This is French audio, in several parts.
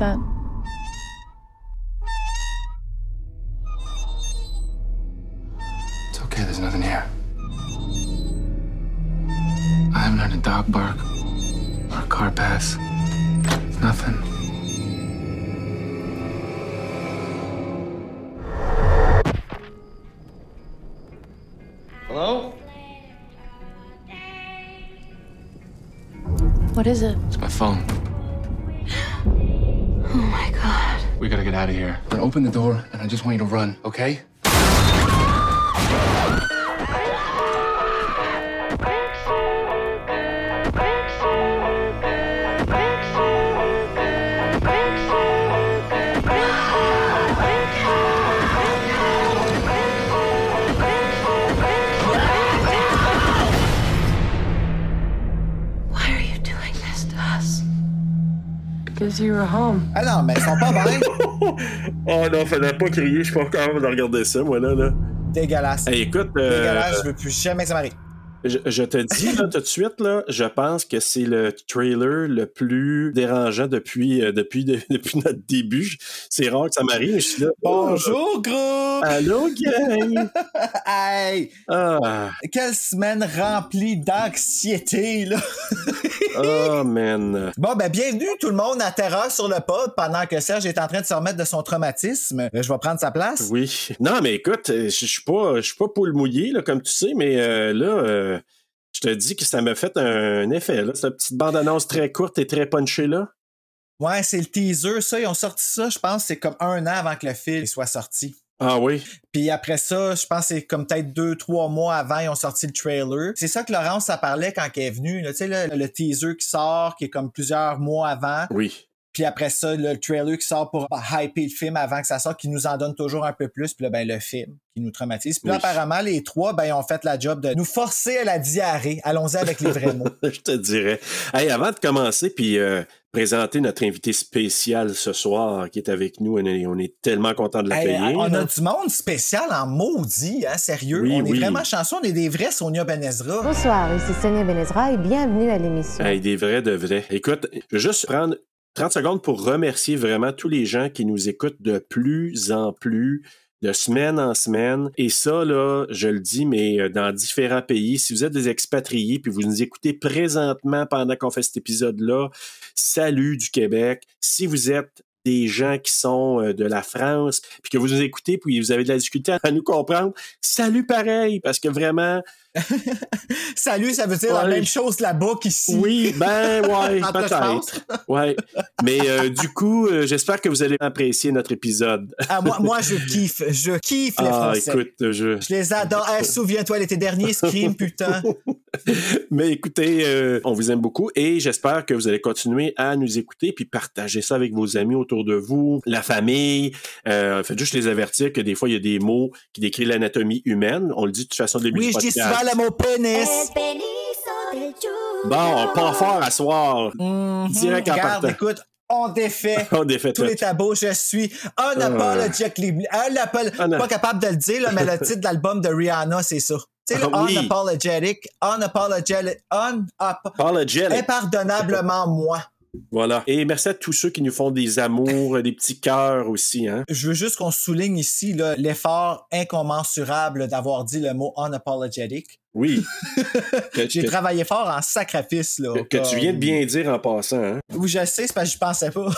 That? It's okay, there's nothing here. I haven't heard a dog bark or a car pass. Nothing. Hello? What is it? Open the door, and I just want you to run, okay? Why are you doing this to us? Because you were home. Ah non, mais ils sont pas bien. oh non, fallait pas crier, je suis pas capable de regarder ça, moi, là. là. Dégueulasse. Hey, écoute, euh, Dégueulasse, je veux plus jamais que ça m'arrive. Je, je te dis là, tout de suite, là, je pense que c'est le trailer le plus dérangeant depuis, euh, depuis, de- depuis notre début. C'est rare que ça m'arrive, mais je suis là. Bonjour, groupe! Allô, gang! Hey! Ah, Quelle semaine remplie d'anxiété, là! oh, man. Bon, ben, bienvenue tout le monde à Terreur sur le pod pendant que Serge est en train de se remettre de son traumatisme. Euh, Je vais prendre sa place. Oui. Non, mais écoute, euh, je je suis pas, je suis pas poule mouillée, là, comme tu sais, mais euh, là, euh, je te dis que ça m'a fait un effet, là. Cette petite bande-annonce très courte et très punchée, là. Ouais, c'est le teaser, ça. Ils ont sorti ça, je pense, c'est comme un an avant que le film soit sorti. Ah oui. Puis après ça, je pense que c'est comme peut-être deux, trois mois avant, ils ont sorti le trailer. C'est ça que Laurence, ça parlait quand elle est venue. Tu sais, le teaser qui sort, qui est comme plusieurs mois avant. Oui. Puis après ça, le trailer qui sort pour hyper le film avant que ça sorte, qui nous en donne toujours un peu plus. Puis là, ben, le film qui nous traumatise. Puis là, Oui. apparemment, les trois, ben, ils ont fait la job de nous forcer à la diarrhée. Allons-y avec les vrais mots. je te dirais. Hey, avant de commencer, puis euh, présenter notre invité spécial ce soir qui est avec nous, on est, on est tellement content de Hey, l'accueillir. on a du monde spécial en maudit, hein, sérieux. Oui, on est oui. vraiment chanceux. On est des vrais Sonia Benezra. Bonsoir, ici Sonia Benezra et bienvenue à l'émission. Hey, des vrais de vrais. Écoute, je vais juste prendre 30 secondes pour remercier vraiment tous les gens qui nous écoutent de plus en plus de semaine en semaine. Et ça, là, je le dis, mais euh, dans différents pays, si vous êtes des expatriés puis vous nous écoutez présentement pendant qu'on fait cet épisode-là, salut du Québec. Si vous êtes des gens qui sont euh, de la France, puis que vous nous écoutez, puis vous avez de la difficulté à nous comprendre, salut pareil, parce que vraiment, Salut, ça veut dire la même chose là-bas qu'ici. oui, ben ouais, peut-être. Ouais. Mais euh, du coup, euh, j'espère que vous allez apprécier notre épisode. Ah, moi, moi, je kiffe. Je kiffe les Ah, Français. écoute, je. Je les adore. Hey, Souviens-toi, l'été dernier, Scream, putain. Mais écoutez, euh, on vous aime beaucoup et j'espère que vous allez continuer à nous écouter puis partager ça avec vos amis autour de vous, la famille. Euh, faites juste les avertir que des fois il y a des mots qui décrivent l'anatomie humaine. On le dit de toute façon début Oui, du je dis podcast. Souvent le mot pénis. Bon, pas fort à soir. Mhm. Direct en Regarde, partant. écoute, on défait. On défait Tous tout. les tabous, je suis unapologetically, unapol- Una- pas capable de le dire, là, mais le titre de l'album de Rihanna, c'est ça. Tu sais, Ah oui. unapologetic, unapologetic, un, Apologetic. impardonnablement moi. Voilà. Et merci à tous ceux qui nous font des amours, des petits cœurs aussi, hein. Je veux juste qu'on souligne ici l'effort incommensurable d'avoir dit le mot unapologetic. Oui. J'ai travaillé fort en sacrifice. Là, que tu viens de bien dire en passant, hein. Oui, je sais, c'est parce que je pensais pas.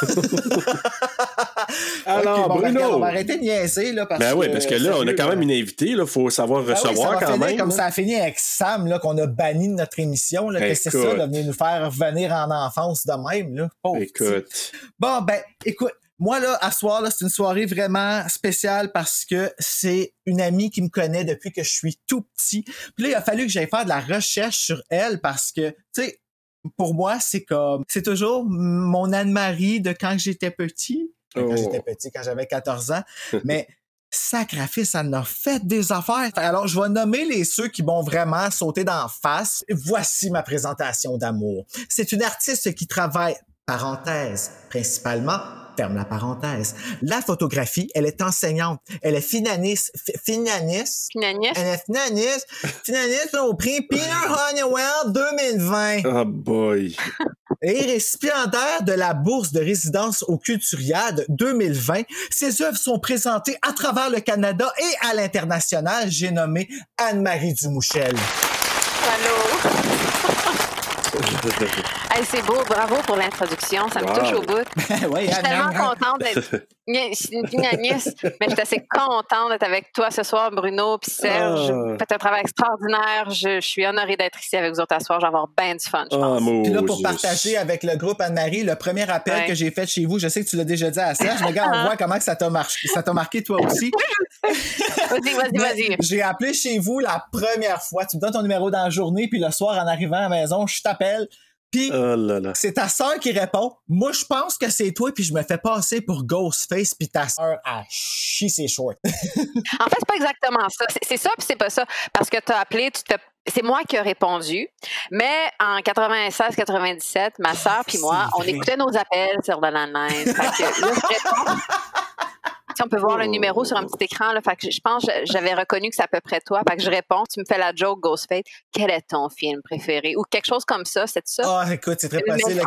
Alors, bon, ben, Bruno. regarde, on va arrêter de niaiser, là, parce Ben oui, parce que là, on a quand même une invitée, il faut savoir Ben oui, recevoir ça quand finir même. comme là. ça a fini avec Sam, là, qu'on a banni de notre émission. Là, que c'est ça, de venir nous faire revenir en enfance de même. Là. Pauvre petit. Écoute. Bon, ben, écoute, moi, là, à ce soir, là, c'est une soirée vraiment spéciale parce que c'est une amie qui me connaît depuis que je suis tout petit. Puis là, il a fallu que j'aille faire de la recherche sur elle parce que, tu sais, pour moi, c'est comme, c'est toujours mon Anne-Marie de quand j'étais petit. Quand Oh. j'étais petit, quand j'avais 14 ans. Mais, sacrifice, ça en a fait des affaires. Alors, je vais nommer les ceux qui m'ont vraiment sauté d'en face. Voici ma présentation d'amour. C'est une artiste qui travaille, parenthèse, principalement, ferme la parenthèse. La photographie, elle est enseignante. Elle est finaniste, fi- finaniste. Agnès, Elle est finaniste, finaniste au prix Peter Honeywell 2020 Oh boy. et récipiendaire de la bourse de résidence au Culturiade 2020. Ses œuvres sont présentées à travers le Canada et à l'international. J'ai nommé Anne-Marie Dumouchel. allô? Hey, c'est beau, bravo pour l'introduction, ça me Wow. touche au bout. oui, Je suis tellement contente d'être. Agnès, mais je suis assez contente d'être avec toi ce soir, Bruno puis Serge. Ah. Vous faites un travail extraordinaire. Je, je suis honorée d'être ici avec vous autres à soir. Je vais avoir bien du fun, je Oh, pense. Puis là, pour partager avec le groupe Anne-Marie, le premier appel Ouais. que j'ai fait chez vous, je sais que tu l'as déjà dit à Serge, mais regarde, on voit comment que ça t'a marqué, ça t'a marqué toi aussi. Vas-y, vas-y, vas-y. J'ai appelé chez vous la première fois. Tu me donnes ton numéro dans la journée, puis le soir, en arrivant à la maison, je t'appelle. Puis Oh là là. c'est ta sœur qui répond. Moi, je pense que c'est toi, puis je me fais passer pour Ghostface, puis ta sœur a chié ses shorts. En fait, c'est pas exactement ça. C'est- ça, puis c'est pas ça. Parce que tu as appelé, tu c'est moi qui ai répondu. Mais en 96-97, ma sœur puis moi, on écoutait nos appels sur de la neige. Fait que là, je réponds. Tu sais, on peut voir le numéro sur un petit écran. Là, fait que je pense que j'avais reconnu que c'est à peu près toi. Fait que je réponds. Tu me fais la joke Ghostface. Quel est ton film préféré? Ou quelque chose comme ça. C'est ça? Ah, écoute, c'est très facile.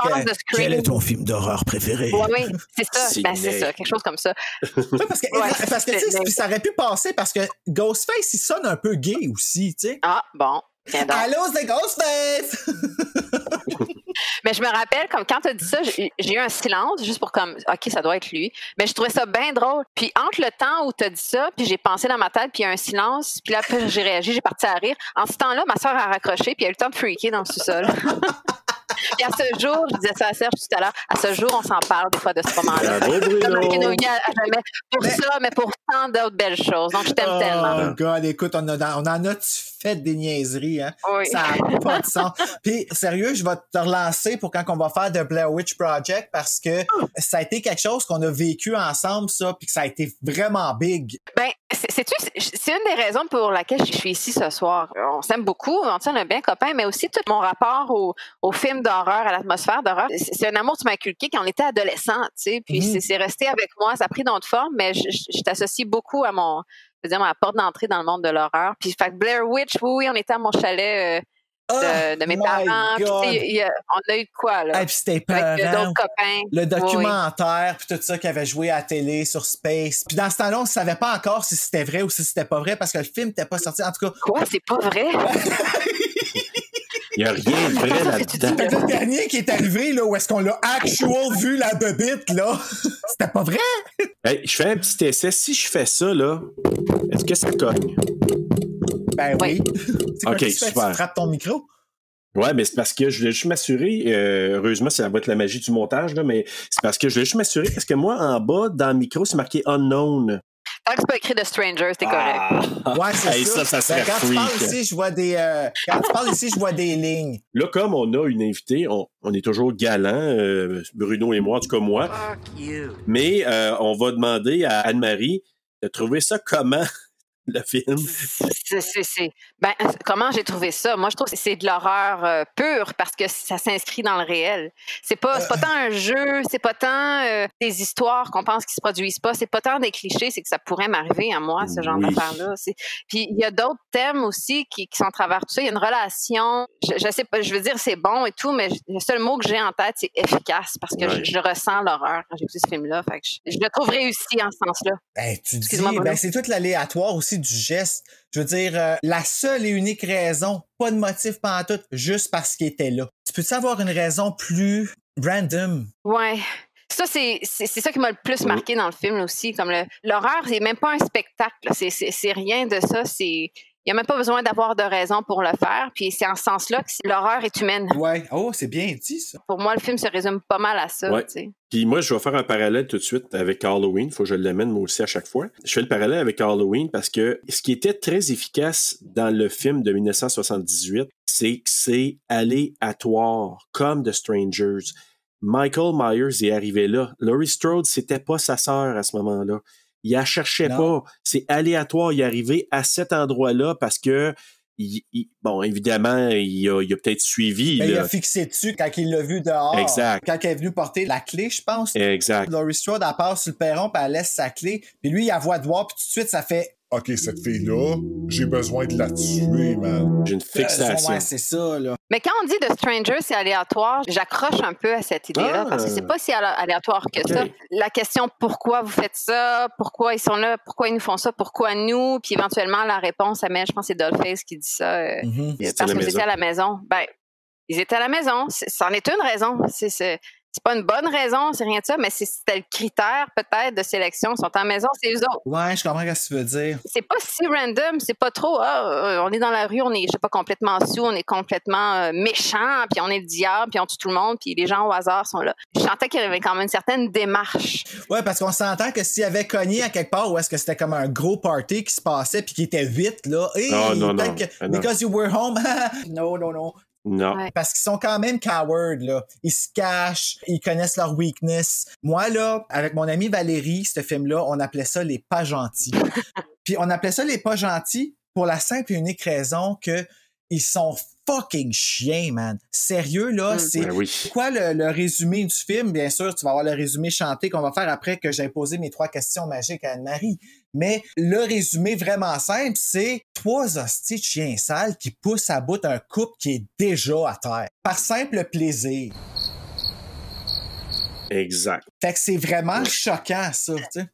Quel est ton film d'horreur préféré? Oui, oui, c'est ça. C'est Ben, ça. Quelque chose comme ça. Ouais, parce que, Ouais, parce que tu sais, ça aurait pu passer parce que Ghostface, il sonne un peu gay aussi, tu sais. Ah, bon. Allô, c'est Ghostface! Mais je me rappelle, comme quand tu as dit ça, j'ai eu un silence, juste pour comme, OK, ça doit être lui. Mais je trouvais ça bien drôle. Puis entre le temps où tu as dit ça, puis j'ai pensé dans ma tête, puis il y a un silence, puis là, j'ai réagi, j'ai parti à rire. En ce temps-là, ma soeur a raccroché, puis elle a eu le temps de freaker dans le sous-sol. puis à ce jour, je disais ça à Serge tout à l'heure, à ce jour, on s'en parle des fois de ce moment-là. Pour Mais- ça, mais pour tant d'autres belles choses. Donc, je t'aime tellement. Oh, God, écoute, on, a on en a fait des niaiseries, hein? Oui. Ça n'a pas de sens. Puis, sérieux, je vais te relancer pour quand on va faire The Blair Witch Project parce que ça a été quelque chose qu'on a vécu ensemble, ça, puis que ça a été vraiment big. Ben, c'est- une des raisons pour laquelle je suis ici ce soir. On s'aime beaucoup, on tient un bien copain, mais aussi tout mon rapport au, au film d'horreur, à l'atmosphère d'horreur. C'est un amour que tu m'as inculqué quand on était adolescent, tu sais. Puis Mhm. c'est- resté avec moi, ça a pris d'autres formes, mais je, je- je t'associe beaucoup à mon, je veux dire, ma porte d'entrée dans le monde de l'horreur. Puis fait Blair Witch, oui, oui, on était à mon chalet euh, de, de mes parents. On a eu de quoi, là. Hey, puis c'était euh, d'autres copains. Le documentaire, puis tout ça qui avait joué à la télé sur Space. Puis dans ce temps-là, on savait pas encore si c'était vrai ou si c'était pas vrai parce que le film n'était pas sorti. En tout cas, Quoi, c'est pas vrai? Il n'y a rien de vrai là-dedans. Que le dernier qui est arrivé, là, où est-ce qu'on l'a actual vu la bebite, là, c'était pas vrai? Hey, je fais un petit essai. Si je fais ça, là, est-ce que ça cogne? Ben oui. Oui. C'est quoi Ok, tu fais? super. Tu frappes ton micro? Ouais, mais c'est parce que je voulais juste m'assurer. euh, heureusement, ça va être la magie du montage, là, mais c'est parce que je voulais juste m'assurer parce que moi, en bas, dans le micro, c'est marqué unknown. Tant que c'est pas écrit de Strangers, t'es correct. Ah. Ouais, c'est Hey, ça. ça, ça serait Ben, quand tu parles ici, je vois des. euh, quand tu parles ici, je vois des lignes. Là, comme on a une invitée, on, on est toujours galant, euh, Bruno et moi, en tout cas moi. Mais euh, on va demander à Anne-Marie de trouver ça comment, le film. C'est- Ben, comment j'ai trouvé ça? Moi, je trouve que c'est de l'horreur euh, pure parce que ça s'inscrit dans le réel. C'est pas, pas tant un jeu, c'est pas tant euh, des histoires qu'on pense qui se produisent pas, c'est pas tant des clichés, c'est que ça pourrait m'arriver à moi, ce genre Oui. d'affaires-là. Puis il y a d'autres thèmes aussi qui, qui sont à travers tout ça. Il y a une relation, je, je sais pas, je veux dire, c'est bon et tout, mais le seul mot que j'ai en tête, c'est efficace parce que je, je ressens l'horreur quand j'écoute ce film-là. Fait que je, je le trouve réussi en ce sens-là. Ben, tu dis, ben, c'est tout l'aléatoire aussi du geste. Je veux dire, euh, la seule et unique raison, pas de motif pas tout, juste parce qu'il était là. Tu peux-tu avoir une raison plus random? Ouais. ça, c'est ça qui m'a le plus marqué dans le film aussi. Comme l'horreur, c'est même pas un spectacle. là. C'est- C'est c'est rien de ça. C'est il n'y a même pas besoin d'avoir de raison pour le faire. Puis c'est en ce sens-là que l'horreur est humaine. Ouais. Oh, c'est bien dit, ça. Pour moi, le film se résume pas mal à ça. Ouais. Puis moi, je vais faire un parallèle tout de suite avec Halloween. Faut que je l'amène moi aussi à chaque fois. Je fais le parallèle avec Halloween parce que ce qui était très efficace dans le film de 1978, c'est que c'est aléatoire, comme The Strangers. Michael Myers est arrivé là. Laurie Strode, c'était pas sa sœur à ce moment-là. Il la cherchait Non. pas. C'est aléatoire. Il est arrivé à cet endroit-là parce que, il- il- bon, évidemment, il a, il a peut-être suivi. Mais il là. a fixé dessus quand il l'a vu dehors. Exact. Quand il est venu porter la clé, je pense. Exact. Laurie Strode, elle sur le perron, puis elle laisse sa clé. Puis lui, il a voix de voir, puis tout de suite, ça fait... OK, cette fille-là, j'ai besoin de la tuer, man. J'ai une fixation. ouais, c'est ça, là. Mais quand on dit The Stranger, c'est aléatoire, j'accroche un peu à cette idée-là Ah. parce que c'est pas si alé- aléatoire que ça. La question pourquoi vous faites ça, pourquoi ils sont là, pourquoi ils nous font ça, pourquoi nous, puis éventuellement la réponse, met, je pense que c'est Dollface qui dit ça. euh, Mhm. Ils étaient à parce la que vous maison. étiez à la maison. Ben, ils étaient à la maison. C'en est une raison. C'est c'est- pas une bonne raison, c'est rien de ça, mais c'est- c'était le critère peut-être de sélection. Ils sont à la maison, c'est eux autres. Ouais, je comprends ce que tu veux dire. C'est pas si random, c'est pas trop. Ah, euh, on est dans la rue, on est, je sais pas, complètement sous, on est complètement euh, méchant, puis on est le diable, puis on tue tout le monde, puis les gens au hasard sont là. Je sentais qu'il y avait quand même une certaine démarche. Ouais, parce qu'on s'entend que s'il y avait cogné à quelque part où est-ce que c'était comme un gros party qui se passait puis qui était vite, là, hey, non, peut-être non. que Ah, non. because you were home, non, non, non. Non. Ouais. Parce qu'ils sont quand même cowards, là. Ils se cachent, ils connaissent leur weakness. Moi, là, avec mon amie Valérie, ce film-là, on appelait ça les pas gentils. Puis on appelait ça les pas gentils pour la simple et unique raison que ils sont fucking chiens, man. Sérieux, là, Mm. c'est Ben oui. c'est quoi le, le résumé du film? Bien sûr, tu vas avoir le résumé chanté qu'on va faire après que j'ai posé mes trois questions magiques à Anne-Marie. Mais le résumé vraiment simple, c'est trois hosties de chiens sales qui poussent à bout un couple qui est déjà à terre. Par simple plaisir. Exact. Fait que c'est vraiment choquant, ça, tu sais.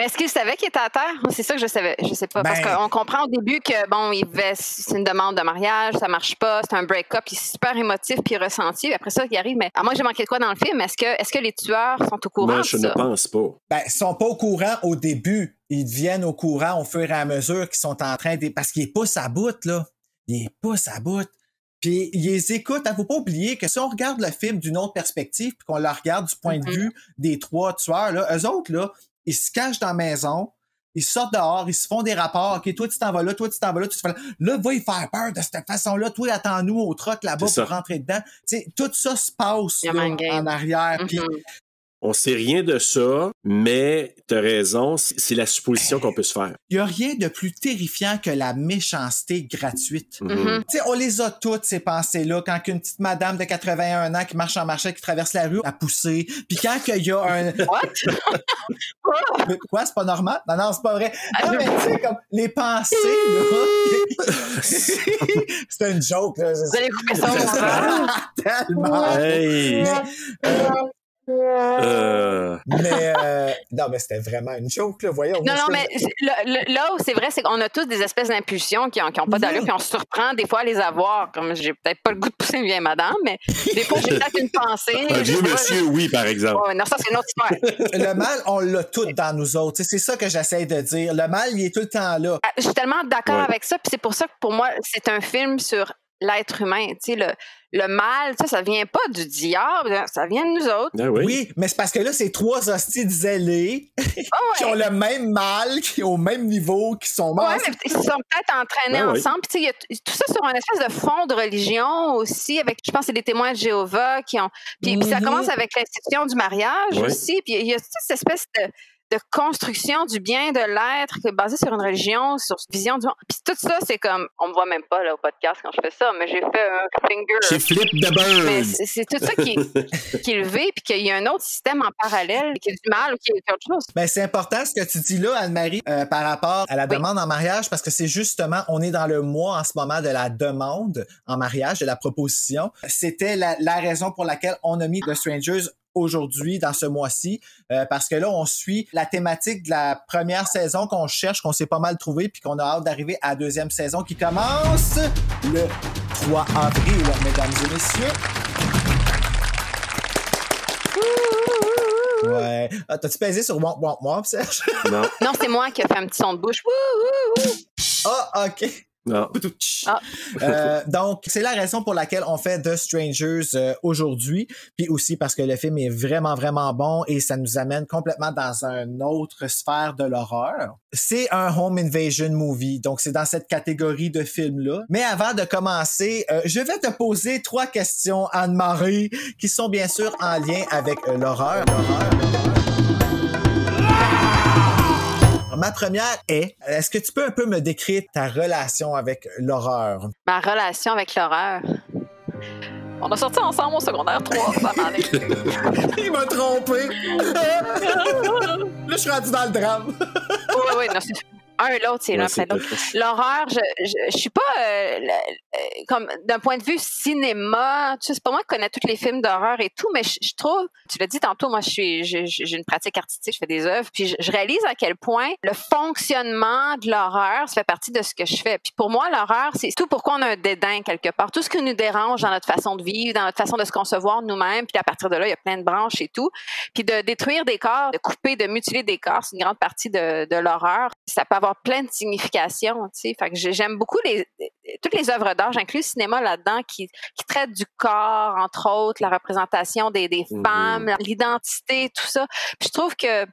Mais est-ce qu'ils savaient qu'il était à terre? C'est ça que je savais. Je sais pas. Parce Ben- qu'on comprend au début que, bon, il c'est une demande de mariage, ça marche pas, c'est un break-up, il est super émotif puis ressenti. Après ça, il arrive. Mais à moi, j'ai manqué de quoi dans le film? Est-ce que, est-ce que les tueurs sont au courant Moi, de je ça? ne pense pas. Ben, ils sont pas au courant au début. Ils deviennent au courant au fur et à mesure qu'ils sont en train de... Parce qu'ils poussent à bout, là. Ils poussent à bout. Puis ils les écoutent. Il faut pas oublier que si on regarde le film d'une autre perspective, puis qu'on le regarde du point de Mhm. vue des trois tueurs, là, eux autres, là, ils se cachent dans la maison, ils sortent dehors, ils se font des rapports. OK, toi, tu t'en vas là, toi, tu t'en vas là, tu te fais là. Là, va y faire peur de cette façon-là. Toi, attends-nous au troc là-bas pour rentrer dedans. Tu sais, tout ça se passe là, en arrière. Puis Mhm. On sait rien de ça, mais t'as raison, c'est la supposition qu'on peut se faire. Il y a rien de plus terrifiant que la méchanceté gratuite. Mhm. Mhm. Tu sais, on les a toutes, ces pensées-là, quand qu'une petite madame de 81 ans qui marche en marché, qui traverse la rue, a poussé. Puis quand qu'il y a un... What? Quoi, c'est pas normal? Non, non, c'est pas vrai. Non, mais tu sais, comme, les pensées, là... c'est une joke, là. Vous allez couper ça. Tellement. Hey! Mais, euh, Euh, mais euh, non, mais c'était vraiment une joke, là, voyons. Non, non, mais là, où c'est vrai, c'est qu'on a tous des espèces d'impulsions qui n'ont qui ont pas d'allure, puis on se surprend des fois à les avoir. Comme j'ai peut-être pas le goût de pousser une vieille madame, mais des fois, j'ai peut-être une pensée. un vieux monsieur, oui, par exemple. Non, ça, c'est une autre histoire. Le mal, on l'a tout dans nous autres. C'est ça que j'essaie de dire. Le mal, il est tout le temps là. Ah, Je suis tellement d'accord Ouais. avec ça, puis c'est pour ça que pour moi, c'est un film sur l'être humain. Tu sais, le, le mal, ça, ça vient pas du diable, ça vient de nous autres. Ah oui. Oui, mais c'est parce que là, c'est trois hosties zélés Ah qui ont ouais. le même mal, qui ont au même niveau, qui sont Ouais, morts. mais ils se sont peut-être entraînés Ouais, ouais. ensemble. Puis, tu sais, il y a tout ça sur un espèce de fond de religion aussi, avec, je pense, c'est des témoins de Jéhovah qui ont. Puis, puis ça Mhm. commence avec l'institution du mariage Ouais. aussi. Puis il y a toute cette espèce de, de construction du bien de l'être qui est basée sur une religion, sur une vision du monde. Puis tout ça, c'est comme, on me voit même pas là au podcast quand je fais ça, mais j'ai fait un finger. Chez Flip Bird. c'est c'est tout ça qui, qui est levé, puis qu'il y a un autre système en parallèle, qui est du mal ou qui est autre chose. Ben, c'est important ce que tu dis là, Anne-Marie, euh, par rapport à la Oui. demande en mariage, parce que c'est justement, on est dans le mois en ce moment de la demande en mariage, de la proposition. C'était la, la raison pour laquelle on a mis The Strangers aujourd'hui, dans ce mois-ci, euh, parce que là, on suit la thématique de la première saison qu'on cherche, qu'on s'est pas mal trouvé, puis qu'on a hâte d'arriver à la deuxième saison qui commence le 3 avril, mesdames et messieurs. Ah, T'as-tu pesé sur Womp Womp Womp, Serge? Non, Non, c'est moi qui ai fait un petit son de bouche. Ah, OK. Non. Ah. Euh, donc, c'est la raison pour laquelle on fait The Strangers euh, aujourd'hui, puis aussi parce que le film est vraiment, vraiment bon et ça nous amène complètement dans une autre sphère de l'horreur. C'est un home invasion movie, donc c'est dans cette catégorie de films-là. Mais avant de commencer, euh, je vais te poser trois questions, Anne-Marie, qui sont bien sûr en lien avec euh, l'horreur. L'horreur, Ma première est, est-ce que tu peux un peu me décrire ta relation avec l'horreur? Ma relation avec l'horreur. On a sorti ensemble au secondaire 3, ça m'en est. Il m'a trompé. Là, je suis rendu dans le drame. Oui, oui, non, c'est un l'autre, c'est l'un après l'autre. L'horreur, je, je, je suis pas euh, euh, comme d'un point de vue cinéma, tu sais, c'est pas moi qui connais tous les films d'horreur et tout, mais je, je trouve, tu l'as dit tantôt, moi je suis j'ai une pratique artistique, je fais des œuvres, puis je, je réalise à quel point le fonctionnement de l'horreur, ça fait partie de ce que je fais. Puis pour moi, l'horreur, c'est tout pourquoi on a un dédain quelque part, tout ce qui nous dérange dans notre façon de vivre, dans notre façon de se concevoir nous-mêmes, puis à partir de là, il y a plein de branches et tout. Puis de détruire des corps, de couper, de mutiler des corps, c'est une grande partie de, de l'horreur. Ça peut avoir plein de significations, tu sais. Fait que j'ai- j'aime beaucoup les, toutes les œuvres d'art, j'inclus le cinéma là-dedans, qui, qui traite du corps, entre autres, la représentation des, des Mhm. femmes, l'identité, tout ça. Puis je trouve que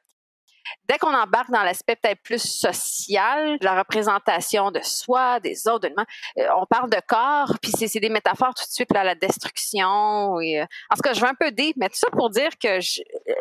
dès qu'on embarque dans l'aspect peut-être plus social, la représentation de soi, des autres, de euh, on parle de corps, puis c'est des métaphores tout de suite là, la destruction. Et, euh, en tout cas, je veux un peu deep, mais tout ça pour dire que euh,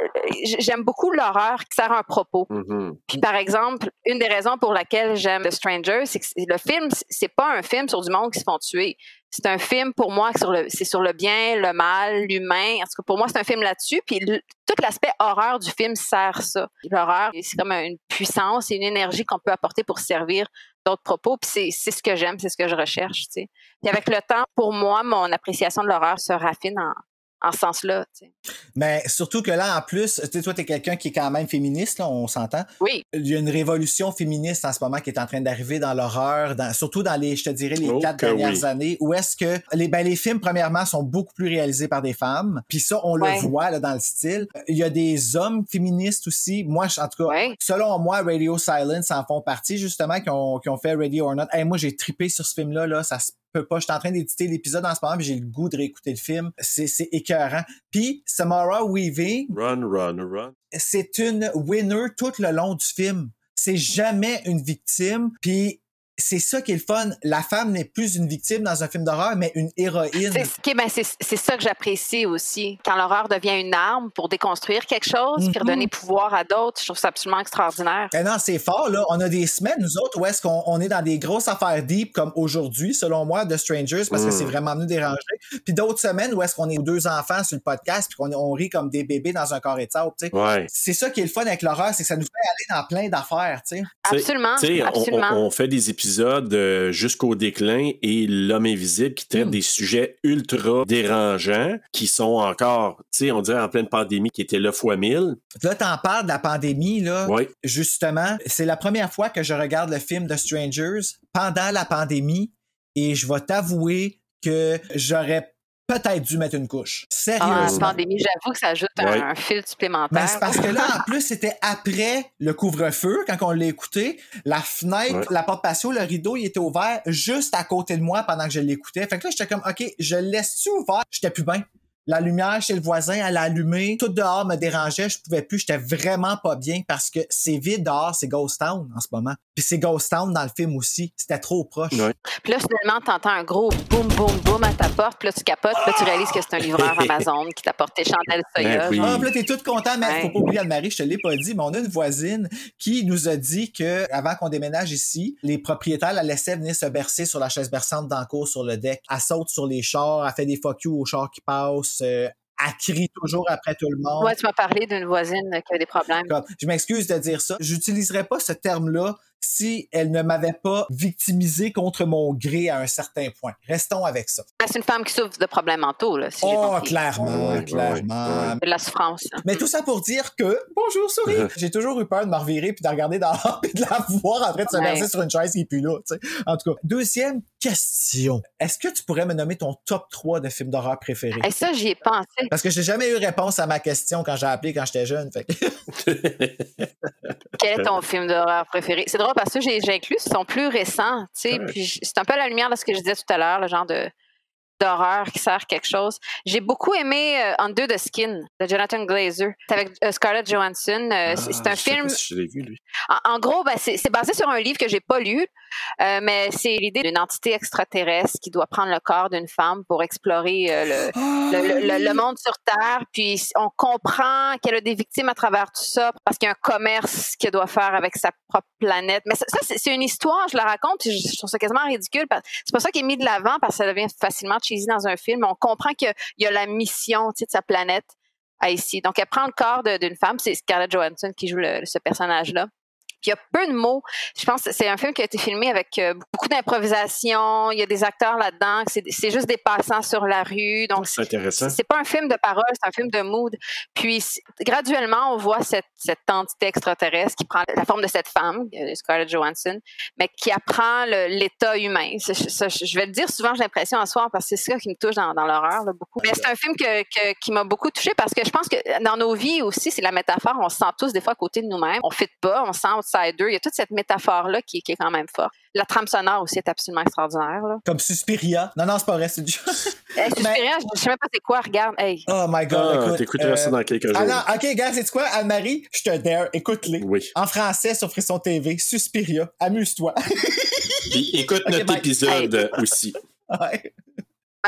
j'aime beaucoup l'horreur qui sert un propos. Mhm. Puis par exemple, une des raisons pour laquelle j'aime The Stranger, c'est que le film, c'est pas un film sur du monde qui se font tuer. C'est un film pour moi sur c'est sur le bien, le mal, l'humain. En tout cas, pour moi, c'est un film là-dessus. Puis tout l'aspect horreur du film sert ça. L'horreur, c'est comme une puissance et une énergie qu'on peut apporter pour servir d'autres propos. Puis c'est, ce que j'aime, c'est ce que je recherche. Puis avec le temps, pour moi, mon appréciation de l'horreur se raffine en, en ce sens-là. tu sais. Mais surtout que là, en plus, tu sais, toi, t'es quelqu'un qui est quand même féministe, là, on s'entend. Oui, Il y a une révolution féministe en ce moment qui est en train d'arriver dans l'horreur, dans, surtout dans les, je te dirais, les Oh quatre dernières oui. années, où est-ce que les, ben, les films, premièrement, sont beaucoup plus réalisés par des femmes. Puis ça, on Ouais. le voit là, dans le style. Il y a des hommes féministes aussi. Moi, je- en tout cas, Ouais. selon moi, Radio Silence en font partie, justement, qui ont, qui ont fait Radio or Not. Hey, moi, j'ai tripé sur ce film-là, là. Ça se peut pas. Je suis en train d'éditer l'épisode en ce moment, puis j'ai le goût de réécouter le film. C'est, c'est écœurant. Puis, Samara Weaving, Run, run, run. c'est une winner tout le long du film. C'est jamais une victime. Puis c'est ça qui est le fun. La femme n'est plus une victime dans un film d'horreur, mais une héroïne. C'est, ok, ben c'est, c'est ça que j'apprécie aussi. Quand l'horreur devient une arme pour déconstruire quelque chose, puis Mhm. redonner pouvoir à d'autres, je trouve ça absolument extraordinaire. Eh non, c'est fort, là. On a des semaines, nous autres, où est-ce qu'on on est dans des grosses affaires deep, comme aujourd'hui, selon moi, de Strangers, parce que Mm. c'est vraiment nous déranger. Puis d'autres semaines où est-ce qu'on est deux enfants sur le podcast, puis qu'on on rit comme des bébés dans un tu sais. Ouais. C'est ça qui est le fun avec l'horreur, c'est que ça nous fait aller dans plein d'affaires, tu sais. T'sais- Absolument, t'sais, on- absolument. On, on fait des épisodes euh, jusqu'au déclin et l'homme invisible qui traite Mm. des sujets ultra dérangeants qui sont encore, tu sais, on dirait en pleine pandémie qui était là fois mille. Là, t'en parles de la pandémie, là. Ouais. Justement, c'est la première fois que je regarde le film The Strangers pendant la pandémie et je vais t'avouer que j'aurais peut-être dû mettre une couche. Ah, la Sérieusement. pandémie, j'avoue que ça ajoute un, Ouais. un fil Mais supplémentaire. c'est parce que là, en plus, c'était après le couvre-feu, quand on l'a écouté. La fenêtre, Ouais. la porte patio, le rideau, il était ouvert juste à côté de moi pendant que je l'écoutais. Fait que là, j'étais comme, OK, je le laisse-tu ouvert? J'étais plus bien. La lumière chez le voisin, elle a allumé. Tout dehors me dérangeait. Je pouvais plus. J'étais vraiment pas bien parce que c'est vide dehors, c'est Ghost Town en ce moment. Puis c'est Ghost Town dans le film aussi. C'était trop proche. Ouais. Puis là, finalement, t'entends un gros boum, boum, boum à ta porte. Puis là, tu capotes. Puis là, tu réalises que c'est un livreur Amazon qui t'apporte tes chandelles soya. Ben oui. genre. Ah, puis là, t'es tout content, mais Ouais. faut pas oublier Anne-Marie, je te l'ai pas dit, mais on a une voisine qui nous a dit que avant qu'on déménage ici, les propriétaires la laissaient venir se bercer sur la chaise berçante dans le cours sur le deck. Elle saute sur les chars, elle fait des fuck you aux chars qui passent, euh, elle crie toujours après tout le monde. Ouais, tu m'as parlé d'une voisine qui avait des problèmes. Comme, je m'excuse de dire ça. J'utiliserai pas ce terme-là si elle ne m'avait pas victimisé contre mon gré à un certain point. Restons avec ça. Ben, C'est une femme qui souffre de problèmes mentaux, là, si Oh, clairement, clairement. De la souffrance. Mais tout ça pour dire que, bonjour souris, j'ai toujours eu peur de me revirer puis de regarder dehors puis de la voir en train de se Ouais. verser sur une chaise qui est plus là, tu sais. En tout cas, deuxième question. Est-ce que tu pourrais me nommer ton top 3 de films d'horreur préférés? Et ça, j'y ai pensé. Parce que j'ai jamais eu réponse à ma question quand j'ai appelé quand j'étais jeune. Fait Quel est ton film d'horreur préféré? C'est drôle parce que j'ai inclus, ils sont plus récents, tu sais, Ouais. c'est un peu à la lumière de ce que je disais tout à l'heure, le genre de d'horreur qui sert quelque chose. J'ai beaucoup aimé euh, Under the Skin de Jonathan Glazer. C'est avec euh, Scarlett Johansson. Euh, c'est- c'est Ah, un je sais film pas si je l'ai vu, lui. En, en gros, ben, c'est basé sur un livre que j'ai pas lu, euh, mais c'est l'idée d'une entité extraterrestre qui doit prendre le corps d'une femme pour explorer le, le, le- le- le monde sur Terre. Puis on comprend qu'elle a des victimes à travers tout ça parce qu'il y a un commerce qu'elle doit faire avec sa propre planète. Mais ça, ça, c'est une histoire, je la raconte, puis je, je trouve ça quasiment ridicule. C'est pas ça qui est mis de l'avant parce que ça devient facilement dans un film. On comprend qu'il y a la mission tu sais, de sa planète ici. Donc, elle prend le corps d'une femme, c'est Scarlett Johansson qui joue ce personnage-là. Puis il y a peu de mots. Je pense que c'est un film qui a été filmé avec euh, beaucoup d'improvisation. Il y a des acteurs là-dedans. C'est juste des passants sur la rue. Donc, C'est intéressant. c'est pas un film de parole, c'est un film de mood. Puis graduellement, on voit cette, cette entité extraterrestre qui prend la forme de cette femme, euh, Scarlett Johansson, mais qui apprend l'état humain. Je- vais le dire souvent, j'ai l'impression en soir, parce que c'est ça qui me touche dans, dans l'horreur beaucoup. Mais c'est un film que, que- qui m'a beaucoup touché parce que je pense que dans nos vies aussi, c'est la métaphore. On se sent tous des fois à côté de nous-mêmes. On fit pas, on se sent outsider. Il y a toute cette métaphore-là qui, qui est quand même forte. La trame sonore aussi est absolument extraordinaire. Là. Comme Suspiria. Non, non, c'est pas vrai, c'est du Hey, Suspiria, je sais même pas c'est quoi, regarde. Hey. Oh my god, Ah, écoute. t'écouteras euh, ça dans quelques jours. Ah non, ok, gars, c'est quoi, Anne-Marie? Je te dare, écoute-les. Oui. En français sur Frisson TV, Suspiria, amuse-toi. Puis écoute notre bye. épisode aussi. Ouais.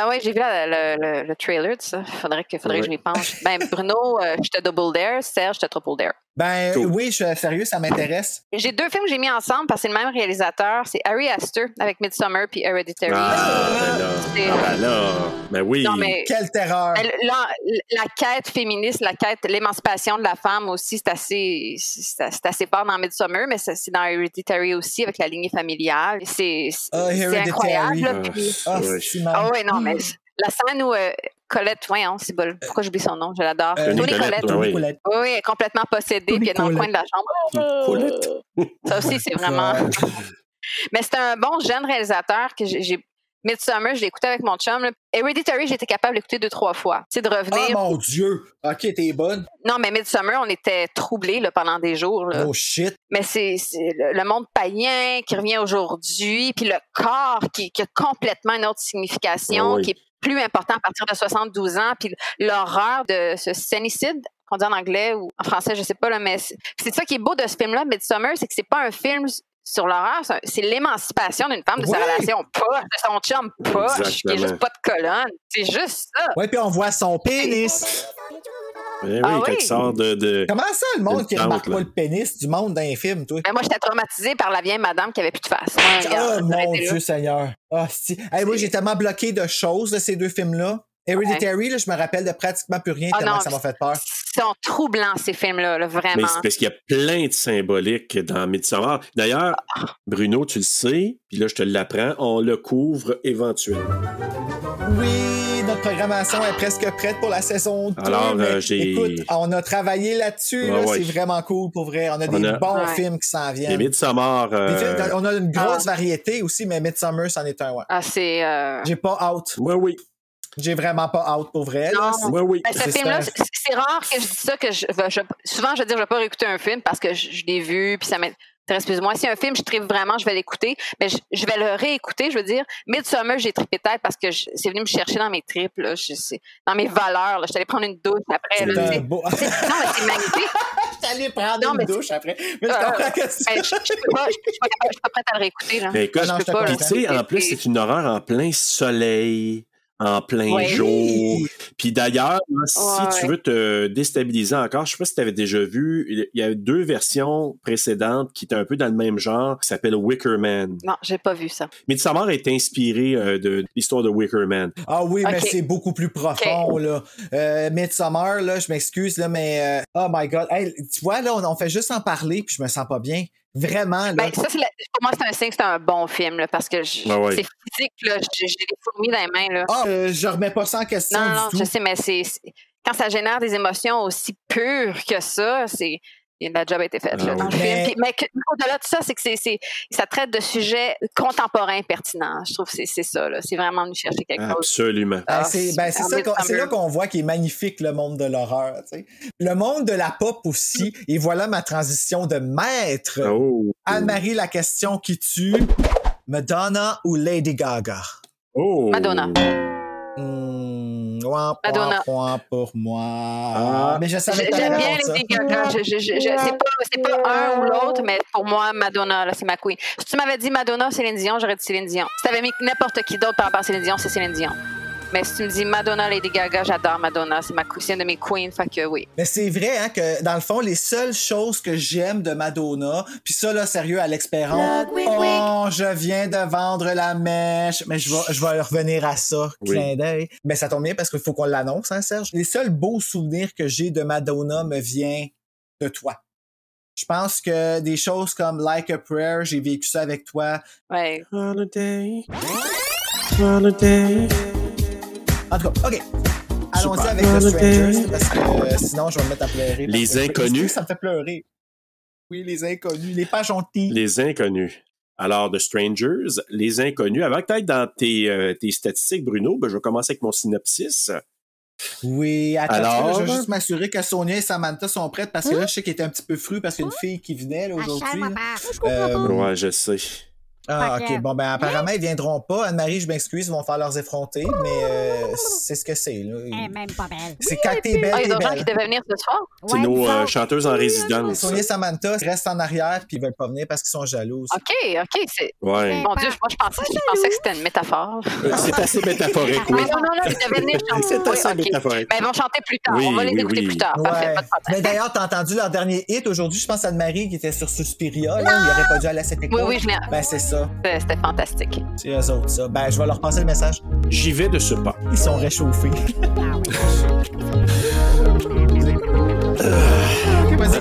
Ah ouais, j'ai vu la- le, le- le trailer de ça. Faudrait que, faudrait que je m'y penche. Ben, Bruno, euh, je te double dare. Serge, je te triple dare. Ben Cool. oui, je suis sérieux, ça m'intéresse. J'ai deux films que j'ai mis ensemble parce que c'est le même réalisateur. C'est Harry Astor avec Midsommar puis Hereditary. Ah, ben là. Ah, ben là. Ben oui. Non, mais Quelle terreur. elle- la, la quête féministe, la quête, l'émancipation de la femme aussi, c'est assez, c'est assez fort dans Midsommar, mais c'est c'est dans Hereditary aussi avec la lignée familiale. C'est c'est- Ah, incroyable. là, Ah, puis- mal. Ah ouais, non, mais la scène où euh, Colette, voyons, c'est bol. Pourquoi j'oublie son nom? Je l'adore. Euh, Tony Colette, Colette. ah oui. Colette. Oui, oui, elle est complètement possédée, Tony puis elle est dans le coin de la chambre. Colette. Ça aussi, c'est vraiment. Mais c'est un bon jeune réalisateur que j'ai. Midsommar, je écouté avec mon chum. là. Hereditary, été capable d'écouter deux, trois fois. C'est de Oh revenir. mon Dieu. Ok, t'es bonne. Non, mais Midsommar, on était troublés là, pendant des jours. là. Oh shit. Mais c'est le, monde païen qui revient aujourd'hui, puis le corps qui, qui a complètement une autre signification, oui. qui est plus important à partir de 72 ans, puis l'horreur de ce scénicide qu'on dit en anglais ou en français, je sais pas, là, mais c'est ça qui est beau de ce film-là, Midsommar, c'est que c'est pas un film sur l'horreur, c'est l'émancipation d'une femme de sa relation poche, de son chum poche, qui est Exactement. juste pas de colonne. C'est juste ça. Ouais, puis on voit son pénis. Ben oui, Ah quand oui. sort de. de... Comment ça, le monde qui tente, remarque pas le pénis du monde dans les films, toi? Mais moi, j'étais traumatisée par la vieille madame qui avait plus de face. Ouais, Oh regarde, mon. Dieu Seigneur. Ah, si. Hey, moi, j'ai tellement bloqué de choses de ces deux films-là. Hereditary, là, je me rappelle de pratiquement plus rien Ah tellement non, que ça m'a fait peur. Ils sont troublants, ces films-là, là, Mais vraiment. c'est parce qu'il y a plein de symboliques dans Midsommar. D'ailleurs, Bruno, tu le sais, puis là, je te l'apprends, on le couvre éventuellement. Oui, notre programmation est presque prête pour la saison 2. Alors, mais euh, j'ai- Écoute, on a travaillé là-dessus. Ouais, là, ouais. C'est vraiment cool pour vrai. On a On des a- bons Ouais. films qui s'en Et viennent. Midsommar, euh, films- on a une grosse Ah. variété aussi, mais Midsummer, c'en est un, ouais. Ah, c'est. euh, J'ai pas out. ouais, oui, J'ai vraiment pas out pour vrai. Non. oui. Ben, ce C'est film-là, c'est rare que je dis ça, que je, je- souvent je vais dire je vais pas réécouter un film parce que je, je l'ai vu, puis ça m'intéresse plus ou moins. Si un film, je tripe vraiment, je vais l'écouter, mais je, je vais le réécouter, je veux dire. Midsummer, j'ai trippé tête parce que je- c'est venu me chercher dans mes tripes, là, je, dans mes valeurs. là. Je suis allée prendre une douche après. là, C'est un beau. c'est- non, mais c'est magnifique. J'allais prendre Non, une mais douche après. Mais je Euh, comprends que c'est? Ben, je, je, pas, je, je suis pas je suis pas prête à le réécouter. Là. Mais écoute, non, je je peux pas, tu sais, en plus, c'est une horreur en plein soleil, en plein jour. Puis d'ailleurs, si Ouais. tu veux te déstabiliser encore, je sais pas si tu avais déjà vu, il y a deux versions précédentes qui étaient un peu dans le même genre, qui s'appellent Wicker Man. Non, j'ai pas vu ça. Midsommar est inspiré euh, de l'histoire de Wicker Man. Ah oui, mais c'est beaucoup plus profond, là. Euh, Midsommar, là, je m'excuse, là, mais... euh, oh my God. Hey, tu vois, là, on, on fait juste en parler, puis je me sens pas bien. Vraiment, là. Ben, ça, c'est la- pour moi, c'est un signe que c'est un bon film, là, parce que je- Ah ouais. c'est physique, là. J'ai j'ai des fourmis dans les mains, là. Ah, euh, je remets pas ça en question non, du non, tout. je sais, mais c'est c'est- quand ça génère des émotions aussi pures que ça, c'est la job a été faite là, Ah dans oui. le Mais- film. Mais, au-delà de ça, c'est que c'est c'est- ça traite de sujets contemporains pertinents. Je trouve que c'est c'est ça. là. C'est vraiment de chercher quelque chose. Absolument. Ben, Ah, c'est ben, c'est là qu'on voit qu'il est magnifique le monde de l'horreur. Le monde de la pop aussi. Et voilà ma transition de maître. Oh. Anne-Marie, la question qui tue. Madonna ou Lady Gaga? Oh. Madonna. Ouin, Madonna. ouin, pour moi. Ah. Mais je savais J'ai- pas la J'aime bien les. Gaga. C'est pas, pas un ou l'autre, mais pour moi, Madonna, là, c'est ma queen. Si tu m'avais dit Madonna, Céline Dion, j'aurais dit Céline Dion. Si t'avais mis n'importe qui d'autre par rapport à Céline Dion, c'est Céline Dion. Mais si tu me dis Madonna, Lady Gaga, j'adore Madonna. C'est ma une de mes queens. Fait que oui. Mais c'est vrai hein, que dans le fond, les seules choses que j'aime de Madonna, puis ça là, sérieux, Alex Perron, oh, je viens de vendre la mèche, mais je vais, je vais revenir à ça, Oui. clin d'œil. Mais ça tombe bien parce qu'il faut qu'on l'annonce, hein, Serge? Les seuls beaux souvenirs que j'ai de Madonna me viennent de toi. Je pense que des choses comme Like a Prayer, j'ai vécu ça avec toi. Ouais. Holiday. Holiday. En tout cas, OK. Allons-y avec The Strangers, parce que euh, sinon, je vais me mettre à pleurer. Les que- Inconnus. Ça me fait pleurer. Oui, les inconnus, les pas gentils. Les inconnus. Alors, The Strangers, les inconnus. Avant que tu dans tes, euh, tes statistiques, Bruno, ben, je vais commencer avec mon synopsis. Oui, attends, Alors? je vais juste m'assurer que Sonia et Samantha sont prêtes parce que là, je sais qu'elle était un petit peu fru parce qu'il y a une fille qui venait là, aujourd'hui. là. Euh, Ouais, je sais. Ah, ok, bon, ben apparemment, ils viendront pas. Anne-Marie, je m'excuse, ils vont faire leurs effrontés, mais euh, c'est ce que c'est. là. Elle est même pas belle. C'est quand t'es belle, Ah, il y t'es a d'autres gens qui belle. devaient venir ce soir. C'est Ouais, nos euh, chanteuses en résidence. Sonia Samantha restent en arrière puis ils veulent pas venir parce qu'ils sont jalouses. OK, OK. c'est- Ouais. Mon Dieu, moi, je pensais, je pensais que c'était une métaphore. Euh, C'est assez métaphorique, oui. Ah, non, non, non, ils devaient venir chanter. C'est Oui, assez métaphorique. Mais ils vont chanter plus tard. Oui, On va les oui, écouter oui. plus tard. Parfait, Ouais. pas de problème. Mais d'ailleurs, t'as entendu leur dernier hit aujourd'hui, je pense à Anne-Marie qui était sur Suspiria, là, il aurait pas dû aller à cette école. Oui, oui, je l'ai. Ben, c'est ça. C'était c'était fantastique. C'est eux autres, ça. Ben, je vais leur passer le message. J'y vais de ce pas. Ils sont réchauffés.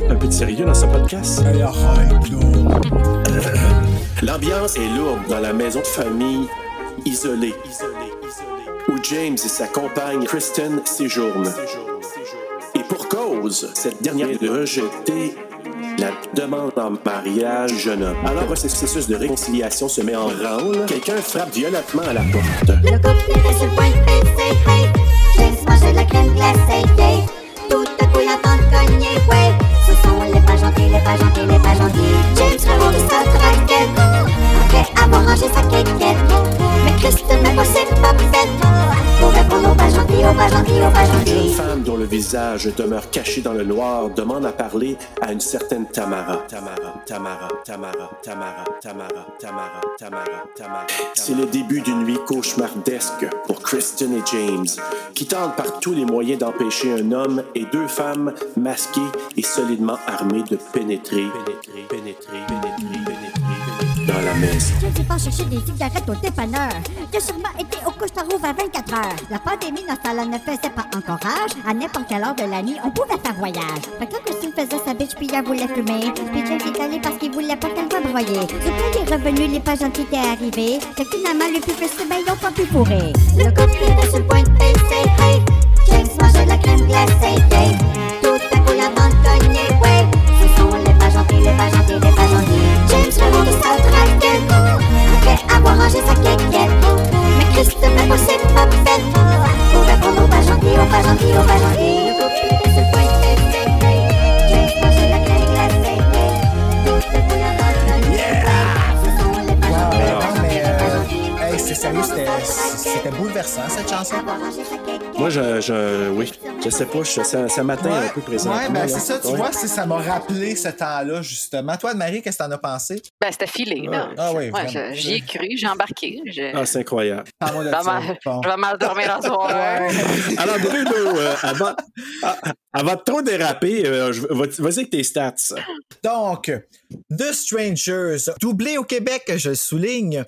Un peu de sérieux dans ce podcast? Hey, arrête, là. L'ambiance est lourde dans la maison de famille isolée, où James et sa compagne Kristen séjournent. Et pour cause, cette dernière est de rejeter la demande en mariage jeune homme. Alors, le processus de réconciliation se met en branle. Quelqu'un frappe violemment à la porte. Le couple est sur le point de baisser, hey. James mange de la crème glacée, yeah. Tout à coup, il entend cogner, ouais. Ce sont les pas gentils, les pas gentils, les pas gentils. James remonte sa traquette. Après avoir rangé sa quéquette. Une jeune femme dont le visage demeure caché dans le noir demande à parler à une certaine Tamara. C'est le début d'une nuit cauchemardesque pour Kristen et James, qui tentent par tous les moyens d'empêcher un homme et deux femmes masquées et solidement armées de pénétrer dans la. Je pas chercher des cigarettes au dépanneur. J'ai sûrement été au couche rouve à 24 heures. La pandémie dans ne faisait pas encore âge. À n'importe quelle heure de la nuit, on pouvait faire voyage. Fait que là, Christine faisait sa bitch, puis elle voulait fumer. Puis James est allé parce qu'il voulait pas qu'elle soit broyée. Sauf que les revenus, les pas gentils étaient arrivés. Fait que finalement, le plus festif, ben, ils ont pas pu fourrer. Le couple est sur le point de hey. James mange de la crème glacée, yeah. Tout à coup, cogner, ouais. Ce sont les pas gentils, les pas gentils. Sa traquette. Après avoir rangé sa. Mais même pas, c'est pas fait. Pour répondre aux pas gentils, aux pas gentils, aux pas gentils. C'était- bouleversant, cette chanson. Moi, je, je, oui, je sais pas, je, ça, ça m'atteint un peu présentement. ouais, ben c'est ça, tu Ouais. vois, ça m'a rappelé ce temps-là, justement. Toi, Marie, qu'est-ce que t'en as pensé? Ben, c'était filé, là. Ah oui, Ouais, J'y ai cru, j'ai embarqué. Je... Ah, c'est incroyable. Parle-moi de je vais ça. mal- Bon. je vais mal dormir en soir. Alors, Bruno, euh, avant, ah, avant de trop déraper, euh, vas-y avec tes stats. Donc, The Strangers, doublé au Québec, je le souligne.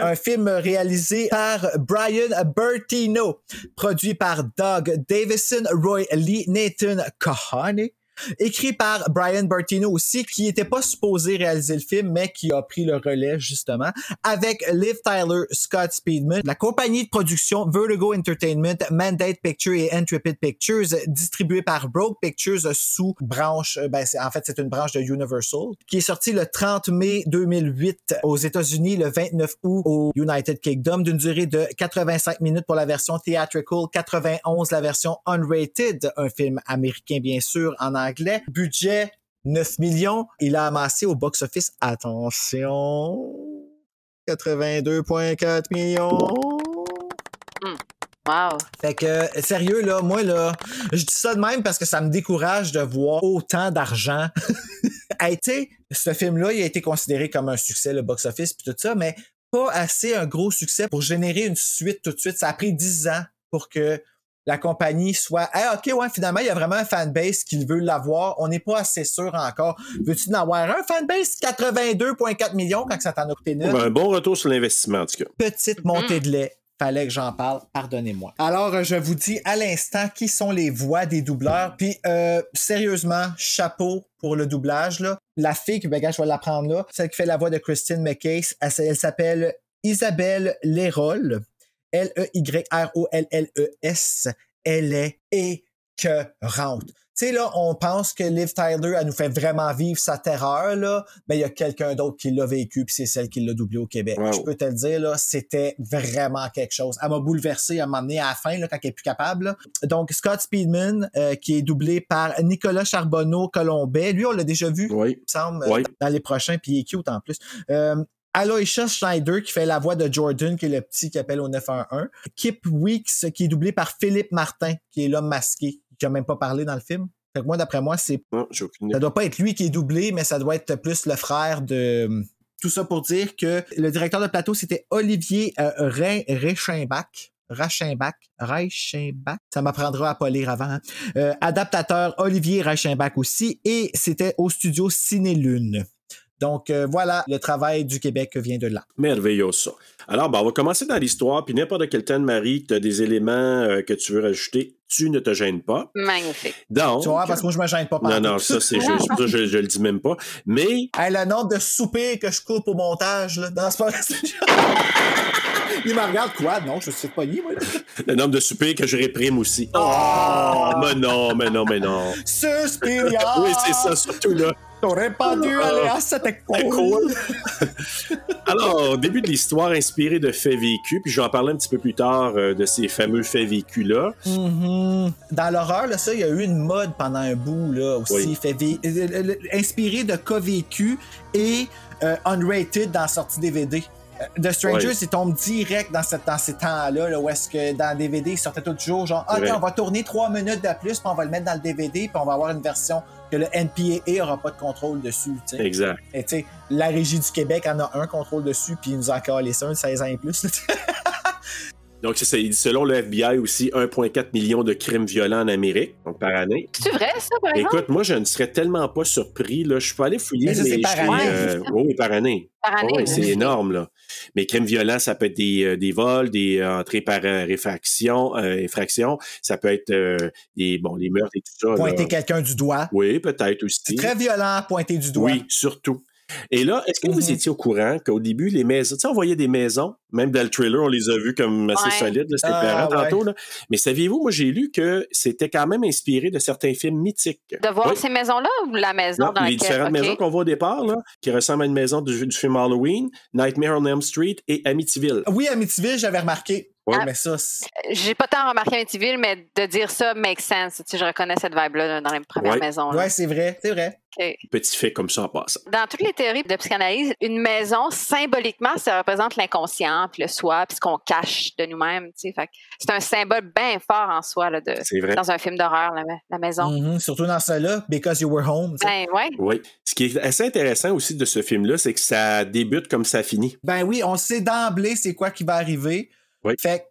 Un film réalisé par Brian Bertino, produit par Doug Davison, Roy Lee, Nathan Kahane, Écrit par Brian Bertino aussi, qui était pas supposé réaliser le film, mais qui a pris le relais, justement, avec Liv Tyler, Scott Speedman, la compagnie de production Vertigo Entertainment, Mandate Pictures et Intrepid Pictures, distribuée par Broke Pictures sous branche, euh, ben, en fait, c'est une branche de Universal, qui est sorti le 30 mai 2008 aux États-Unis, le 29 août au United Kingdom, d'une durée de 85 minutes pour la version theatrical, 91 la version unrated, un film américain bien sûr en. Budget 9 millions, il a amassé au box-office, attention, 82,4 millions. Wow. Fait que, sérieux, là, moi, là, je dis ça de même parce que ça me décourage de voir autant d'argent. a été, ce film-là, il a été considéré comme un succès, le box-office puis tout ça, mais pas assez un gros succès pour générer une suite tout de suite. Ça a pris 10 ans pour que la compagnie soit, ah, ok, ouais, finalement, il y a vraiment un fanbase qui veut l'avoir. On n'est pas assez sûr encore. Veux-tu en avoir un fanbase? 82,4 millions quand ça t'en a coûté neuf? Ben, un bon retour sur l'investissement, en tout cas. petite montée de lait. Fallait que j'en parle, pardonnez-moi. Alors, euh, je vous dis à l'instant qui sont les voix des doubleurs. Puis, euh, sérieusement, chapeau pour le doublage. Là. La fille, ben, gars, je vais la prendre là, celle qui fait la voix de Christine McCase, elle s'appelle Isabelle Lérol. L-E-Y-R-O-L-L-E-S. Elle est écœurante. Tu sais, là, on pense que Liv Tyler, elle nous fait vraiment vivre sa terreur, là. Ben, il y a quelqu'un d'autre qui l'a vécu, puis c'est celle qui l'a doublé au Québec. Wow. Je peux te le dire, là, c'était vraiment quelque chose. Elle m'a bouleversé, elle m'a amené à la fin, là, quand elle est plus capable. là. Donc, Scott Speedman, euh, qui est doublé par Nicolas Charbonneau-Colombet. Lui, on l'a déjà vu, Oui. il me semble, Oui. dans les prochains, puis il est cute en plus. Euh, Aloysius Schneider qui fait la voix de Jordan, qui est le petit qui appelle au 911. Kip Weeks qui est doublé par Philippe Martin, qui est l'homme masqué, qui a même pas parlé dans le film. Fait que moi, d'après moi, c'est Non, j'ai aucune ça doit pas être lui qui est doublé, mais ça doit être plus le frère de. Tout ça pour dire que le directeur de plateau, c'était Olivier euh, Re- Reichenbach. Reichenbach. Reichenbach? Ça m'apprendra à pas lire avant. hein. Euh, adaptateur Olivier Reichenbach aussi. Et c'était au studio Ciné Lune. Donc euh, voilà, le travail du Québec vient de là. Merveilleux, ça. Alors, ben, on va commencer dans l'histoire, puis n'importe quel temps de Marie, tu as des éléments euh, que tu veux rajouter, tu ne te gênes pas. Magnifique. Donc. Tu vois, parce que moi, je me gêne pas par Non, non, ça, c'est juste, ça, je, je le dis même pas. Mais, Hey, le nombre de soupers que je coupe au montage, là, dans ce Il me regarde quoi? Non, je sais pas ni, moi. le nombre de soupers que je réprime aussi. Oh, mais non, mais non, mais non. Suspiria! Oui, c'est ça, surtout là. T'aurais pas dû Ah. aller à cette école. Cool. Alors, début de l'histoire inspiré de faits vécus, puis je vais en parler un petit peu plus tard euh, de ces fameux faits vécus-là. Mhm. Dans l'horreur, là, ça, il y a eu une mode pendant un bout, là, aussi, Oui. fait vé- euh, euh, inspiré de cas vécus et euh, unrated dans la sortie DVD. The Strangers, Oui. il tombe direct dans, cette, dans ces temps-là, là, où est-ce que dans le DVD, il sortait tout jour, genre, ah, Ouais. ok, on va tourner trois minutes de plus, puis on va le mettre dans le DVD, puis on va avoir une version que le NPAA aura pas de contrôle dessus, tu sais. Exact. Et tu sais, la Régie du Québec en a un contrôle dessus, puis il nous a encore laissé un de 16 ans et plus. Donc, c'est ça. Il dit, selon le FBI aussi, 1,4 million de crimes violents en Amérique, donc par année. C'est vrai, ça, par exemple? Écoute, moi, je ne serais tellement pas surpris. Là. Je suis pas allé fouiller, Mais ça, mais par année. euh, oui, oui, par année. Par année, Oui, oui. c'est énorme, là. Mais crimes violents, ça peut être des, euh, des vols, des euh, entrées par réfraction, euh, effraction. Ça peut être euh, des, bon, les meurtres et tout ça. Pointer quelqu'un du doigt. Oui, peut-être aussi. C'est très violent, pointer du doigt. Oui, surtout. Et là, est-ce que vous Mhm. étiez au courant qu'au début, les maisons, tu sais, on voyait des maisons, même dans le trailer, on les a vues comme assez Ouais. solides, là, c'était Ah, ouais. tantôt, là. Mais saviez-vous, moi, j'ai lu que c'était quand même inspiré de certains films mythiques. De voir Oui. ces maisons-là ou la maison Non, dans les laquelle... différentes maisons qu'on voit au départ, là, qui ressemblent à une maison du, du film Halloween, Nightmare on Elm Street et Amityville. Oui,Amityville, j'avais remarqué. Mais ça, c'est- J'ai pas tant remarqué Amityville, mais de dire ça make sense. Tu sais, je reconnais cette vibe-là dans les premières Ouais. maisons. ouais, c'est vrai, c'est vrai. Petit fait comme ça en passant. Dans toutes les théories de psychanalyse, une maison, symboliquement, ça représente l'inconscient, puis le soi, puis ce qu'on cache de nous-mêmes. C'est un symbole bien fort en soi là, de, C'est vrai. dans un film d'horreur, la, la maison. Mhm, Surtout dans celle-là, Because You Were Home. tu sais. Ben ouais. Oui. Ce qui est assez intéressant aussi de ce film-là, c'est que ça débute comme ça finit. Ben oui, on sait d'emblée c'est quoi qui va arriver. Oui. Fait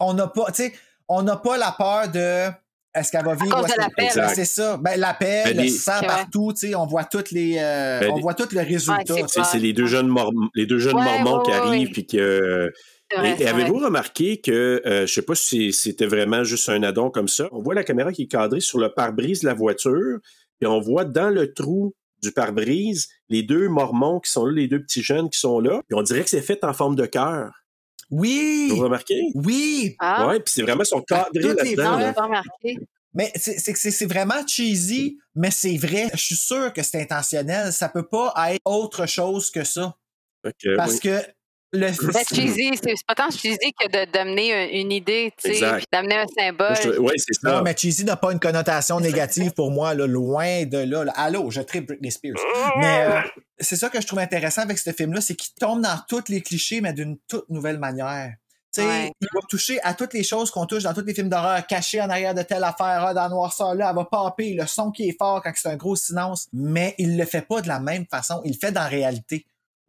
on n'a pas, tu sais, on n'a pas la peur de est-ce qu'elle va vivre ou est-ce qu'elle- C'est ça. Ben, la paix, Ben, le les- sang partout, tu sais, on voit toutes les, euh, Ben, on voit tout le résultat. Ouais, c'est les deux jeunes, morm- les deux jeunes Ouais, mormons ouais, qui ouais, arrivent puis que vrai. Et, avez-vous remarqué que, euh, je sais pas si c'était vraiment juste un addon comme ça, on voit la caméra qui est cadrée sur le pare-brise de la voiture, et on voit dans le trou du pare-brise les deux mormons qui sont là, les deux petits jeunes qui sont là, et on dirait que c'est fait en forme de cœur. Oui! Vous remarquez? Oui! Ah, Ouais, puis c'est vraiment son cadré là-dedans. là. remarqué. Mais c'est c'est que c'est c'est vraiment cheesy, mais c'est vrai. Je suis sûr que c'est intentionnel. Ça peut pas être autre chose que ça. Que, Parce oui. que le Ben, cheesy, c'est c'est pas tant cheesy que de- d'amener une idée, tu sais, puis d'amener un symbole. Ouais, c'est ça. Non, mais cheesy n'a pas une connotation négative pour moi, là, loin de là, là. Allô, je tripe Britney Spears. Mais euh, c'est ça que je trouve intéressant avec ce film-là, c'est qu'il tombe dans tous les clichés, mais d'une toute nouvelle manière. Tu sais, Ouais. il va toucher à toutes les choses qu'on touche dans tous les films d'horreur, caché en arrière de telle affaire, ah, dans la noirceur là, elle va popper, le son qui est fort quand c'est un gros silence, mais il le fait pas de la même façon, il le fait dans la réalité.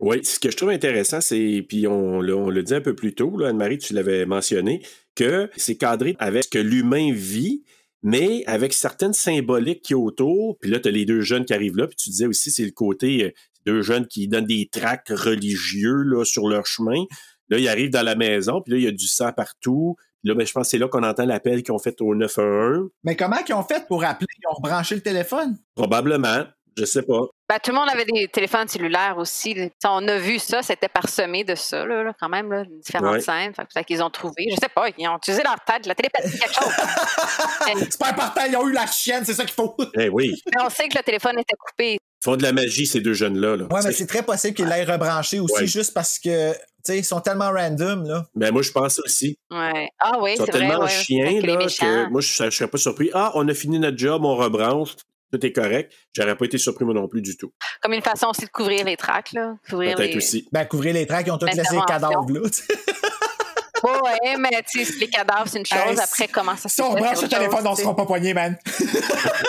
Oui, ce que je trouve intéressant, c'est, puis on, l'a- on le dit un peu plus tôt, Anne-Marie, tu l'avais mentionné, que c'est cadré avec ce que l'humain vit, mais avec certaines symboliques qui est autour. Puis là, tu as les deux jeunes qui arrivent là, puis tu disais aussi, c'est le côté euh, deux jeunes qui donnent des tracts religieux là, sur leur chemin. Là, ils arrivent dans la maison, puis là, il y a du sang partout. Là, ben, je pense que c'est là qu'on entend l'appel qu'ils ont fait au 911. Mais comment ils ont fait pour appeler? Ils ont rebranché le téléphone? Probablement, je sais pas. Ben, tout le monde avait des téléphones cellulaires aussi. T'sais, On a vu ça, c'était parsemé de ça, là, là, quand même, là, différentes Ouais. scènes. Peut-être qu'ils ont trouvé, je sais pas, ils ont utilisé leur tête, la télépathie, quelque chose. mais, C'est pas important, ils ont eu la chienne, c'est ça qu'il faut. Eh oui, mais on sait que le téléphone était coupé. ils font de la magie, ces deux jeunes-là. Là. Ouais, mais C'est- très possible qu'ils l'aient rebranché aussi, Ouais. juste parce que, tu sais, ils sont tellement random, là. Ben, moi, je pense aussi. Ouais. Ah oui, Ils sont c'est vrai. tellement ouais, chiens là, que moi, je ne serais pas surpris. Ah, on a fini notre job, on rebranche, tout est correct. J'aurais pas été surpris moi non plus du tout. Comme une façon aussi de couvrir les tracks, là. Couvrir Peut-être les... aussi. Ben, couvrir les tracks, ils ont tous laissé les cadavres, là. Ouais, mais tu sais, les cadavres, c'est une chose. Hey, Après, comment ça se Si on branche le téléphone, chose, on tu sera pas poigné, man. Ouais,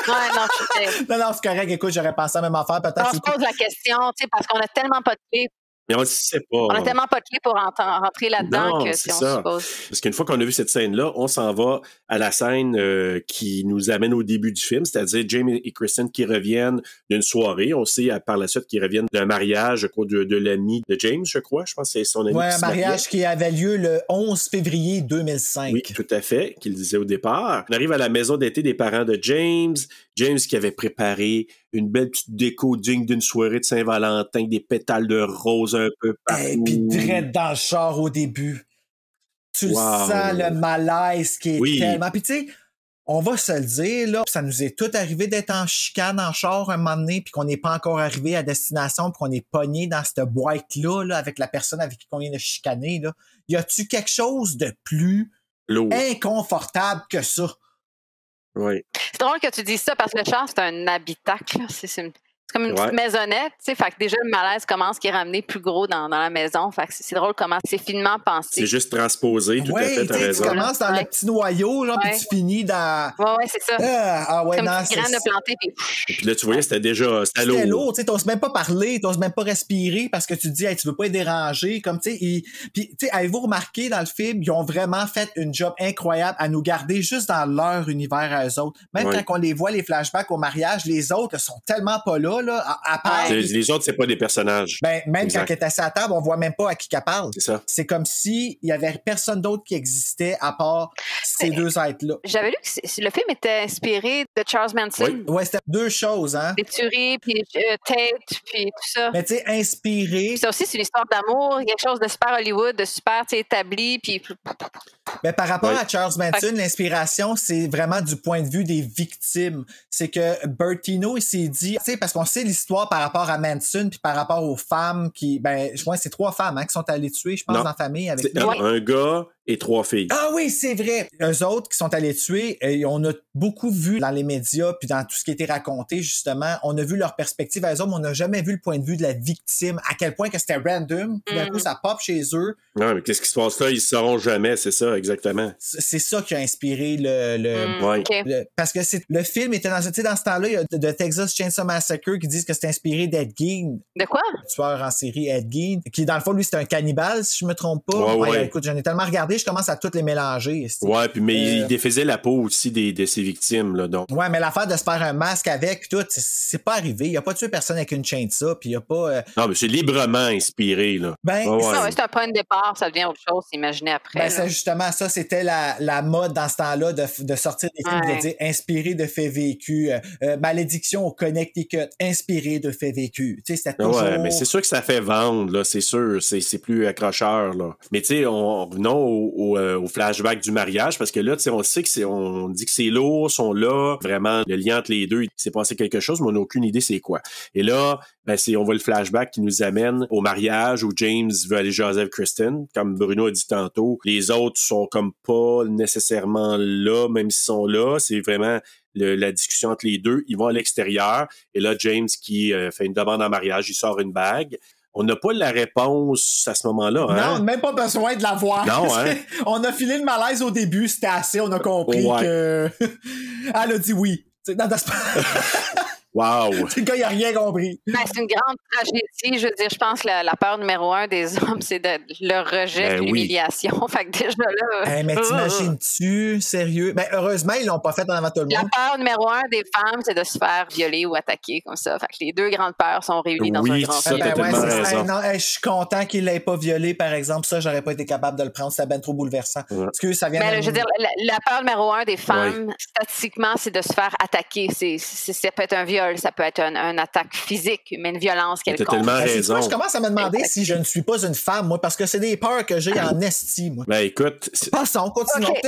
non, je sais. non, non, c'est correct. Écoute, j'aurais pensé à la même affaire. Peut-être On se pose la question, tu sais, parce qu'on a tellement pas de clés. Mais on ne sait pas. On a tellement pas de clés pour ent- rentrer là-dedans Non, que c'est si on ça. suppose. Parce qu'une fois qu'on a vu cette scène-là, on s'en va à la scène euh, qui nous amène au début du film, c'est-à-dire Jamie et Kristen qui reviennent d'une soirée. On sait par la suite qu'ils reviennent d'un mariage, je crois, de, de l'ami de James, je crois. Je pense que c'est son ami. Qui un mariage qui avait lieu le 11 février 2005. Oui, tout à fait, qu'il disait au départ. On arrive à la maison d'été des parents de James. James qui avait préparé une belle petite déco digne d'une soirée de Saint-Valentin, des pétales de rose un peu partout. Et puis, direct dans le char au début. Tu le Wow. sens, le malaise qui est Oui. tellement. Puis, tu sais, on va se le dire, là, ça nous est tout arrivé d'être en chicane en char un moment donné, puis qu'on n'est pas encore arrivé à destination, puis qu'on est pogné dans cette boîte-là, là, avec la personne avec qui on vient de chicaner, là. Y a-tu quelque chose de plus Lourd. inconfortable que ça? Oui. C'est drôle que tu dises ça parce que le char, c'est un habitacle. C'est comme une Ouais. petite maisonnette. tu sais. Fait que déjà, le malaise commence qui est ramené plus gros dans, dans la maison. Fait que c'est drôle comment c'est finement pensé. C'est juste transposé, tout à Ouais, fait, tu t'as sais, tu raison. commences dans Ouais. le petit noyau, là, puis tu finis dans. Ouais, ouais, c'est ça. Ah, ah ouais, comme non, c'est de planter. Puis... Et puis là, tu voyais, c'était déjà, c'était C'était lourd. lourd, tu sais, t'oses même pas parler, t'oses même pas respirer parce que tu te dis, hey, tu veux pas être dérangé, comme, tu sais, puis, tu sais, avez-vous remarqué dans le film, ils ont vraiment fait une job incroyable à nous garder juste dans leur univers à eux autres. Même Ouais. quand on les voit, les flashbacks au mariage, les autres sont tellement pas là, là, à, à part, Les, les autres, c'est pas des personnages. ben, même Exact. quand elle est assis à table, on voit même pas à qui qu'elle parle. C'est ça. C'est comme si il y avait personne d'autre qui existait à part ces Mais- deux êtres-là. J'avais lu que le film était inspiré de Charles Manson. Oui. Ouais, c'était deux choses, hein. Des tueries, puis euh, Tate, puis tout ça. Mais tu sais, inspiré, Puis ça aussi, c'est une histoire d'amour, quelque chose de super Hollywood, de super établi. Puis Ben, par rapport Ouais. à Charles Manson, l'inspiration, c'est vraiment du point de vue des victimes. C'est que Bertino, il s'est dit, tu sais, parce qu'on sait l'histoire par rapport à Manson, puis par rapport aux femmes qui, ben, je vois, c'est trois femmes hein, qui sont allées tuer, je pense, Non. dans la famille avec un gars et trois filles. Ah oui, c'est vrai. Eux autres qui sont allés tuer, et on a beaucoup vu dans les médias, puis dans tout ce qui a été raconté, justement, on a vu leur perspective à eux autres, mais on n'a jamais vu le point de vue de la victime, à quel point que c'était random, puis d'un Mm. coup, ça pop chez eux. Non, mais qu'est-ce qui se passe là? Ils ne sauront jamais, c'est ça, exactement. C'est ça qui a inspiré le, le, Ouais. OK. Le- parce que c'est le film était dans tu sais dans ce temps-là il y a de, de Texas Chainsaw Massacre qui disent que c'est inspiré d'Ed Gein De quoi? tueur en série Ed Gein, qui dans le fond, lui, c'est un cannibale, si je me trompe pas. Ouais, ouais. écoute, j'en ai tellement regardé, je commence à toutes les mélanger. c'est- Ouais, puis mais Euh, il défaisait la peau aussi des, de ses victimes, là, donc. Ouais, mais l'affaire de se faire un masque avec, tout, c'est- pas arrivé. Il a pas tué personne avec une chaîne de ça, puis il a pas. euh, Non, mais c'est librement inspiré, là. Ben, Ça, ouais. c'est un point de départ, ça devient autre chose, s'imaginer après. Ben, là. c'est justement ça, c'était la, la mode dans ce temps-là de, de sortir des films Ouais. de dire inspiré de faits vécus, euh, euh, Malédiction au Connecticut, inspiré de faits vécus. Tu sais, c'était toujours. Ouais, mais c'est sûr que ça fait vendre, là, c'est sûr. C'est, c'est plus accrocheur, là. Mais tu sais, on, revenons au, au, euh, au flashback du mariage, parce que là, on sait que c'est, on dit que c'est lourd, sont là, vraiment, le lien entre les deux, il s'est passé quelque chose, mais on n'a aucune idée c'est quoi. Et là, ben, c'est, on voit le flashback qui nous amène au mariage où James veut aller avec Kristen. Comme Bruno a dit tantôt, les autres sont comme pas nécessairement là, même s'ils sont là. C'est vraiment la discussion entre les deux. Ils vont à l'extérieur. Et là, James qui euh, fait une demande en mariage, il sort une bague. On n'a pas la réponse à ce moment-là. Hein? Non, même pas besoin de la voir. Non, hein? on a filé le malaise au début, c'était assez, on a compris Ouais. que. Elle a dit oui. Wow! le gars, il a rien compris. Ben, c'est une grande tragédie. Je veux dire, je pense que la, la peur numéro un des hommes, c'est de, le rejet, Ben oui. l'humiliation. Fait que déjà là. Hey, mais t'imagines-tu, sérieux? Ben, heureusement, ils l'ont pas fait en avant tout le La monde. peur numéro un des femmes, c'est de se faire violer ou attaquer comme ça. Fait que les deux grandes peurs sont réunies dans un grand film. Ben ouais. Hey, non, hey, je suis content qu'il l'ait pas violé, par exemple. Ça, j'aurais pas été capable de le prendre. C'était ben trop bouleversant. Ouais. Excuse, ça vient là, je veux dire, la, la peur numéro un des femmes, statistiquement, c'est de se faire attaquer. C'est, c'est- ça peut être un viol, ça peut être un- une attaque physique, mais une violence Mais t'as quelconque. tellement Ben, raison. je commence à me demander si je ne suis pas une femme, moi, parce que c'est des peurs que j'ai en esti, moi. Ben écoute, c'est- Passons, continuons.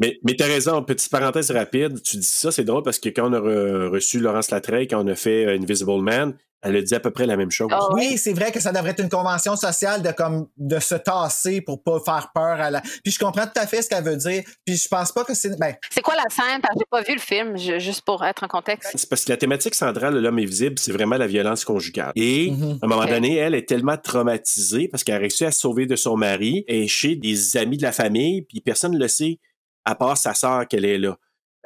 Mais, mais t'as raison, petite parenthèse rapide, tu dis ça, c'est drôle parce que quand on a re- reçu Laurence Latreille, quand on a fait euh, Invisible Man, elle a dit à peu près la même chose. Oh, Oui, c'est vrai que ça devrait être une convention sociale de comme de se tasser pour pas faire peur à la. Puis je comprends tout à fait ce qu'elle veut dire. Puis je pense pas que c'est. Ben, C'est quoi la scène? Parce que j'ai pas vu le film, je- juste pour être en contexte. C'est parce que la thématique centrale de l'homme invisible, c'est vraiment la violence conjugale. Et Mhm. à un moment donné, elle est tellement traumatisée parce qu'elle a réussi à se sauver de son mari, est chez des amis de la famille, puis personne ne le sait, à part sa sœur qu'elle est là.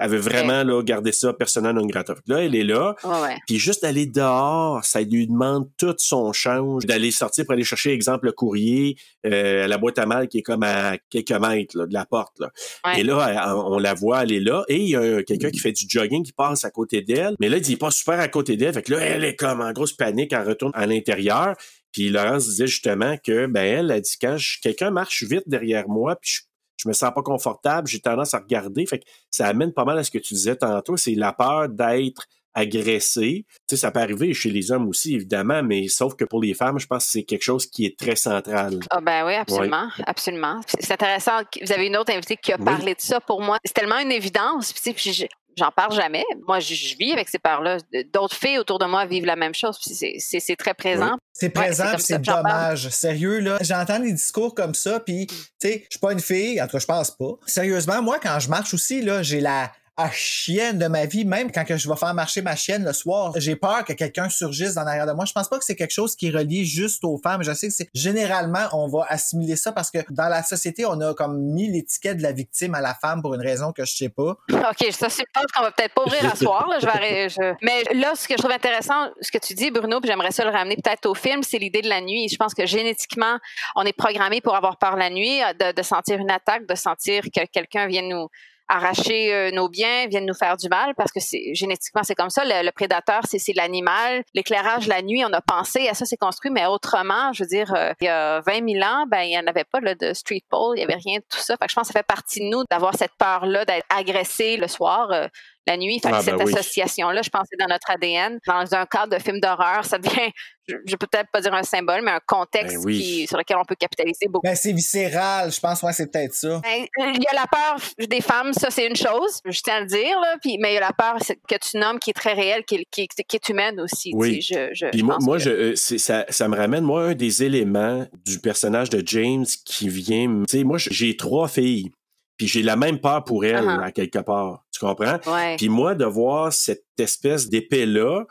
Elle veut vraiment là, garder ça personnel non grata. Là, elle est là, Ouais, puis juste d'aller dehors, ça lui demande tout son change, d'aller sortir pour aller chercher, exemple, le courrier euh, à la boîte à mal qui est comme à quelques mètres là, de la porte. Là. Ouais. Et là, elle- on la voit, elle est là, et il y a un- quelqu'un qui fait du jogging qui passe à côté d'elle. Mais là, il est pas super à côté d'elle. Fait que là, elle est comme en grosse panique, elle retourne à l'intérieur. Puis Laurence disait justement que, ben, elle a dit, quand je- quelqu'un marche vite derrière moi, puis je, je me sens pas confortable, j'ai tendance à regarder. Fait que ça amène pas mal à ce que tu disais tantôt, c'est la peur d'être agressé. Tu sais, ça peut arriver chez les hommes aussi, évidemment, mais sauf que pour les femmes, je pense que c'est quelque chose qui est très central. Ah ben oui, absolument, absolument. C'est intéressant. Vous avez une autre invitée qui a Oui. parlé de ça. Pour moi, c'est tellement une évidence. Puis, tu sais, puis je- j'en parle jamais. Moi, je, je vis avec ces peurs-là. D'autres filles autour de moi vivent la même chose. C'est- très présent. C'est présent, c'est dommage. Sérieux, là. J'entends des discours comme ça, puis, tu sais, je suis pas une fille, en tout cas, je pense pas. Sérieusement, moi, quand je marche aussi, là, j'ai la à chienne de ma vie, même quand que je vais faire marcher ma chienne le soir, j'ai peur que quelqu'un surgisse dans l'arrière de moi. Je pense pas que c'est quelque chose qui est relié juste aux femmes. Je sais que c'est généralement on va assimiler ça parce que dans la société, on a comme mis l'étiquette de la victime à la femme pour une raison que je sais pas. OK, ça, c'est je pense qu'on va peut-être pas ouvrir à soir. Là. Je vais arrêter- je- Mais là, ce que je trouve intéressant, ce que tu dis, Bruno, puis j'aimerais ça le ramener peut-être au film, c'est l'idée de la nuit. Je pense que génétiquement, on est programmé pour avoir peur la nuit, de, de sentir une attaque, de sentir que quelqu'un vient nous arracher euh, nos biens, viennent nous faire du mal, parce que c'est génétiquement, c'est comme ça. Le, le prédateur, c'est c'est l'animal. L'éclairage la nuit, on a pensé à ça, c'est construit, mais autrement, je veux dire, euh, il y a 20 000 ans, ben, il n'y en avait pas là, de street pole, il n'y avait rien de tout ça. Fait que je pense que ça fait partie de nous d'avoir cette peur-là d'être agressé le soir. euh, la nuit. Fait que Ah, ben cette oui. association-là, je pense, c'est dans notre ADN. Dans un cadre de film d'horreur, ça devient, je, je peux peut-être pas dire un symbole, mais un contexte Ben oui. qui, sur lequel on peut capitaliser beaucoup. Ben, c'est viscéral, je pense, ouais, c'est peut-être ça. Ben, Il y a la peur des femmes, ça c'est une chose, je tiens à le dire, là, puis, mais il y a la peur que tu nommes qui est très réelle, qui, est- qui, est- qui est humaine aussi. Oui. tu sais, Je, je, Puis je moi, moi que- je, euh, c'est- ça, ça me ramène, moi, un des éléments du personnage de James qui vient. me- Tu sais, moi, j'ai trois filles. Puis j'ai la même peur pour elles, Uh-huh. à quelque part. Tu comprends? Ouais. Puis moi, de voir cette espèce d'épée-là,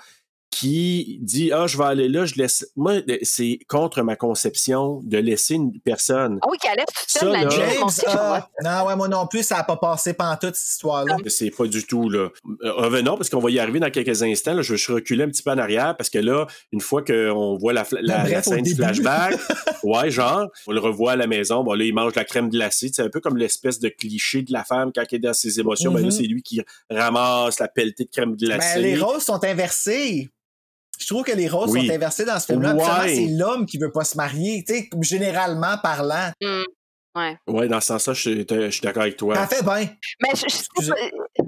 qui dit ah je vais aller là, je laisse. Moi c'est contre ma conception de laisser une personne. Ah oui, toute Ça, seule la là- nuit. James, ah, non, ouais, moi non plus, ça n'a pas passé pantoute, cette histoire-là. C'est pas du tout là. Euh, Revenons parce qu'on va y arriver dans quelques instants. Là. Je vais reculer un petit peu en arrière parce que là, une fois qu'on voit la, la, Bref, la scène du flashback, ouais, genre, on le revoit à la maison. Bon, là, il mange de la crème glacée. C'est un peu comme l'espèce de cliché de la femme quand elle est dans ses émotions. Ben là, Mhm. c'est lui qui ramasse la pelletée de crème glacée. Mais les rôles sont inversés. Je trouve que les rôles Oui. sont inversés dans ce film-là. Ouais. C'est l'homme qui veut pas se marier, tu sais, généralement parlant. Hum, Ouais. Ouais, dans ce sens-là, je suis je suis d'accord avec toi. Ça fait bien. Mais je, je sais Excusez. pas,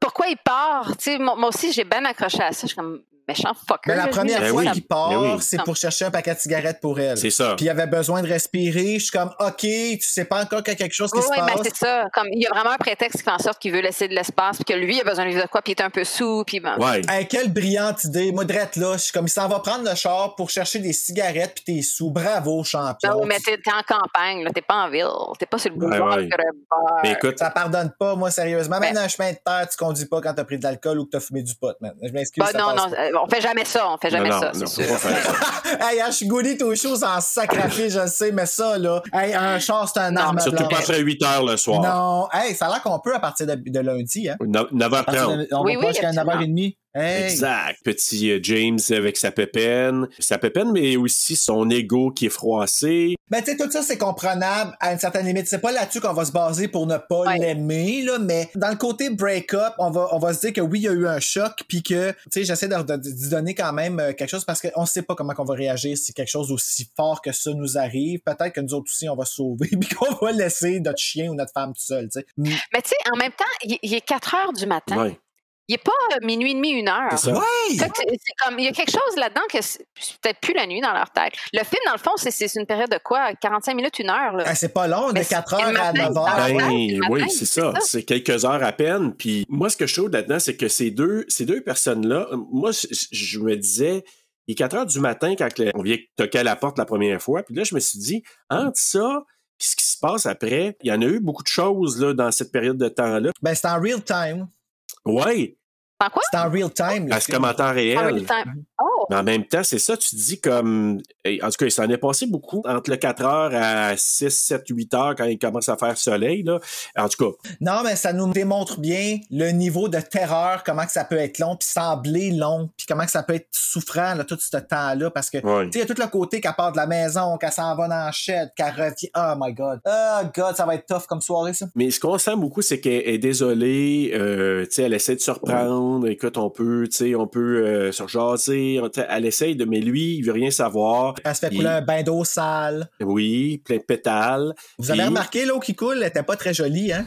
pourquoi il part? Tu sais, moi, moi aussi, j'ai bien accroché à ça. Je suis comme méchant fucker. Mais la là, lui, première Ben fois oui. qu'il part, Ben oui. c'est pour chercher un paquet de cigarettes pour elle. C'est ça. Puis il avait besoin de respirer. Je suis comme, OK, tu sais pas encore qu'il y a quelque chose qui Oui, se oui, ben passe. c'est ça. Comme, il y a vraiment un prétexte qui fait en sorte qu'il veut laisser de l'espace, puis que lui, il a besoin de vivre de quoi, puis il est un peu sous, puis ben, Ouais. Hey, quelle brillante idée. Moi, drette là, je suis comme, il s'en va prendre le char pour chercher des cigarettes puis t'es sous. Bravo, champion. Non, mais t'es en campagne, là, t'es pas en ville, t'es pas sur le Ouais, boulevard ouais. de Grébert. Mais écoute, Ça pardonne pas, moi, sérieusement. Même Ben- dans un chemin de terre, tu conduis pas quand t'as pris de l'alcool ou que t'as fumé du pot, man. Je m'excuse. Ça non, passe non, on fait jamais ça, on fait jamais non, ça, non, sûr. hey, je suis goûté aux choses en sacrifice, je le sais, mais ça, là. Hey, un char, c'est un arme Surtout pas après 8 heures le soir. Non, hey, ça a l'air qu'on peut à partir de, de lundi, hein. No- À partir 9h30. de- on Oui, va oui, pas jusqu'à absolument. 9h30. Hey. Exact. Petit euh, James avec sa pépine. Sa pépine, mais aussi son ego qui est froissé. Ben, tu sais, tout ça, c'est comprenable à une certaine limite. C'est pas là-dessus qu'on va se baser pour ne pas Ouais. l'aimer, là, mais dans le côté break-up, on va, on va se dire que oui, il y a eu un choc, puis que, tu sais, j'essaie de, de, d'y donner quand même euh, quelque chose parce qu'on sait pas comment on va réagir si quelque chose aussi fort que ça nous arrive. Peut-être que nous autres aussi, on va se sauver, puis qu'on va laisser notre chien ou notre femme tout seul, tu sais. Mais tu sais, en même temps, il, il est 4 heures du matin. Ouais, Il est pas euh, minuit et demi, une heure. c'est comme, il y a quelque chose là-dedans que c'est peut-être plus la nuit dans leur tête. Le film, dans le fond, c'est- c'est une période de quoi? 45 minutes, une heure, là. Ah, c'est pas long, de Mais 4 c'est heures à matin, 9 ça heures. Ben, oui, matin, c'est c'est ça. ça. C'est quelques heures à peine. Puis moi, ce que je trouve là-dedans, c'est que ces deux, ces deux personnes-là, moi, je, je me disais, il est 4 heures du matin quand le- on vient toquer à la porte la première fois. Puis là, je me suis dit, entre ça, puis ce qui se passe après, il y en a eu beaucoup de choses là, dans cette période de temps-là. Ben, c'est en real time. Quoi? C'est en real time. comme en temps réel. real time. Oh! Mais en même temps, c'est ça, tu te dis comme. En tout cas, il s'en est passé beaucoup entre le 4 heures à 6, 7, 8 heures quand il commence à faire soleil. Là. En tout cas, Non, mais ça nous démontre bien le niveau de terreur, comment que ça peut être long, puis sembler long, puis comment que ça peut être souffrant là, tout ce temps-là, parce que Ouais. tu sais, il y a tout le côté qu'elle part de la maison, qu'elle s'en va dans la shed, qu'elle revient. Oh my god. Oh god, ça va être tough comme soirée, ça. Mais ce qu'on sent beaucoup, c'est qu'elle est désolée. Euh, tu sais, elle essaie de se reprendre. Écoute, on peut, tu sais, on peut euh, se rejaser. Elle essaye de, mais lui, il veut rien savoir. Elle se fait Il- couler un bain d'eau sale. Oui, plein de pétales. Vous avez remarqué l'eau qui coule, elle était pas très jolie, hein?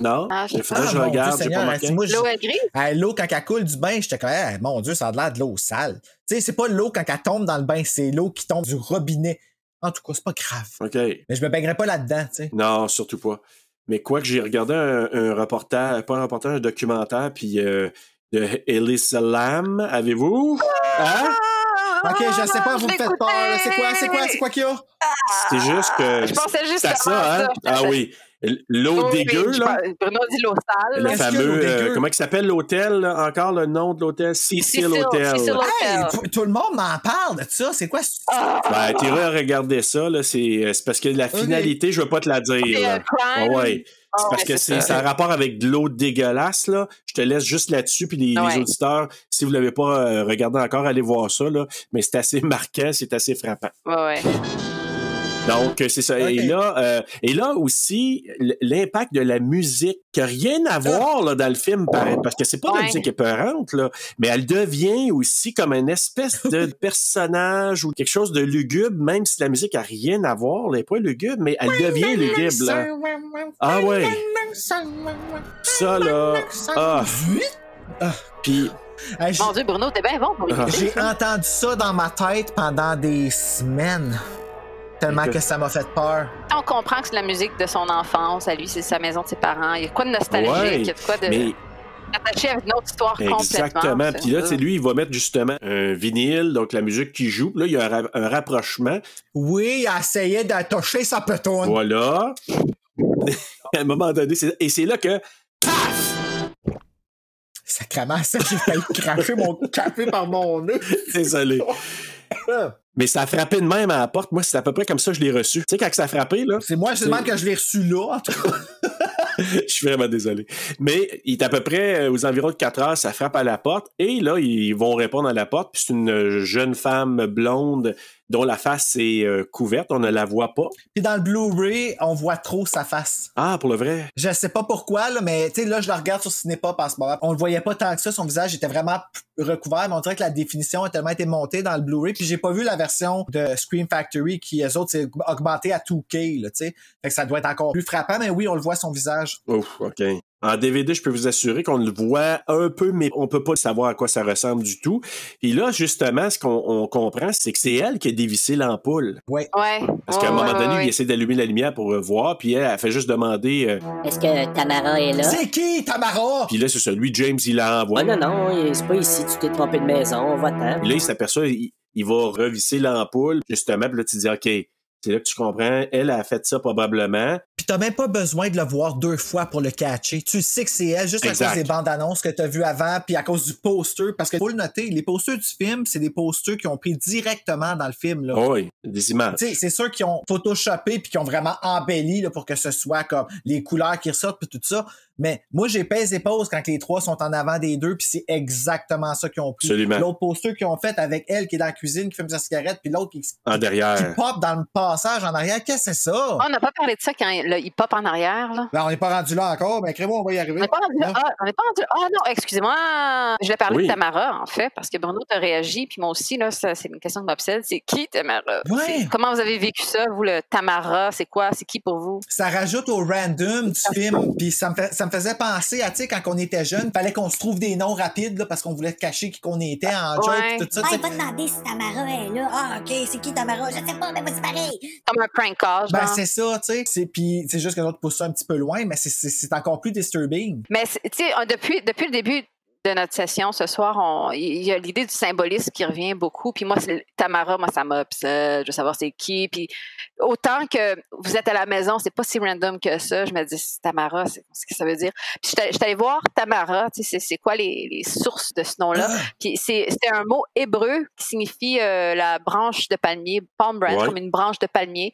Non, Ah, je- il faudrait Ah, que je regarde. J'ai pas je- L'eau est grise? L'eau, quand elle coule du bain, j'étais comme, Hey, mon Dieu, ça a l'air de l'eau sale. Tu sais, c'est pas l'eau quand elle tombe dans le bain, c'est l'eau qui tombe du robinet. En tout cas, c'est pas grave. OK. Mais je me baignerais pas là-dedans, tu sais. Non, surtout pas. Mais quoi que j'ai regardé un, un reportage, pas un reportage, un documentaire, puis euh, de Elisa Lam, avez-vous? Hein? Ok, je sais pas, vous me faites peur. C'est quoi, c'est quoi, c'est quoi qu'il y a? C'est juste que. Je pensais juste c'est à à ça, hein? Ah oui. L'eau dégueu, là? Bruno dit l'eau sale. Le fameux. euh, comment il s'appelle l'hôtel? Encore le nom de l'hôtel? Cecil Hotel. Cecil Hey, Hotel. tout, tout le monde m'en parle de ça. C'est quoi? ce- Ah, Ben, t'iras regarder ça, là. C'est c'est parce que la finalité, je veux pas te la dire. Là. Ah ouais. C'est Ah, parce que c'est a rapport avec de l'eau dégueulasse, là. Je te laisse juste là-dessus, puis les, auditeurs, si vous l'avez pas euh, regardé encore, allez voir ça, là. Mais c'est assez marquant, c'est assez frappant. Ouais, ouais. Donc, euh, c'est ça. Et là, euh, et là aussi, l'impact de la musique, qui n'a rien à voir là, dans le film, par- parce que c'est pas de la musique épeurante, là, mais elle devient aussi comme une espèce de personnage ou quelque chose de lugubre, même si la musique a rien à voir, elle n'est pas lugubre, mais elle devient lugubre. là. Ah ouais. Ça, là. Ah. Puis, Hey, j'ai- Mon Dieu, Bruno, t'es bien bon pour Ah. J'ai entendu ça dans ma tête pendant des semaines. Tellement que ça m'a fait peur. On comprend que c'est la musique de son enfance, à lui, c'est sa maison de ses parents. Il y a quoi de nostalgique, Ouais, il y a de quoi de mais attaché à une autre histoire complètement. Exactement. Puis là, c'est lui, il va mettre justement un vinyle, donc la musique qui joue. Puis là, il y a un, ra- un rapprochement. Oui, elle essayait d'attacher sa petoune. Voilà. à un moment donné, c'est- et c'est là que, paf! Sacrement, ça, j'ai failli cracher mon café par mon nez. Désolé. Mais ça a frappé de même à la porte. Moi, c'est à peu près comme ça que je l'ai reçu. Tu sais, quand ça a frappé, là. C'est moi, c'est même que je l'ai reçu là, en tout cas. je suis vraiment désolé. Mais il est à peu près euh, aux environs de 4 heures, ça frappe à la porte. Et là, ils vont répondre à la porte. Puis c'est une jeune femme blonde dont la face est euh, couverte. On ne la voit pas. Puis dans le Blu-ray, on voit trop sa face. Ah, pour le vrai? Je sais pas pourquoi, là, mais tu sais, là, je la regarde sur Cinépop en ce moment. On le voyait pas tant que ça. Son visage était vraiment recouvert, mais on dirait que la définition a tellement été montée dans le Blu-ray. Puis j'ai pas vu la version de Scream Factory qui, eux autres, c'est augmenté à 2K, là, tu sais. Fait que ça doit être encore plus frappant, mais oui, on le voit son visage. Ouf, OK. En DVD, je peux vous assurer qu'on le voit un peu, mais on peut pas savoir à quoi ça ressemble du tout. Et là, justement, ce qu'on on comprend, c'est que c'est elle qui a dévissé l'ampoule. Ouais. Ouais. Parce qu'à un moment ouais, donné, ouais. il essaie d'allumer la lumière pour voir, puis elle, elle fait juste demander. euh, Est-ce que Tamara est là? C'est qui, Tamara? puis là, c'est ça. Lui, James, il la envoie. Oh non, non, c'est pas ici, tu t'es trompé de maison, va-t'en. Puis là, il s'aperçoit, il, il va revisser l'ampoule, justement, puis là, tu te dis, OK, c'est là que tu comprends, elle a fait ça probablement. Puis t'as même pas besoin de le voir deux fois pour le catcher. Tu sais que c'est elle juste à cause des bandes annonces que t'as vues avant, puis à cause du poster. Parce que faut le noter, les posters du film, c'est des posters qui ont pris directement dans le film. Là. Oui, des images. Tu sais, c'est sûr qu'ils ont photoshopé puis qu'ils ont vraiment embelli là, pour que ce soit comme les couleurs qui ressortent puis tout ça. Mais moi, j'ai pèse et pause quand les trois sont en avant des deux puis c'est exactement ça qu'ils ont pris. Absolument. L'autre poster qu'ils ont fait avec elle qui est dans la cuisine, qui fume sa cigarette, puis l'autre qui, En qui derrière. pop dans le passage en arrière. Qu'est-ce que c'est ça? On n'a pas parlé de ça quand le hip hop en arrière, là. Ben, on n'est pas rendu là encore, mais crée-moi, on va y On arriver. n'est pas rendu là. Non. Ah, on n'est pas rendu là. Ah non, excusez-moi. Je vais parler Oui. de Tamara, en fait, parce que Bruno t'a réagi, puis moi aussi, là, ça, c'est une question qui m'obsède. C'est qui Tamara? Ouais. C'est- Comment vous avez vécu ça, vous, le Tamara? C'est quoi? C'est qui pour vous? Ça rajoute au random du film, puis ça me, fait- ça me faisait penser à, tu sais, quand on était jeune, fallait qu'on se trouve des noms rapides, là, parce qu'on voulait cacher qui qu'on était en joke, Ouais. tout ça. Tu sais. va demander si Tamara est là. Ah, OK, c'est qui Tamara? Je sais pas, mais vas-y pareil. Comme un prank call, Ben, c'est ça, tu sais. C'est- Puis c'est juste que l'autre pousse ça un petit peu loin, mais c'est- c'est c'est encore plus disturbing. Mais c'est- tu sais, euh, depuis, depuis le début de notre session ce soir, il y a l'idée du symbolisme qui revient beaucoup. Puis moi, Tamara, moi, ça m'obsède. Je veux savoir c'est qui. Puis autant que vous êtes à la maison, c'est pas si random que ça. Je me dis, c'est Tamara, c'est ce que ça veut dire. Puis je suis allée voir Tamara, tu sais, c'est- quoi les, les sources de ce nom-là? Puis c'est un mot hébreu qui signifie euh, la branche de palmier, palm branch, Ouais. comme une branche de palmier.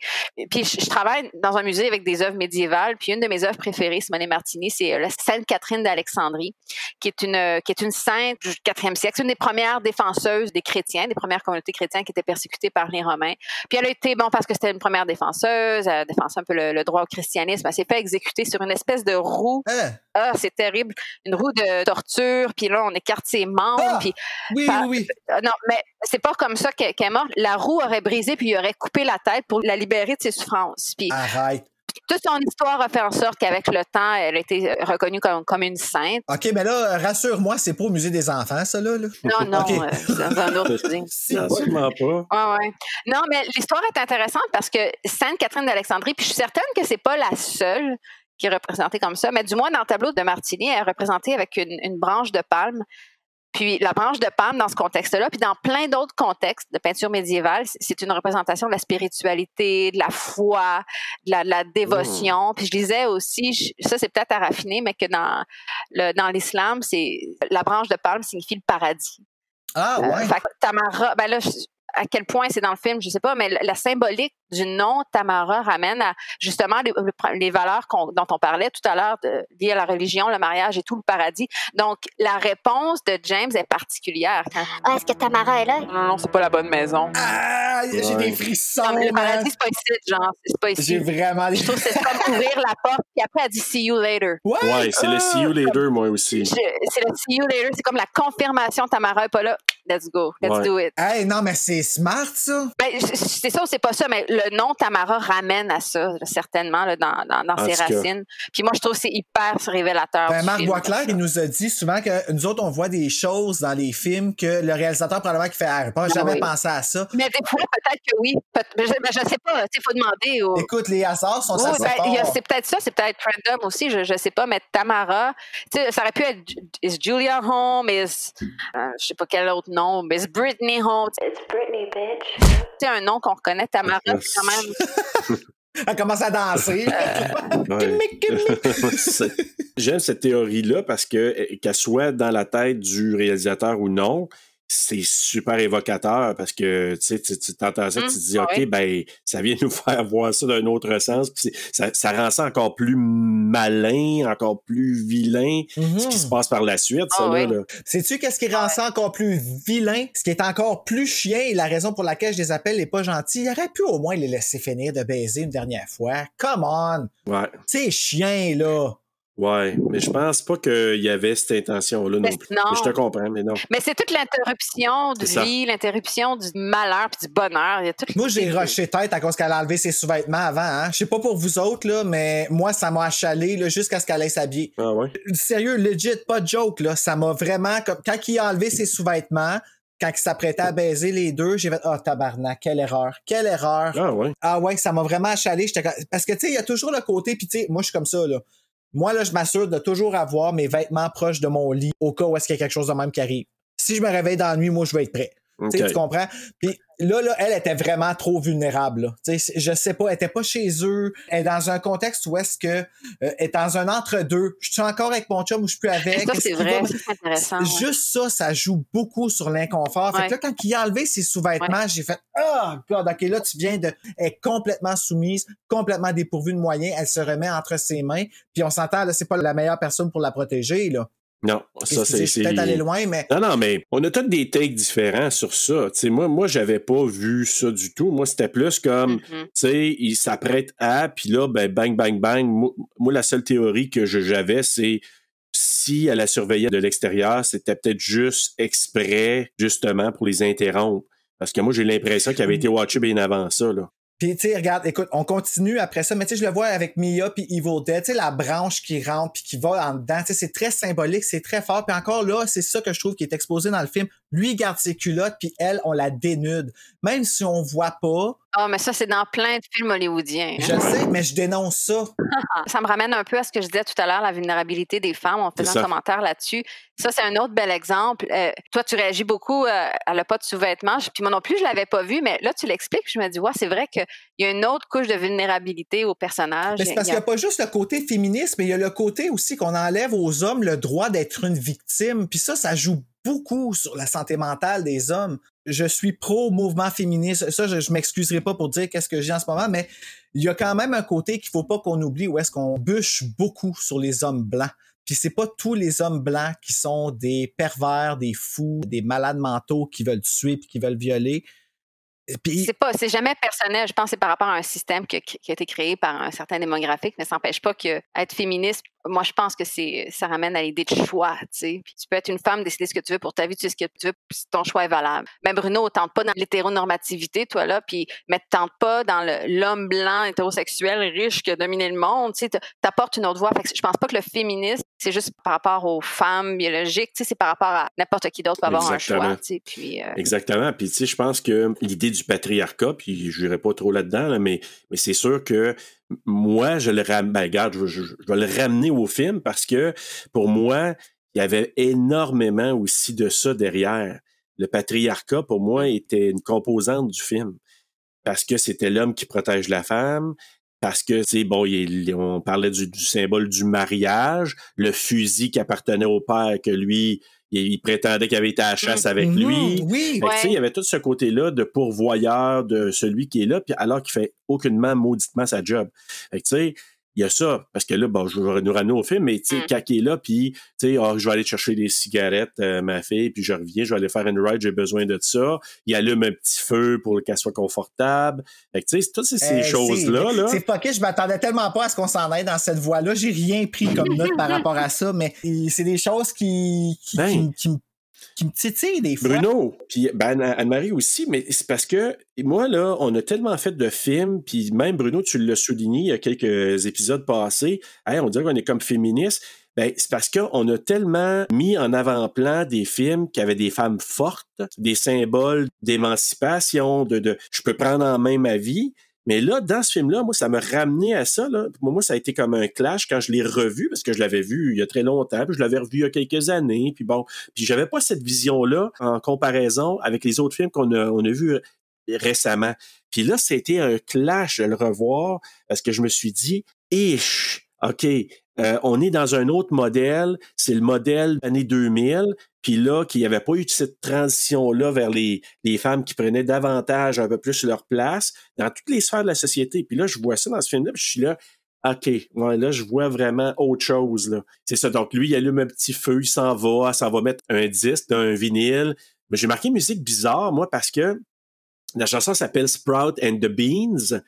Puis je, je travaille dans un musée avec des œuvres médiévales. Puis une de mes œuvres préférées, Simone Martini, c'est euh, la Sainte Catherine d'Alexandrie, qui est une euh, qui est une sainte du 4e siècle. C'est une des premières défenseuses des chrétiens, des premières communautés chrétiennes qui étaient persécutées par les Romains. Puis elle a été bon parce que c'était une première défenseuse, elle a défensé un peu le, le droit au christianisme. Elle s'est fait exécuter sur une espèce de roue. Hein? Ah, c'est terrible, une roue de torture. Puis là, on écarte ses membres. Ah! Puis Oui, oui, oui. euh, non, mais c'est pas comme ça qu'elle qu'elle est morte. La roue aurait brisé puis il aurait coupé la tête pour la libérer de ses souffrances. Puis Arrête. Toute son histoire a fait en sorte qu'avec le temps, elle a été reconnue comme, comme une sainte. OK, mais là, euh, rassure-moi, c'est pas au musée des enfants, ça, là. là. Non, non, OK. euh, c'est dans un autre musée. Sûrement pas. Ouais, ouais. Non, mais l'histoire est intéressante parce que Sainte Catherine d'Alexandrie, puis je suis certaine que c'est pas la seule qui est représentée comme ça, mais du moins dans le tableau de Martini, elle est représentée avec une, une branche de palme. Puis la branche de palme dans ce contexte-là, puis dans plein d'autres contextes de peinture médiévale, c'est- une représentation de la spiritualité, de la foi, de la, de la dévotion. Puis je disais aussi, je- ça c'est peut-être à raffiner, mais que dans le, dans l'islam, c'est la branche de palme signifie le paradis. Ah, Euh, ouais. fait que Tamara, ben là, à quel point c'est dans le film, je sais pas, mais la, la symbolique du nom Tamara ramène à justement les, les valeurs dont on parlait tout à l'heure, de- liées à la religion, le mariage et tout le paradis. Donc, la réponse de James est particulière. Ah, est-ce que Tamara est là? non, non, c'est pas la bonne maison. Ah, j'ai Ouais. des frissons, Non, mais le paradis, c'est pas ici, genre, c'est pas J'ai ici. vraiment des Je trouve que c'est comme ouvrir la porte, puis après, elle dit see you later. Ouais, Ouais, c'est le! See You Later, moi aussi. C'est le see you later, c'est comme la confirmation Tamara est pas là. Let's go, let's Ouais. do it. Hey, non, mais c'est smart, ça. Ben, c'est ça ou c'est pas ça, mais le nom Tamara ramène à ça, là, certainement, là, dans, dans, ses racines. Puis moi, je trouve que c'est hyper révélateur. Ben, Marc. Boisclair, il nous a dit souvent que nous autres, on voit des choses dans les films que le réalisateur, probablement, qui fait Ah, j'ai pas jamais oui. pensé à ça. Mais des fois, peut-être que oui. Peut- mais je, mais je sais pas. Il faut demander. Au... Écoute, les hasards sont Oui, ça ben, c'est peut-être ça, c'est peut-être random aussi, je, je sais pas, mais Tamara, tu sais, ça aurait pu être is Julia home, is euh, je sais pas quel autre nom, is Britney home. It's Britney, bitch. C'est un nom qu'on reconnaît, Tamara, quand même. Elle commence à danser. C'est- J'aime cette théorie-là parce que euh, qu'elle soit dans la tête du réalisateur ou non, c'est super évocateur parce que tu sais, tu tu t'entends ça, tu te dis OK, ouais. ben ça vient nous faire voir ça d'un autre sens. Puis ça, ça rend ça encore plus malin, encore plus vilain, ce qui se passe par la suite, ça Ah ouais. là. Sais-tu qu'est-ce qui rend ça encore plus vilain? Ce qui est encore plus chien et la raison pour laquelle je les appelle les pas gentils, il aurait pu au moins les laisser finir de baiser une dernière fois. Come on! Ouais. C'est chien, là! Ouais, mais je pense pas qu'il y avait cette intention-là non Mais plus. non. Mais je te comprends, mais non. Mais c'est toute l'interruption de vie, l'interruption du malheur puis du bonheur. Il y a tout Moi, j'ai rushé tête à cause qu'elle a enlevé ses sous-vêtements avant. Hein? Je sais pas pour vous autres, là, mais moi, ça m'a achalé là, jusqu'à ce qu'elle aille s'habiller. Ah ouais? Sérieux, legit, pas de joke. Là. Ça m'a vraiment... Comme... Quand il a enlevé ses sous-vêtements, quand il s'apprêtait à baiser les deux, j'ai fait « Ah, tabarnak, quelle erreur, quelle erreur! Ah ouais? Ah ouais, ça m'a vraiment achalé. Parce que, tu sais, il y a toujours le côté, puis tu sais, moi, je suis comme ça, là. Moi, là, je m'assure de toujours avoir mes vêtements proches de mon lit au cas où est-ce qu'il y a quelque chose de même qui arrive. Si je me réveille dans la nuit, moi, je vais être prêt. Tu comprends? Puis là, là, elle était vraiment trop vulnérable. Là. Tu sais, je sais pas, elle était pas chez eux. Elle est dans un contexte où est-ce que euh, elle est dans un entre-deux. Je suis encore avec mon chum ou je suis plus avec? Ça, c'est vrai. va? ça, C'est intéressant. ouais. Juste ça, ça joue beaucoup sur l'inconfort. Fait Ouais. que là, quand il a enlevé ses sous-vêtements, j'ai fait Ah, God, OK, là, tu viens de. Elle est complètement soumise, complètement dépourvue de moyens. Elle se remet entre ses mains. Puis on s'entend, là, c'est pas la meilleure personne pour la protéger, là. Non, ça c'est. peut-être allé loin, mais. Non, non, mais on a tous des takes différents sur ça. Tu sais, moi, moi, j'avais pas vu ça du tout. Moi, c'était plus comme, Mhm. tu sais, il s'apprête à, puis là, ben, bang, bang, bang. Moi, moi, la seule théorie que j'avais, c'est si elle la surveillait de l'extérieur, c'était peut-être juste exprès, justement, pour les interrompre. Parce que moi, j'ai l'impression qu'il avait été watché bien avant ça, là. Puis, tu sais, regarde, écoute, on continue après ça, mais tu sais, je le vois avec Mia puis Evil Dead, tu sais, la branche qui rentre puis qui va en dedans, tu sais, c'est très symbolique, c'est très fort. Puis encore là, c'est ça que je trouve qui est exposé dans le film. Lui, garde ses culottes, puis elle, on la dénude. Même si on voit pas, Ah, mais ça, c'est dans plein de films hollywoodiens. hein. je le sais, mais je dénonce ça. Ça me ramène un peu à ce que je disais tout à l'heure, la vulnérabilité des femmes. On faisait un commentaire là-dessus. Ça, c'est un autre bel exemple. Euh, toi, tu réagis beaucoup. euh, elle n'a pas de sous-vêtements. Puis moi non plus, je l'avais pas vu. Mais là, tu l'expliques. Je me dis, ouais, c'est vrai qu'il y a une autre couche de vulnérabilité au personnage. Mais c'est parce Il qu'il n'y a pas juste le côté féministe, mais il y a le côté aussi qu'on enlève aux hommes le droit d'être une victime. Puis ça, ça joue beaucoup sur la santé mentale des hommes. Je suis pro mouvement féministe. Ça, je, je m'excuserai pas pour dire qu'est-ce que j'ai en ce moment, mais il y a quand même un côté qu'il faut pas qu'on oublie où est-ce qu'on bûche beaucoup sur les hommes blancs. Puis c'est pas tous les hommes blancs qui sont des pervers, des fous, des malades mentaux qui veulent tuer puis qui veulent violer. C'est pas, c'est jamais personnel. Je pense que c'est par rapport à un système qui, qui a été créé par un certain démographique, mais ça n'empêche pas que être féministe. Moi, je pense que c'est, ça ramène à l'idée de choix, tu sais. Puis tu peux être une femme, décider ce que tu veux pour ta vie, tu sais ce que tu veux, puis ton choix est valable. Mais Bruno, tente pas dans l'hétéronormativité, toi là, puis mais tente pas dans l'homme blanc hétérosexuel riche qui a dominé le monde, tu sais. t'a- T'apportes une autre voix. Fait que je pense pas que le féminisme, c'est juste par rapport aux femmes biologiques, tu sais, c'est par rapport à n'importe qui d'autre peut avoir Exactement. un choix, tu sais. Puis euh, Exactement. Puis, tu sais, je pense que l'idée du patriarcat, puis je n'irai pas trop là-dedans, là, mais, mais c'est sûr que moi, je le ramène, ben, regarde, je, vais le ramener au film parce que pour moi, il y avait énormément aussi de ça derrière. Le patriarcat, pour moi, était une composante du film parce que c'était l'homme qui protège la femme, parce que, tu bon, on parlait du, du symbole du mariage, le fusil qui appartenait au père, que lui, il, prétendait qu'il avait été à la chasse avec Mhm, lui. oui. Fait que, tu sais, il y avait tout ce côté-là de pourvoyeur de celui qui est là, puis alors qu'il fait aucunement mauditement sa job. Fait que, tu sais, il y a ça, parce que là, bon, je vais nous ramener au film, mais tu sais, Mm. quand il est là, puis, tu sais, ah, je vais aller chercher des cigarettes, euh, ma fille, puis je reviens, je vais aller faire une ride, j'ai besoin de ça. Il allume un petit feu pour qu'elle soit confortable. Fait que, tu sais, toutes ces, ces Hey, choses-là, c'est- là. C'est fucké, je m'attendais tellement pas à ce qu'on s'en aille dans cette voie-là. J'ai rien pris comme note par rapport à ça, mais c'est des choses qui, qui, Ben. qui me- qui me- qui me titillent des fois. Bruno, puis ben, Anne- Anne-Marie aussi, mais c'est parce que moi, là, on a tellement fait de films, puis même Bruno, tu l'as souligné il y a quelques épisodes passés, Hey, on dirait qu'on est comme féministe. Ben, c'est parce qu'on a tellement mis en avant-plan des films qui avaient des femmes fortes, des symboles d'émancipation, de, de je peux prendre en main ma vie. Mais là, dans ce film-là, moi, ça m'a ramené à ça. Là. Moi, ça a été comme un clash quand je l'ai revu, parce que je l'avais vu il y a très longtemps, puis je l'avais revu il y a quelques années. Puis bon, puis j'avais pas cette vision-là en comparaison avec les autres films qu'on a, on a vus récemment. Puis là, c'était un clash de le revoir parce que je me suis dit, ish, OK, euh, on est dans un autre modèle, c'est le modèle année 2000, puis là, qu'il n'y avait pas eu cette transition-là vers les, femmes qui prenaient davantage un peu plus leur place dans toutes les sphères de la société. Puis là, je vois ça dans ce film-là, puis je suis là, OK, là, je vois vraiment autre chose. C'est ça. Donc, lui, il allume un petit feu, il s'en va, ça va mettre un disque, un vinyle. Mais j'ai marqué musique bizarre, moi, parce que la chanson s'appelle Sprout and the Beans.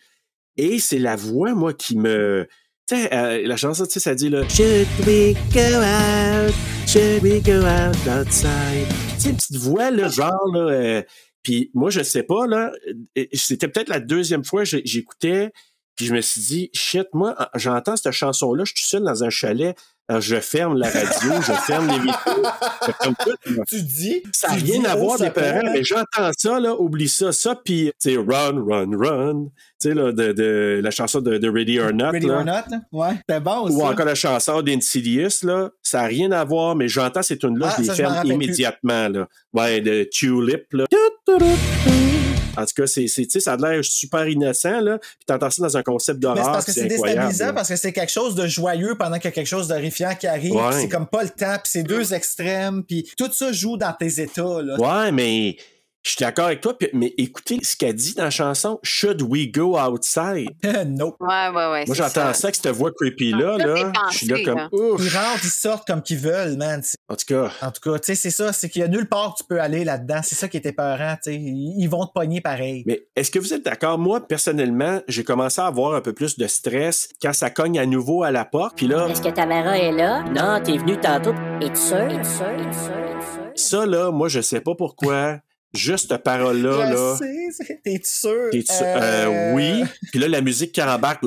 Et c'est la voix, moi, qui me. Tu sais, euh, la chanson, tu sais, ça dit là. Should we go out? Should we go out outside? Tu sais, une petite voix, là, genre, là. euh, puis moi, je sais pas, là. euh, C'était peut-être la deuxième fois que j'écoutais. Puis je me suis dit, shit, moi, j'entends cette chanson-là, je suis seul dans un chalet, alors je ferme la radio, je ferme les vitraux, je ferme tout. Tu dis. Ça n'a rien à voir des parents, mais j'entends ça, là, oublie ça, ça, puis, tu sais, run, run, run, tu sais, là, de, de, la chanson de, de Ready or Not, Ready là. or not, là? Ouais, c'était bon aussi. Ou encore la chanson d'Insidious, là, ça n'a rien à voir, mais j'entends ces tunes-là, Ah, je les ferme plus. immédiatement, là. Ouais, de Tulip, là. En tout cas, c'est, c'est, tu sais, ça a l'air super innocent, là, puis t'entends ça dans un concept Mais c'est d'horreur, parce que c'est déstabilisant, là. parce que c'est quelque chose de joyeux pendant qu'il y a quelque chose d'horrifiant qui arrive. Ouais. C'est comme pas le temps, puis c'est deux extrêmes, puis tout ça joue dans tes états. Là. Ouais, mais je suis d'accord avec toi, mais écoutez ce qu'elle dit dans la chanson Should we go outside? nope. Ouais, ouais, ouais. Moi, j'entends ça. ça. avec cette voix creepy-là, là. Je suis là comme là. ouf. Ils rentrent, ils sortent comme qu'ils veulent, man. En tout cas, En tout cas, tu sais, c'est ça, c'est qu'il y a nulle part où tu peux aller là-dedans. C'est ça qui est épeurant, tu sais. Ils ils vont te pogner pareil. mais est-ce que vous êtes d'accord? Moi, personnellement, j'ai commencé à avoir un peu plus de stress quand ça cogne à nouveau à la porte. Puis là, Est-ce que Tamara est là? Non, t'es venu tantôt. Es-tu sûr? Es-tu sûr? Es-tu sûr? Es-tu sûr? ça, là, moi, je sais pas pourquoi. Juste parole-là, Je là. sais, t'es sûr? T'es-tu- Euh, euh, oui. Puis là, la musique qui embarque.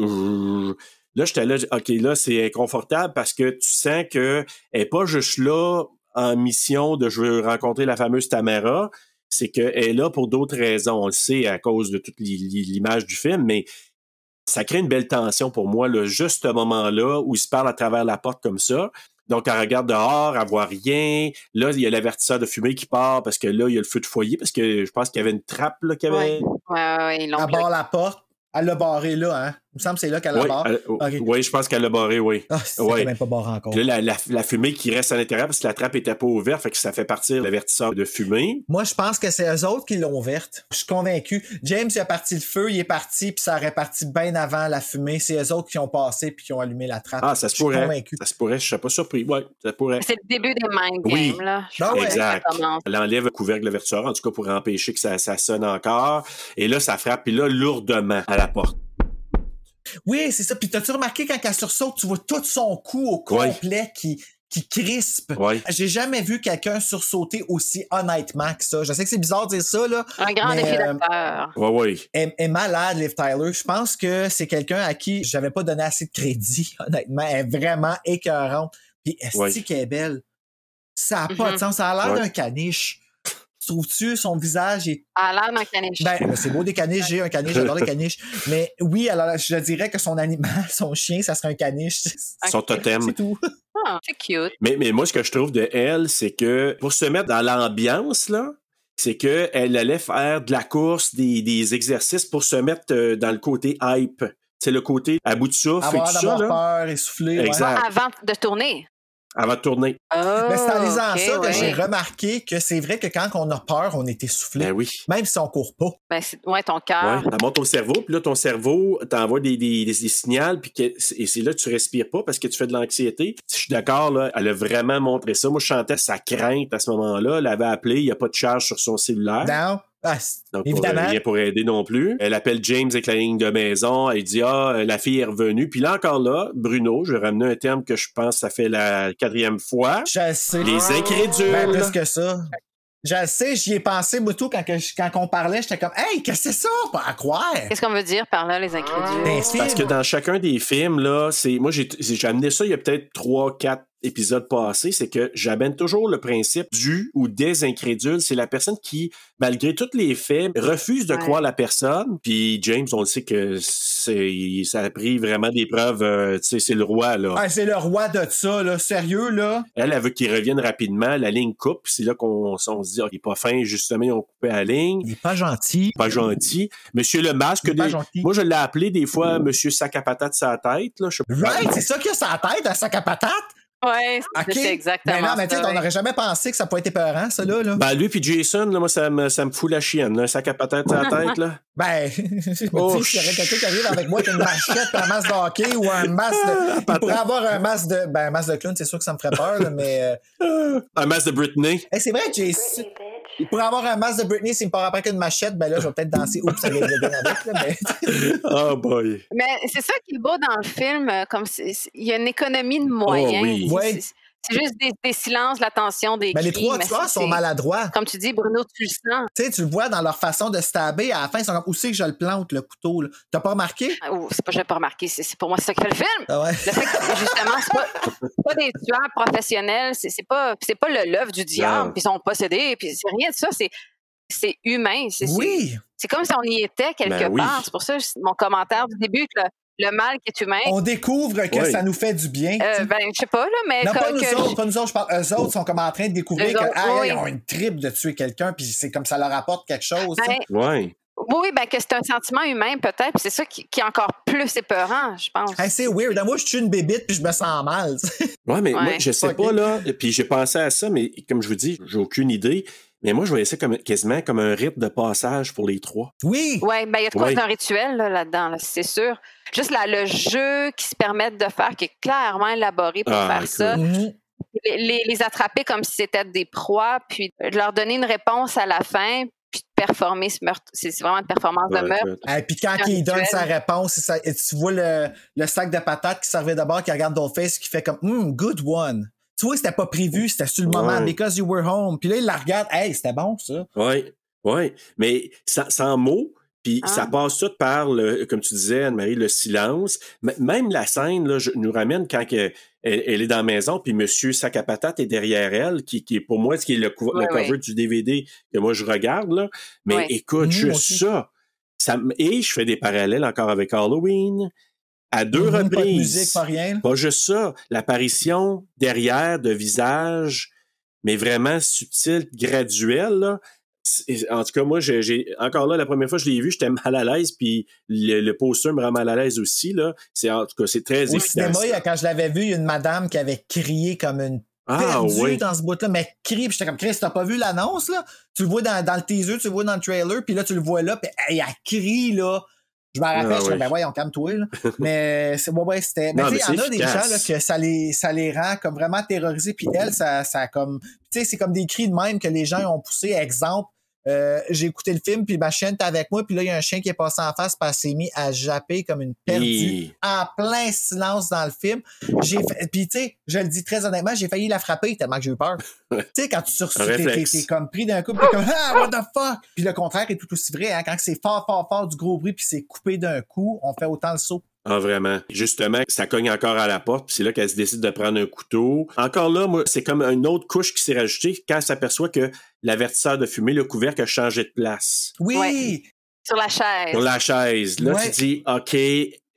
Là, j'étais là, OK, là, c'est inconfortable parce que tu sens que elle est pas juste là en mission de je veux rencontrer la fameuse Tamara. C'est qu'elle est là pour d'autres raisons. On le sait à cause de toute l'i- l'i- l'image du film, mais ça crée une belle tension pour moi, là, juste ce moment-là où ils se parlent à travers la porte comme ça. Donc, elle regarde dehors, elle voit rien. Là, il y a l'avertisseur de fumée qui part parce que là, il y a le feu de foyer parce que je pense qu'il y avait une trappe là, qui avait. Ouais, ouais, ouais, ils l'ont Elle barre la porte. Elle l'a barré là, hein. Il me semble que c'est là qu'elle Oui, barre. elle- Ok. oui, je pense qu'elle l'a barré, oui. Ah, c'est même pas barré encore. Puis là, la, la- la fumée qui reste à l'intérieur parce que la trappe était pas ouverte, fait que ça fait partir l'avertisseur de fumée. Moi, je pense que c'est eux autres qui l'ont ouverte. Je suis convaincu. James, il a parti le feu, il est parti, puis ça aurait parti bien avant la fumée. C'est eux autres qui ont passé puis qui ont allumé la trappe. Ah, ça se Je suis pourrait. convaincu. Ça se pourrait, je serais pas surpris. Ouais, ça pourrait. C'est le début des mind Oui. games, là. Je que ça Exact. commence. Elle enlève le couvercle de l'avertisseur, en tout cas pour empêcher que ça, ça sonne encore. Et là, ça frappe, puis là, lourdement à la porte. Oui, c'est ça. Puis t'as-tu remarqué quand elle sursaute, tu vois tout son cou au Ouais. complet qui, qui crispe? Ouais. J'ai jamais vu quelqu'un sursauter aussi honnêtement que ça. Je sais que c'est bizarre de dire ça, là. Un grand Mais, défi euh, d'acteur. Ouais, ouais. est, est malade, Liv Tyler. Je pense que c'est quelqu'un à qui j'avais pas donné assez de crédit, honnêtement. Elle est vraiment écœurante. Puis est-ce Ouais. qu'elle est belle? Ça a pas Mhm. de sens. Ça a l'air Ouais. d'un caniche. Trouves-tu son visage est... À l'air d'un caniche. Ben, c'est beau des caniches, j'ai un caniche, j'adore les caniches. Mais oui, alors je dirais que son animal, son chien, ça serait un caniche. Son totem. c'est tout. Ah, c'est cute. Mais, mais moi, ce que je trouve de elle, c'est que pour se mettre dans l'ambiance, là, c'est qu'elle allait faire de la course, des, des exercices pour se mettre euh, dans le côté hype. C'est le côté à bout de souffle et tout ça, d'avoir là, peur, essoufflé. ouais. Exact. Avant de tourner. Avant de tourner. Oh, Mais c'est en lisant ok, ça que ouais. j'ai remarqué que c'est vrai que quand on a peur, on est essoufflé. Ben oui. Même si on court pas. Ben, c'est- ouais, ton Ouais, cœur. ça monte au cerveau, puis là, ton cerveau t'envoie des, des, des, des signaux, puis que, et c'est là que tu respires pas parce que tu fais de l'anxiété. Je suis d'accord, là, elle a vraiment montré ça. Moi, je chantais sa crainte à ce moment-là. Elle avait appelé, il n'y a pas de charge sur son cellulaire. Non? Ah, Donc, pour, évidemment. rien pour aider non plus. Elle appelle James avec la ligne de maison. Elle dit, ah, la fille est revenue. Puis là, encore là, Bruno, je vais ramener un terme que je pense ça fait la quatrième fois. Je le sais. Les incrédules. Ben, plus que ça. Je le sais, j'y ai pensé, Moutou, quand, que quand on parlait, j'étais comme, hey, qu'est-ce que c'est ça? Pas à croire. Qu'est-ce qu'on veut dire par là, les incrédules? Ben, Parce que dans chacun des films, là, c'est. Moi, j'ai j'ai amené ça il y a peut-être trois, quatre épisode passé, c'est que j'amène toujours le principe du ou des incrédules. C'est la personne qui, malgré tous les faits, refuse de Ouais. croire la personne. Puis James, on le sait que c'est, ça a pris vraiment des preuves. euh, tu sais, c'est le roi, là. Ah, c'est le roi de ça, là. Sérieux, là? Elle, elle veut qu'il revienne rapidement. La ligne coupe. C'est là qu'on on se dit, ah, il est pas fin, justement, ils ont coupé la ligne. Il est pas gentil. Pas gentil. Monsieur le masque, Il est pas des- gentil. moi, je l'ai appelé des fois Monsieur sac à patate sa tête, là. Je. Right, c'est ça qu'il a sa tête, un sac à patate? Ouais, OK. c'est exactement Mais non, mais tu sais, on n'aurait jamais pensé que ça pourrait être épeurant, ça, là. là. Ben, lui puis Jason, là, moi, ça me, ça me fout la chienne, là. Un sac à patate sa tête, là. Ben, je me Oh, dis, s'il y aurait quelqu'un qui arrive avec moi avec une machette et un masque de hockey ou un masque de. Il pourrait avoir un masque de. Ben, un masque de clown, c'est sûr que ça me ferait peur, là, mais. euh, Un masque de Britney. hey, c'est vrai, Jason. Il pourrait avoir un masque de Britney s'il me part après qu'une machette, ben là, je vais peut-être danser. Oups, ça de bien avec, là, mais. Oh boy. Mais c'est ça qui est beau dans le film, euh, comme c'est- c'est- il y a une économie de moyens. oui. Ouais. C'est- juste des, des silences, l'attention des Ben, les cris, trois mais tueurs sont maladroits. Comme tu dis, Bruno, tu le sens. Tu sais, tu le vois dans leur façon de stabber. À la fin, ils sont comme, où c'est que je le plante, le couteau, là? T'as pas remarqué? Oh, c'est pas, j'ai pas remarqué, c'est c'est pour moi c'est ça qui fait le film. Ah ouais. Le fait que, justement, c'est pas, c'est pas des tueurs professionnels, c'est c'est pas, c'est pas le l'œuvre du diable, puis ils sont possédés, puis c'est rien de ça, c'est c'est humain. c'est- Oui! C'est comme si on y était quelque Ben oui. part. C'est pour ça que mon commentaire du début, que le, le mal qui est humain, On découvre que Oui. ça nous fait du bien. euh, ben, je sais pas, là, mais Non, pas nous que autres, je- pas nous autres, je parle. Eux autres sont comme en train de découvrir autres, ah, oui. ils ont une tripe de tuer quelqu'un, puis c'est comme ça leur apporte quelque chose. Ben, Ouais. oui, ben, que c'est un sentiment humain, peut-être, puis c'est ça qui, qui est encore plus épeurant, je pense. Hey, c'est weird. Moi, je tue une bébite, puis je me sens mal. Ouais, mais moi, je sais pas, là. Puis j'ai pensé à ça, mais comme je vous dis, j'ai aucune idée. Mais moi, je voyais ça comme, quasiment comme un rite de passage pour les trois. oui! Oui, ben, il y a de quoi Ouais. d'un rituel là, là-dedans, là, c'est sûr. Juste là, le jeu qui se permettent de faire, qui est clairement élaboré pour Ah, faire ça. Mhm. Les, les- les attraper comme si c'était des proies, puis de leur donner une réponse à la fin, puis de performer ce meurtre. C'est vraiment une performance de meurtre. Et puis quand Un il donne rituel. sa réponse, c'est ça- et tu vois le, le sac de patates qui servait d'abord, qui regarde Dollface, qui fait comme Hmm, good one. Tu vois, c'était pas prévu, c'était sur le moment, Ouais. because you were home. Puis là, il la regarde, hey, c'était bon, ça. Oui, oui. Mais sans, sans mots, puis Ah. ça passe tout par, le, comme tu disais, Anne-Marie, le silence. M- même la scène, là, je, nous ramène quand que- elle, elle est dans la maison, puis Monsieur Sac à patate est derrière elle, qui, qui est pour moi, ce qui est le, cou- Ouais, le cover ouais. du DVD que moi je regarde. Là. Mais Ouais. écoute, juste ça. ça et je fais des parallèles encore avec Halloween. À deux Mhm, Pas de reprises. musique, pas rien. Pas juste ça, l'apparition derrière de visages, mais vraiment subtil, graduel. Là. En tout cas, moi, j'ai, encore là, la première fois que je l'ai vu, j'étais mal à l'aise, puis le, le poster me rend mal à l'aise aussi. Là. C'est, en tout cas, c'est très Au efficace. cinéma, quand je l'avais vu, il y a une madame qui avait crié comme une ah perdue oui. dans ce bout-là, mais crie, puis j'étais comme, Chris, t'as pas vu l'annonce, là? Tu le vois dans, dans le teaser, tu le vois dans le trailer, puis là, tu le vois là, puis hey, elle crie, là. Je me rappelle, Ah je oui. ben voyons, calme-toi, là. mais c'est, ouais, ouais, c'était, mais tu sais, il y en a des gens, là, que ça les, ça les rend comme vraiment terrorisés, puis elle, ça, ça comme, tu sais, c'est comme des cris de même que les gens ont poussé. Exemple, euh, j'ai écouté le film, puis ma chienne était avec moi, puis là, il y a un chien qui est passé en face, elle s'est mis à japper comme une perdue en plein silence dans le film. J'ai fait- puis tu sais, je le dis très honnêtement, j'ai failli la frapper tellement que j'ai eu peur. tu sais, quand tu t'es, comme pris d'un coup, t'es comme ah what the fuck? Puis le contraire est tout aussi vrai. Hein, quand c'est fort, fort, fort du gros bruit, puis c'est coupé d'un coup, on fait autant le saut. Ah, vraiment. Justement, ça cogne encore à la porte, puis c'est là qu'elle se décide de prendre un couteau. Encore là, moi, c'est comme une autre couche qui s'est rajoutée quand elle s'aperçoit que l'avertisseur de fumée, le couvercle a changé de place. Oui, Ouais. Sur la chaise. Sur la chaise. Là, Ouais. tu dis, OK,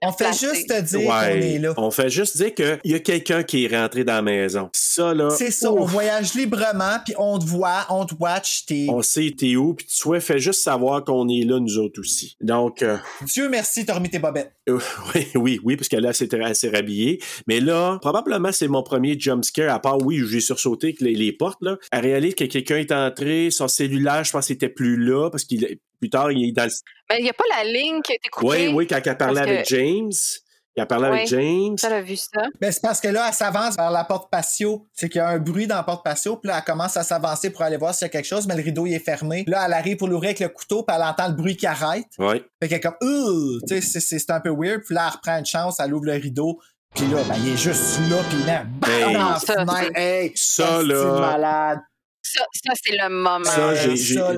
on fait placé. juste te dire qu'on ouais, est là. on fait juste dire qu'il y a quelqu'un qui est rentré dans la maison. Ça, là, C'est ça, on voyage librement, puis on te voit, on te watch, t'es... on sait t'es où, puis tu souhaites, fais juste savoir qu'on est là, nous autres aussi. Donc, euh, Dieu merci, t'as remis tes bobettes. Euh, oui, oui, oui, parce que là, c'est assez rhabillé. Mais là, probablement, c'est mon premier jump scare, à part, oui, où j'ai sursauté avec les, les portes, là. À réaliser que quelqu'un est entré, son cellulaire, je pense qu'il était plus là, parce qu'il plus tard, il est dans le... Mais il n'y a pas la ligne qui a été coupée? Oui, oui, quand elle parlait avec James, elle parlait avec Oui. James, Ça, l'a vu ça. Ben, c'est parce que là, elle s'avance vers la porte patio. C'est qu'il y a un bruit dans la porte patio, puis là, elle commence à s'avancer pour aller voir s'il y a quelque chose, mais le rideau, il est fermé. Là, elle arrive pour l'ouvrir avec le couteau, puis elle entend le bruit qui arrête. oui. Fait qu'elle est comme, Ouh! tu sais, c'est- c'est c'est un peu weird. Puis là, elle reprend une chance, elle ouvre le rideau. Puis là, ben, il est juste là, puis met bam Hey. dans Ça. Hey, Ça, c'est là. malade. Ça, ça c'est le moment. Ça, j'ai- j'ai- ça,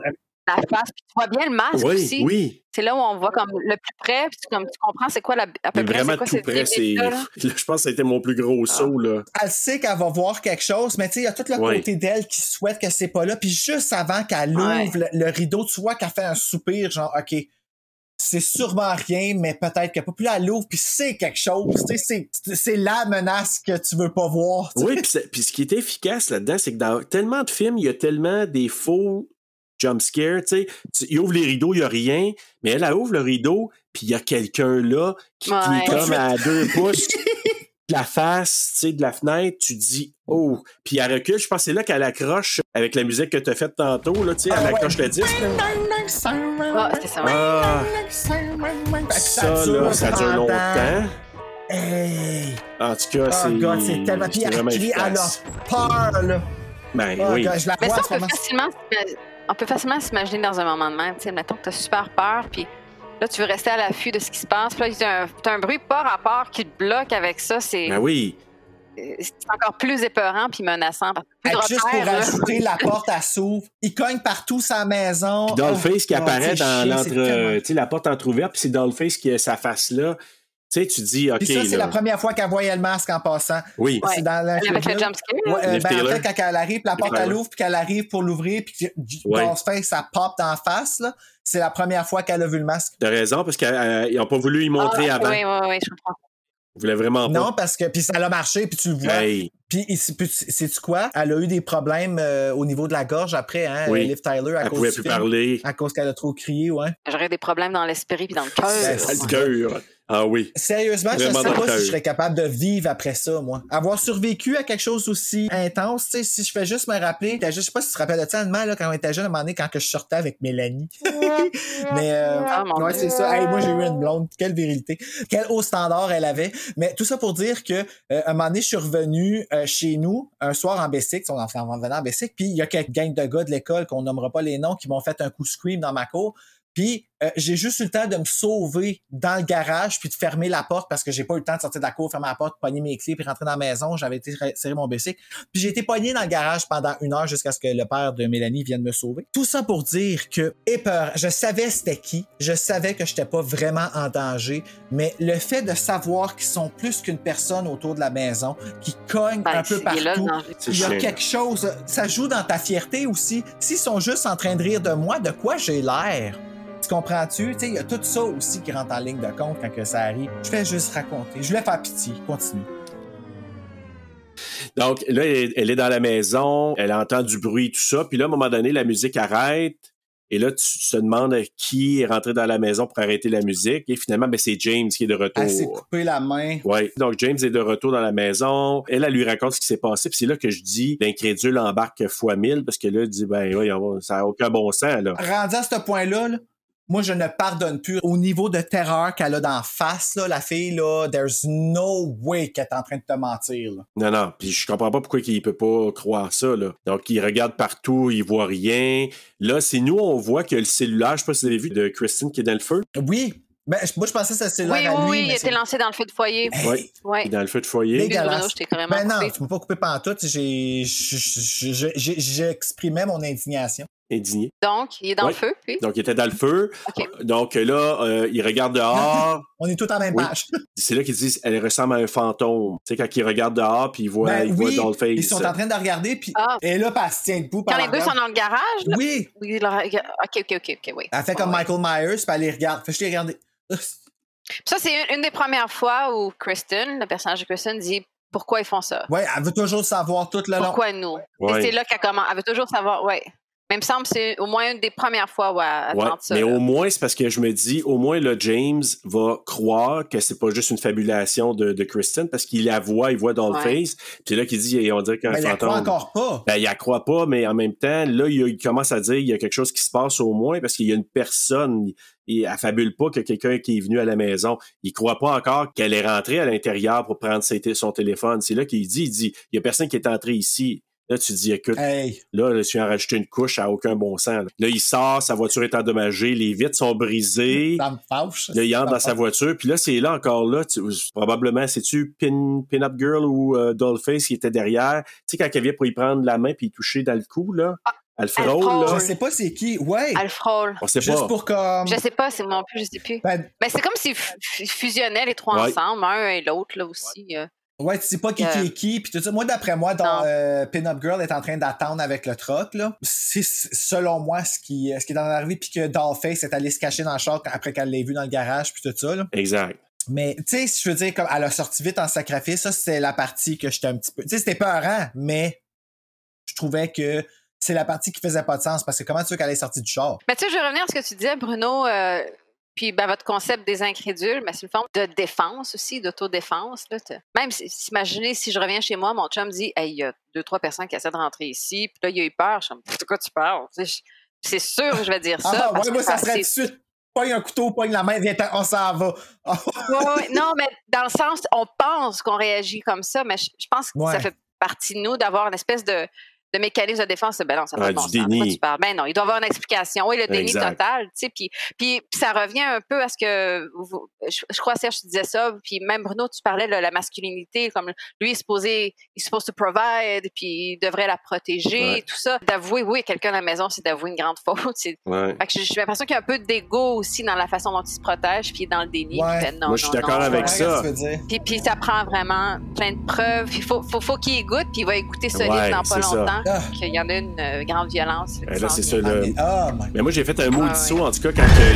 la face, puis tu vois bien le masque Oui, aussi. oui. C'est là où on voit comme le plus près, puis tu, comme, tu comprends c'est quoi la, à peu Mais près vraiment quoi tout près, c'est. je pense que ça a été mon plus gros saut, là. Elle sait qu'elle va voir quelque chose, mais tu sais, il y a tout le côté d'elle qui souhaite que c'est pas là. Puis juste avant qu'elle ouvre le, le rideau, tu vois qu'elle fait un soupir, genre, OK, c'est sûrement rien, mais peut-être que pas. Puis là, elle ouvre, puis c'est quelque chose. Tu sais, c'est- c'est la menace que tu veux pas voir. Oui, puis ce qui est efficace là-dedans, c'est que dans tellement de films, il y a tellement des faux jump scares, tu sais. Il ouvre les rideaux, il n'y a rien, mais elle, elle ouvre le rideau, puis il y a quelqu'un là qui, est comme à deux pouces de la face, tu sais, de la fenêtre, tu dis « Oh! » Puis elle recule, je pense que c'est là qu'elle accroche avec la musique que tu as faite tantôt, là, tu sais, elle Ah ouais. accroche le disque. là. Ah, c'est ça, ouais. Ah, ça, là, ça dure 30 ans. longtemps. Hey! En tout cas, Oh c'est God, c'est tellement. Puis elle elle a peur, là. Ben Oh oui. God, je la Mais vois ça, on peut facilement, on peut facilement s'imaginer dans un moment de même. Tu sais, mettons que tu as super peur, puis là, tu veux rester à l'affût de ce qui se passe. Puis là, tu as, un t'as un bruit pas rapport qui te bloque avec ça. C'est Ben oui. c'est encore plus épeurant puis menaçant. Plus juste pour là. ajouter, la porte, elle s'ouvre. Il cogne partout sa maison. Puis Dollface Oh, qui apparaît dans l'entre, tu sais, la porte entrouverte, puis c'est Dollface qui a sa face là. Tu sais, tu dis, OK, Puis ça, c'est la première fois qu'elle voyait le masque en passant. Oui. C'est dans Avec le l'infirmière. jump scare. Ouais, euh, Liv ben, en fait, quand elle arrive, puis la porte elle ouvre, puis qu'elle arrive pour l'ouvrir, puis Ouais. Ghostface, ça pop dans la face, là. C'est la première fois qu'elle a vu le masque. T'as raison, parce qu'ils n'ont pas voulu y montrer Ah, avant. Oui, oui, oui, je comprends. Ils voulaient vraiment pas. Non, parce que, puis ça a marché, puis tu le vois. Hey. Puis, sais-tu quoi? Elle a eu des problèmes euh, au niveau de la gorge après, hein, Oui. Liv Tyler, à Elle cause pouvait du plus film. parler. À cause qu'elle a trop crié, ouais. J'aurais des problèmes dans l'esprit puis dans le cœur. Le cœur. Ah oui. Sérieusement, je Vraiment sais dans le pas si je serais capable de vivre après ça, moi. Avoir survécu à quelque chose aussi intense, tu sais, si je fais juste me rappeler, t'as juste- je sais pas si tu te rappelles de ça, là, quand on était jeune, à un moment donné, quand que je sortais avec Mélanie. Mais, euh, Ah, ouais, c'est ça. Hey, moi, j'ai eu une blonde. Quelle virilité. Quel haut standard elle avait. Mais tout ça pour dire que, euh, un moment donné, je suis revenu euh, chez nous, un soir en Bessic, on en fait en venant en Bessic, puis il y a quelques gangs de gars de l'école qu'on nommera pas les noms qui m'ont fait un coup scream dans ma cour. Puis euh, j'ai juste eu le temps de me sauver dans le garage puis de fermer la porte parce que j'ai pas eu le temps de sortir de la cour, fermer la porte, pogner mes clés puis rentrer dans la maison. J'avais été serrer mon bicycle. Puis j'ai été pogné dans le garage pendant une heure jusqu'à ce que le père de Mélanie vienne me sauver. Tout ça pour dire que peur. Je savais c'était qui. Je savais que j'étais pas vraiment en danger. Mais le fait de savoir qu'ils sont plus qu'une personne autour de la maison, qui cognent Ben, un peu là, partout, il y a quelque chose. Ça joue dans ta fierté aussi. S'ils sont juste en train de rire de moi, de quoi j'ai l'air? Tu comprends-tu? Il y a tout ça aussi qui rentre en ligne de compte quand que ça arrive. Je fais juste raconter. Je voulais faire pitié. Continue. Donc là, elle, est dans la maison, elle entend du bruit, tout ça. Puis là, à un moment donné, la musique arrête. Et là, tu, tu te demandes qui est rentré dans la maison pour arrêter la musique. Et finalement, ben, c'est James qui est de retour. Elle s'est coupée la main. Ouais. Donc, James est de retour dans la maison. Elle, elle lui raconte ce qui s'est passé. Puis c'est là que je dis, l'incrédule embarque fois mille parce que là, elle dit, ben, oui, ça n'a aucun bon sens, là. Rendu à ce point-là, là, moi, je ne pardonne plus. Au niveau de terreur qu'elle a d'en face, là, la fille, là, there's no way qu'elle est en train de te mentir. là. Non, non. Puis je comprends pas pourquoi il peut pas croire ça, là. Donc, il regarde partout, il voit rien. Là, c'est nous, on voit que le cellulaire, je sais pas si vous avez vu, de Christine qui est dans le feu. Oui. Ben, moi, je pensais que c'était Oui, cellulaire à oui, lui. oui, mais il été lancé dans le feu de foyer. Oui. Ouais. Il est dans le feu de foyer. Bruno, je t'ai carrément Ben non, coupé. tu m'as pas coupé pantoute. J'exprimais mon indignation. Indigné. Donc, il est dans Ouais. le feu, puis. Donc, il était dans le feu. Donc, là, euh, il regarde dehors. On est tous en même Oui. page. c'est là qu'ils disent, elle ressemble à un fantôme. Tu sais, quand il regarde dehors, puis il voit, Ben il voit oui, Dollface. Ils sont en train de regarder, puis Ah. et là, puis elle se tient debout. Quand elle les deux sont dans le garage, là? Oui, Oui, regarde. OK, OK, OK, OK, oui. elle fait comme Ouais. Michael Myers, puis elle les regarde. Fait que je les regarde. Puis Ça, c'est une, une des premières fois où Kristen, le personnage de Kristen, dit pourquoi ils font ça. Ouais, elle veut toujours savoir tout le long. Pourquoi nous? Ouais. Et c'est là qu'elle commence. Elle veut toujours savoir, ouais. Mais il me semble que c'est au moins une des premières fois où elle, Ouais, tente ça. mais là. au moins, c'est parce que je me dis, au moins, là, James va croire que c'est pas juste une fabulation de, de Kristen, parce qu'il la voit, il voit Dollface. Puis là, qu'il dit, on dirait qu'un Mais elle la fantôme. croit encore pas. Ben, il la croit pas, mais en même temps, là, il, il commence à dire il y a quelque chose qui se passe au moins parce qu'il y a une personne. Il affabule pas que quelqu'un qui est venu à la maison. Il croit pas encore qu'elle est rentrée à l'intérieur pour prendre son téléphone. C'est là qu'il dit, il dit, il y a personne qui est entré ici. Là, tu dis, écoute, Hey, là, je viens de rajouter une couche à aucun bon sens. Là, Là, il sort, sa voiture est endommagée, les vitres sont brisées. ça me fâche. Là, il entre dans sa voiture, puis là, c'est là encore là, tu- probablement, c'est-tu Pin, Pin-Up Girl ou euh, Dollface qui était derrière? Tu sais, quand elle vient pour y prendre la main puis y toucher dans le cou, là, Alfred, Alfred. là? Je sais pas c'est qui. Ouais. Alfred. On sait Juste pas. pour comme. Je sais pas, c'est moi non plus, je sais plus. Ben, Mais c'est comme s'ils fusionnaient les trois Ouais. ensemble, un et l'autre, là aussi. euh. Ouais, tu sais pas qui Euh, qui est qui, puis tout ça. Moi, d'après moi, dans euh, Pin-Up Girl est en train d'attendre avec le truck, là. C'est selon moi ce qui, ce qui est en arrivé, puis que Dollface est allé se cacher dans le char après qu'elle l'ait vu dans le garage, puis tout ça, là. Exact. Mais, tu sais, je veux dire, comme elle a sorti vite en sacrifice, ça, c'est la partie que j'étais un petit peu. Tu sais, c'était peurant, mais je trouvais que c'est la partie qui faisait pas de sens, parce que comment tu veux qu'elle ait sorti du char? Mais tu sais, je vais revenir à ce que tu disais, Bruno. euh, puis ben, votre concept des incrédules, ben, c'est une forme de défense aussi, d'autodéfense. Même, si, imaginez, si je reviens chez moi, mon chum dit Hey, il y a deux, trois personnes qui essaient de rentrer ici, puis là, il a eu peur. Je suis comme De quoi tu parles C'est sûr que je vais dire ça. Ah, parce ouais, moi, ça serait tout de suite. Pogne un couteau, pogne la main, viens, on s'en va. Ah, non, mais dans le sens, on pense qu'on réagit comme ça, mais je, je pense que Ouais. ça fait partie de nous d'avoir une espèce de, de mécanisme de défense. Ben non, ça va Ah, pas du. De déni. tu parles? Ben non, il doit y avoir une explication. Oui, le déni Exact. total, tu sais, puis, puis, puis ça revient un peu à ce que, vous- je, je crois, Serge, tu disais ça, puis même Bruno, tu parlais de la masculinité, comme lui, il est supposé, il est supposed to provide, puis il devrait la protéger, Ouais. tout ça. D'avouer, oui, quelqu'un à la maison, c'est d'avouer une grande faute. Ouais. Fait que j'ai l'impression qu'il y a un peu d'ego aussi dans la façon dont il se protège, puis dans le déni. Ouais. fait, non, Moi, je suis d'accord avec ça. puis, puis ça prend vraiment plein de preuves. Il faut, faut, faut qu'il y goûte, puis il va écouter ce Ouais, livre dans pas ça. Ah. qu'il y en a une euh, grande violence. Eh, là, c'est ça, ça. là. Mais- Ah, Mais moi, j'ai fait un maudit Ouais, saut, en tout cas, quand euh,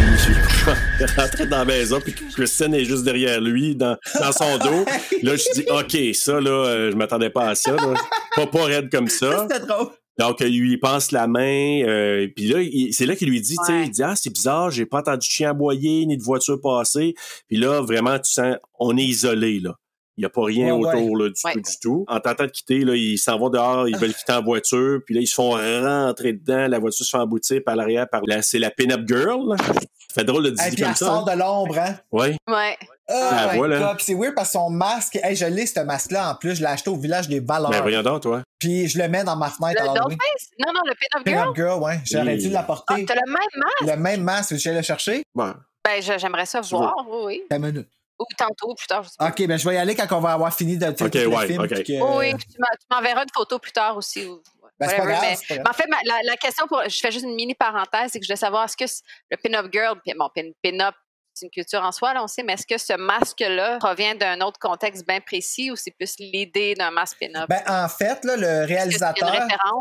il est rentré dans la maison, puis que Kristen est juste derrière lui, dans, dans son dos. Là, je dis, OK, ça, là, euh, je m'attendais pas à ça. là. Pas, pas raide comme ça. C'était drôle. Donc, euh, il lui passe la main, euh, et puis là, c'est là qu'il lui dit, tu sais, il dit, ah, c'est bizarre, j'ai pas entendu de chien aboyer, ni de voiture passer. Puis là, vraiment, tu sens, on est isolé, là. Il n'y a pas rien Ouais, autour là, du Ouais. tout, du tout. En tentant de quitter, là, ils s'en vont dehors, ils veulent quitter en voiture, puis là, ils se font rentrer dedans, la voiture se fait emboutir par l'arrière, par là, c'est la pin-up girl. là. Ça fait drôle de dire Et puis comme elle ça. sort hein. de l'ombre, hein. Ouais. Ouais. Oh Ah, my voilà. Puis c'est weird parce que son masque, hey, je l'ai, ce masque-là, en plus, je l'ai acheté au village des valeurs. Ben, voyons donc, toi. Puis je le mets dans ma fenêtre Le. Dollface? Non, non, le Pin-Up Girl? Pin-Up Girl, ouais. J'aurais Oui. dû Ah, l'apporter. t'as le même masque? Le même masque, je vais le chercher. Ben, j'aimerais ça Tu voir, oui, oui. Une minute. Ou tantôt, plus tard, je sais pas. Ok, ben je vais y aller quand on va avoir fini de le film. ok. puis que- Oh, oui, tu m'en- tu m'enverras une photo plus tard aussi. ou- Ben, c'est pas whatever, grave, mais- c'est pas grave. mais en fait, ma- la, la question pour. Je fais juste une mini parenthèse, c'est que je voulais savoir est-ce que le pin-up girl, puis bon, pin- pin-up, c'est une culture en soi, là, on sait, mais est-ce que ce masque-là provient d'un autre contexte bien précis ou c'est plus l'idée d'un masque pin-up? Ben, en fait, là, le réalisateur?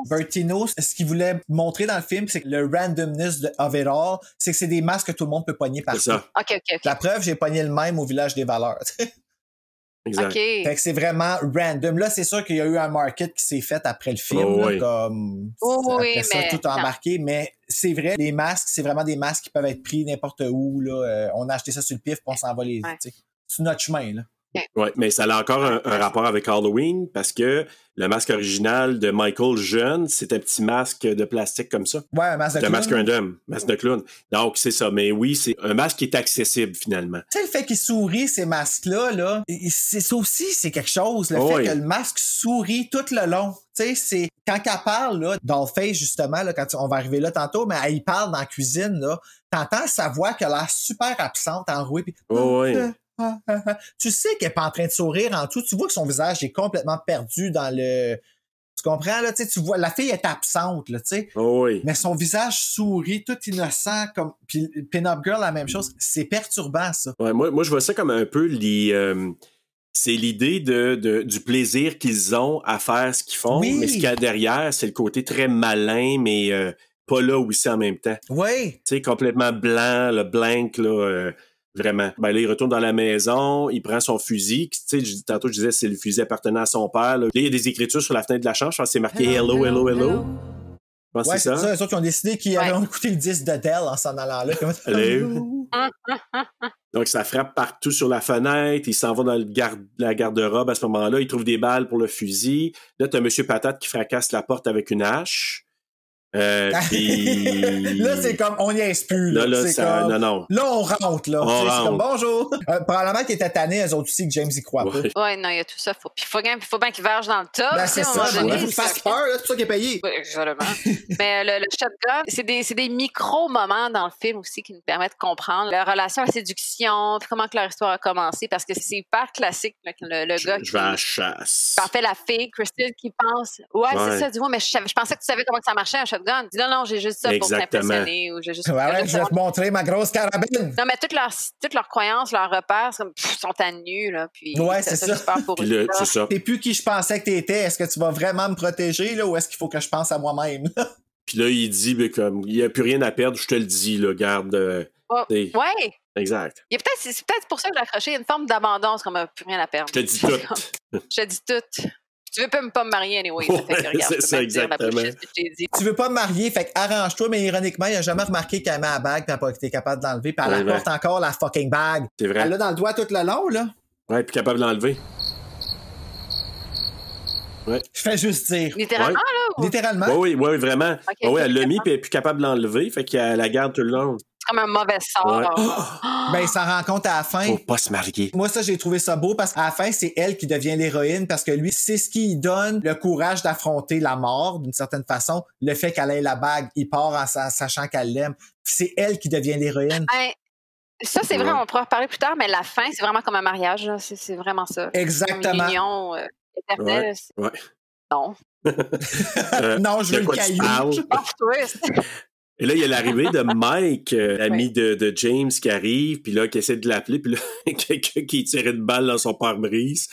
Bertino, ce qu'il voulait montrer dans le film, c'est que le randomness de, of it all, c'est que c'est des masques que tout le monde peut pogner C'est partout. ça. OK, OK, OK. La preuve, j'ai pogné le même au village des valeurs. Exact. OK. Fait que c'est vraiment random. Là, c'est sûr qu'il y a eu un market qui s'est fait après le film, Oh, là, oui. comme Oh, après oui, ça, mais tout a non. embarqué. Mais c'est vrai, les masques, c'est vraiment des masques qui peuvent être pris n'importe où. Là. Euh, on a acheté ça sur le pif, puis on s'en va les. Ouais. tu sais. C'est notre chemin. Là. Oui, mais ça a encore un, un rapport avec Halloween parce que le masque original de Michael jeune, c'est un petit masque de plastique comme ça. Ouais, un masque de C'est un clown. masque random, masque de clown. Donc, c'est ça. Mais oui, c'est un masque qui est accessible finalement. Tu sais, le fait qu'il sourit, ces masques-là, là, ça aussi, c'est quelque chose. Le Oh fait oui. que le masque sourit tout le long. Tu sais, c'est quand elle parle, là, Dollface, justement, là, quand on va arriver là tantôt, mais elle y parle dans la cuisine, là, t'entends sa voix qui a l'air super absente, enrouée, puis Oh oui. Ah, ah, ah. Tu sais qu'elle est pas en train de sourire en tout. Tu vois que son visage est complètement perdu dans le. Tu comprends, là? Tu vois, la fille est absente, là, tu sais. Oh oui. Mais son visage sourit, tout innocent, comme. Puis Pin-Up Girl, la même chose. C'est perturbant, ça. Ouais, moi, moi, je vois ça comme un peu les. euh, c'est l'idée de, de- du plaisir qu'ils ont à faire ce qu'ils font, Oui. mais ce qu'il y a derrière, c'est le côté très malin, mais euh, pas là aussi en même temps. Oui. Tu sais, complètement blanc, le blank, là, euh, vraiment. Ben là, il retourne dans la maison, il prend son fusil. Tu sais, tantôt, je disais, c'est le fusil appartenant à son père. Là, Là, il y a des écritures sur la fenêtre de la chambre. Je pense que c'est marqué Hello, Hello, Hello. Je pense que Ouais, c'est c'est ça. ça. Les autres qui ont décidé qu'ils Ouais. avaient écouté le disque de Dell en s'en allant là. Hello. Donc, ça frappe partout sur la fenêtre. Il s'en va dans le garde- la garde-robe à ce moment-là. Il trouve des balles pour le fusil. Là, t'as Monsieur Patate qui fracasse la porte avec une hache. Euh, puis... là, c'est comme, on n'y est plus. Là, Là, là, c'est ça... comme- Non, non. Là, on rentre, là. On rentre. comme, bonjour. Euh, probablement qu'ils étaient tannés, eux autres aussi, que James y croit pas. Ouais. Ouais, non, il y a tout ça. Faut, puis faut bien, faut bien qu'il verge dans le top. Ben, c'est ça. Il faut qu'il fasse peur. C'est pour ça qu'il est payé. Oui, exactement. Mais le, le shotgun, c'est des, c'est des micro-moments dans le film aussi qui nous permettent de comprendre leur relation à la séduction, puis comment que leur histoire a commencé, parce que c'est hyper classique, là, le, le Je, gars je qui... vais à la chasse. En fait, la fille, Christine, qui pense... Ouais, Ouais. c'est ça, dis-moi, mais je, savais- je pensais que tu savais comment que ça marchait, un shotgun. Gun. Dis non, non, j'ai juste ça pour t'impressionner ou j'ai juste. Ouais, ouais, je vais te montrer ma grosse carabine. Non, mais toutes leurs, toutes leurs croyances, leurs repères, c'est comme, pff, sont à nu, là. Puis, Ouais, c'est ça. là. c'est ça. T'es plus qui je pensais que t'étais. Est-ce que tu vas vraiment me protéger, là, ou est-ce qu'il faut que je pense à moi-même? Puis là, il dit, ben, comme, il n'y a plus rien à perdre, je te le dis, là, garde. euh, Oh, ouais. Exact. Il y a peut-être, c'est peut-être pour ça que j'ai accroché. Il y a une forme d'abandon, c'est comme, euh, plus rien à perdre. Je te dis tout. Je te dis tout. Tu veux pas me pas me marier, anyway. Ouais, regarde, c'est ça, exactement. bullshit que je t'ai dit. tu veux pas me marier, fait que arrange-toi, mais ironiquement, il a jamais remarqué qu'elle met la bague, pis elle pas été capable de l'enlever, puis elle Ouais, apporte encore la fucking bague. C'est vrai. Elle l'a dans le doigt tout le long, là. Ouais, puis capable de l'enlever. Ouais. Je fais juste dire. Littéralement, Ouais. là? ou- Littéralement. Oui, oui, oui, vraiment. Ok, elle l'a mis, puis elle est plus capable de l'enlever, fait qu'elle la garde tout le long. Comme un mauvais sort. Ouais. Ben, il s'en rend compte à la fin. Faut pas se marier. Moi, ça, j'ai trouvé ça beau parce qu'à la fin, c'est elle qui devient l'héroïne parce que lui, c'est ce qui lui donne le courage d'affronter la mort d'une certaine façon. Le fait qu'elle ait la bague, il part en sa- sachant qu'elle l'aime. Puis c'est elle qui devient l'héroïne. Ben, ça, c'est vrai, on pourra en reparler plus tard, mais la fin, c'est vraiment comme un mariage. C'est c'est vraiment ça. Exactement. Une union euh, éternelle. Ouais. c'est- Ouais. Non. Euh, Non, je veux le caillou. Et là, il y a l'arrivée de Mike, euh, l'ami de, de James, qui arrive, puis là, qui essaie de l'appeler, puis là, quelqu'un qui tire une balle dans son pare-brise.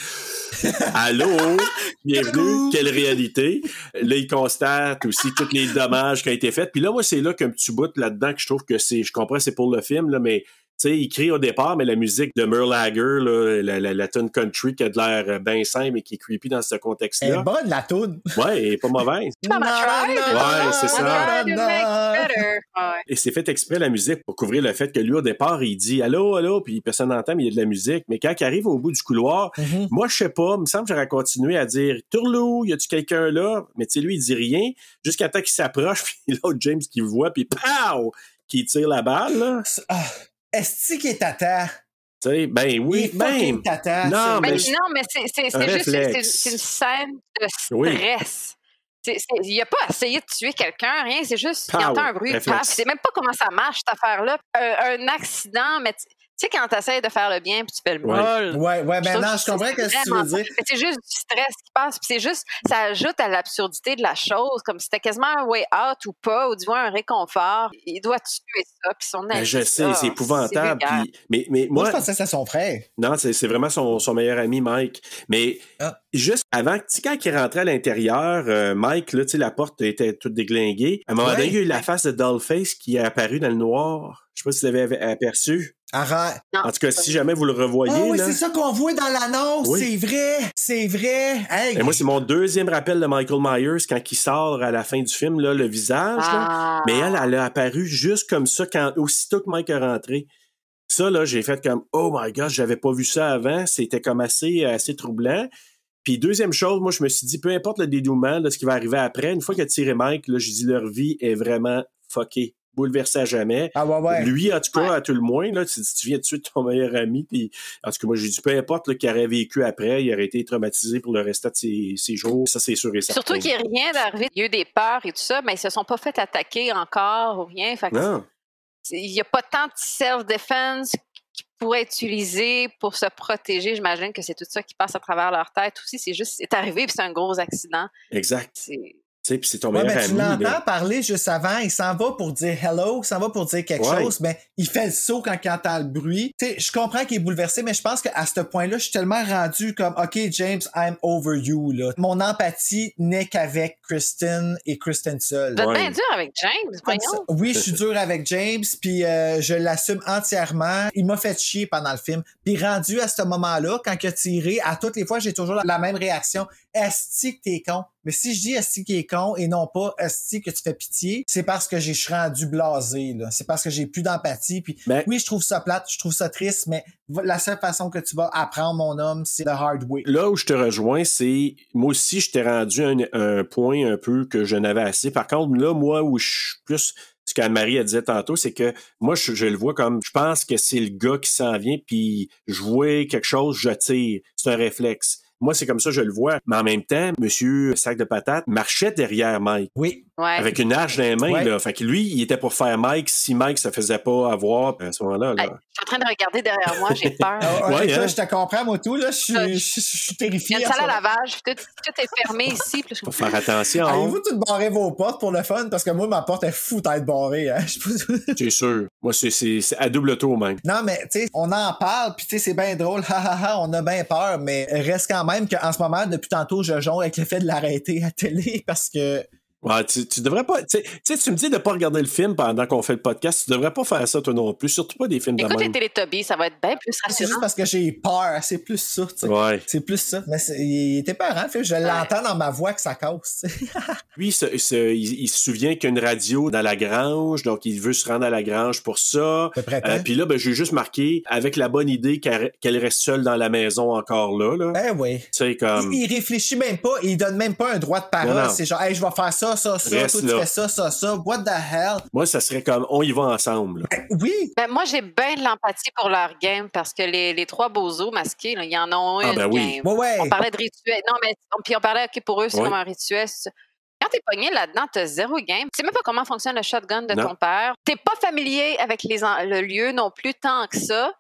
Allô? Bienvenue. Quelle réalité? Là, il constate aussi tous les dommages qui ont été faits. Puis là, moi, c'est là qu'un petit bout là-dedans que je trouve que c'est, je comprends, c'est pour le film, là, mais sais, il crie au départ, mais la musique de Merle Haggard, là, la, la, la tune country qui a de l'air bien simple et qui est creepy dans ce Elle est contexte-là. bonne, la toune. Ouais, elle est pas mauvaise. Ouais, c'est ça. Et c'est fait exprès la musique pour couvrir le fait que lui, au départ, il dit allô, allô, puis personne n'entend, mais il y a de la musique. Mais quand il arrive au bout du couloir, Mhm. moi, je sais pas, il me semble que j'aurais continué à dire Tourlou, y a-tu quelqu'un là? Mais tu sais, lui, il dit rien, jusqu'à temps qu'il s'approche, puis l'autre James qui le voit, puis pow! qui tire la balle, là. Ah, Est-ce qu'il est tata? Tu sais, ben Il oui, même. tata. Non, Ben, mais je- non, mais c'est c'est- Un c'est juste c'est- une scène de Oui. stress. C'est- c'est- Il a pas essayé de tuer quelqu'un, rien, c'est juste il Pow, entend un bruit, réflexe. paf. C'est même pas comment ça marche cette affaire-là. Un, un accident, mais sais, quand tu essaies de faire le bien puis tu fais le Ouais. mal. Ouais, ouais, ben trouve non, je comprends ce que tu veux dire. C'est juste du stress qui passe. Puis c'est juste, ça ajoute à l'absurdité de la chose, comme si c'était quasiment un way out ou pas, ou du moins un réconfort. Il doit tuer ça, puis son Ben, ami. je sais, c'est épouvantable. puis- mais, mais Moi, moi, je pensais que c'était son frère. Non, c'est c'est vraiment son, son meilleur ami, Mike. Mais Ah. juste avant, tu sais, quand il rentrait à l'intérieur, euh, Mike, là, tu sais, la porte était toute déglinguée. À un moment Ouais. donné, il y a eu la face de Dollface qui est apparue dans le noir. Je sais pas si vous avez aperçu. Arrête. Non, En tout cas, si jamais vous le revoyez, Ah oui, là. c'est ça qu'on voit dans l'annonce. Oui. C'est vrai. C'est vrai. Hey, Et moi, c'est mon deuxième rappel de Michael Myers quand il sort à la fin du film, là, le visage. là. Ah. Mais elle, elle a apparu juste comme ça quand aussitôt que Mike est rentré. Ça, là, j'ai fait comme Oh my god, j'avais pas vu ça avant. C'était comme assez, assez troublant. Puis deuxième chose, moi, je me suis dit, peu importe le dénouement, de ce qui va arriver après, une fois qu'il a tiré Mike, là, j'ai dit leur vie est vraiment fuckée, bouleversée à jamais. Ah ouais, ouais. Lui, en tout cas, à tout le moins, là, tu, tu viens de tuer ton meilleur ami. Puis, en tout cas, moi, j'ai dit, peu importe là, qu'il aurait vécu après, il aurait été traumatisé pour le restant de ses, ses jours. Ça, c'est sûr et certain. Surtout qu'il n'y a rien d'arrivé. Il y a eu des peurs et tout ça, mais ils se sont pas fait attaquer encore ou rien. Fait Non. il n'y a pas tant de self-defense qu'ils pourraient utiliser pour se protéger. J'imagine que c'est tout ça qui passe à travers leur tête aussi. C'est juste, c'est arrivé puis c'est un gros accident. Exact. C'est- sais, puis c'est ton Ouais, meilleur mais tu ami. l'entends parler juste avant, il s'en va pour dire hello, il s'en va pour dire quelque Ouais. chose, mais il fait le saut quand il entend le bruit. Tu sais, je comprends qu'il est bouleversé, mais je pense qu'à ce point-là, je suis tellement rendu comme, OK, James, I'm over you, là. Mon empathie n'est qu'avec Kristen et Kristen seule. Vous êtes bien dur avec James, voyons. Oui, je suis dur avec James, puis euh, je l'assume entièrement. Il m'a fait chier pendant le film. Puis rendu à ce moment-là, quand il a tiré, à toutes les fois, j'ai toujours la, la même réaction. Esti que t'es con? Mais si je dis Esti qui est con et non pas Esti que tu fais pitié, c'est parce que j'ai- je suis rendu blasé. là. C'est parce que j'ai plus d'empathie. Puis Ben- oui, je trouve ça plate, je trouve ça triste, mais la seule façon que tu vas apprendre mon homme, c'est le hard way. Là où je te rejoins, c'est moi aussi, je t'ai rendu un, un point un peu que je n'avais assez. Par contre, là, moi, où je suis plus ce qu'Anne-Marie elle disait tantôt, c'est que moi, je, je le vois comme je pense que c'est le gars qui s'en vient, puis je vois quelque chose, je tire. C'est un réflexe. Moi, c'est comme ça, je le vois. Mais en même temps, Monsieur Sac de Patates marchait derrière Mike. Oui. Ouais. Avec une hache dans les mains, Ouais. là. Fait que lui, il était pour faire Mike si Mike se faisait pas avoir à ce moment-là. Là. Suis en train de regarder derrière moi, j'ai peur. Ah, ouais, hein. je te comprends, moi, tout. Là, je suis, Euh, je, je suis Il y terrifié. a une en salle à lavage, tout, tout est fermé ici. puis je- Faut faire attention. Allez-vous tout barrer vos portes pour le fun? Parce que moi, ma porte est fou d'être barrée. Hein? Je C'est sûr. Moi, c'est- à double tour même. Non, mais tu sais, on en parle, puis tu sais, c'est bien drôle, ha, ha, ha, on a bien peur, mais reste quand même qu'en ce moment, depuis tantôt, je jongle avec le fait de l'arrêter à télé parce que Ouais, tu, tu devrais pas. Tu sais- tu me dis de pas regarder le film pendant qu'on fait le podcast. Tu devrais pas faire ça, toi non plus. Surtout pas des films de Écoute les. Teletubbies, ça va être bien plus c'est juste rassurant. parce que j'ai peur, c'est plus ça, tu sais. Ouais. C'est plus ça. Mais il était peurant, fait, je l'entends dans ma voix que ça casse. Lui, ce- ce- il, il se souvient qu'il y a une radio dans la grange, donc il veut se rendre à la grange pour ça. près Euh. Puis là, ben, j'ai juste marqué avec la bonne idée qu'elle reste seule dans la maison encore là. là. Ben oui. Tu sais, comme. Il, il réfléchit même pas, il donne même pas un droit de parole. C'est genre, hey, je vais faire ça, ça, ça, Reste toi tu là. fais ça, ça, ça. What the hell? Moi, ça serait comme on y va ensemble. là. Oui, Ben, moi, j'ai bien de l'empathie pour leur game parce que les, les trois bozos masqués, là, ils en ont Ah, une ben oui. game. ouais, ouais. On parlait de rituel. Non, mais on- puis on parlait, OK, pour eux, c'est Ouais. comme un rituel. Quand t'es pogné là-dedans, t'as zéro game. Tu sais même pas comment fonctionne le shotgun de Non. ton père. T'es pas familier avec les en- le lieu non plus tant que ça.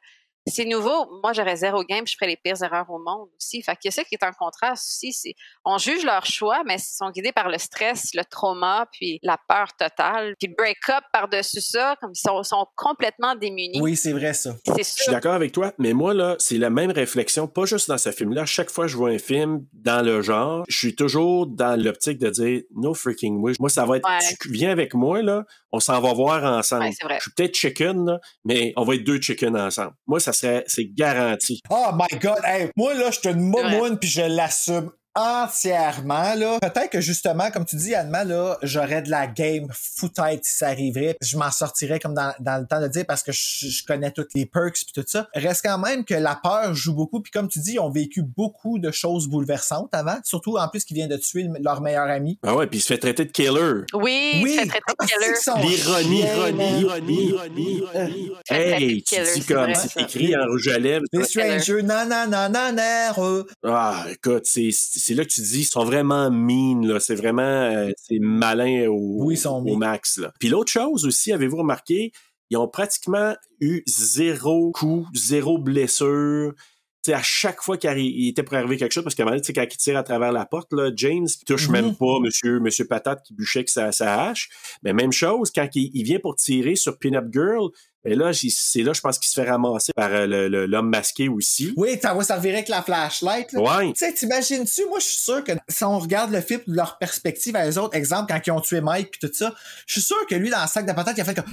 C'est nouveau. Moi, j'aurais zéro game, je ferais les pires erreurs au monde aussi. Fait que ça qui est en contraste aussi, c'est on juge leur choix, mais ils sont guidés par le stress, le trauma, puis la peur totale. Puis le break-up par-dessus ça, comme ils sont, sont complètement démunis. Oui, c'est vrai ça. C'est Je suis sûr. d'accord avec toi, mais moi, là, c'est la même réflexion, pas juste dans ce film-là. Chaque fois que je vois un film dans le genre, je suis toujours dans l'optique de dire no freaking way. Moi, ça va être. Ouais. Tu viens avec moi, là, on s'en va voir ensemble. Ouais, c'est vrai. je suis peut-être chicken, là, mais on va être deux chicken ensemble. Moi, ça. C'est garanti. Oh my god, hey, moi là, je suis une momoune puis je l'assume entièrement là. Peut-être que justement, comme tu dis, Anne, là, j'aurais de la game foutaise si ça arriverait. Je m'en sortirais comme dans, dans le temps de dire parce que je, je connais toutes les perks puis tout ça. Reste quand même que la peur joue beaucoup puis comme tu dis, ils ont vécu beaucoup de choses bouleversantes avant, surtout en plus qu'ils viennent de tuer le- leur meilleur ami. Ah ouais, puis il se fait traiter de killer. Oui, Oui, c'est traité ah, de c'est killer. L'ironie, ironie, ironie, ironie. Fait traiter Hey, tu killer, dis comme c'est écrit en rouge à lèvres. Les strangers, nananananer. Ah, écoute, c'est c'est là que tu dis, ils sont vraiment mean, là. C'est vraiment, euh, c'est malin au, Oui, ils sont au mean. max, là. Puis l'autre chose aussi, avez-vous remarqué, ils ont pratiquement eu zéro coup, zéro blessure. À chaque fois qu'il était pour arriver quelque chose, parce qu'à un moment donné, quand il tire à travers la porte, là, James il touche même pas monsieur, monsieur Patate qui bûchait que sa, sa hache. Mais même chose, quand il, il vient pour tirer sur Pin-Up Girl, et là, c'est là, je pense qu'il se fait ramasser par euh, le- le- l'homme masqué aussi. Oui, ça va servir avec la flashlight. Là. Ouais. Tu sais, t'imagines-tu, moi, je suis sûr que si on regarde le film de leur perspective à eux autres, exemple, quand ils ont tué Mike puis tout ça, je suis sûr que lui, dans le sac de patates, il a fait comme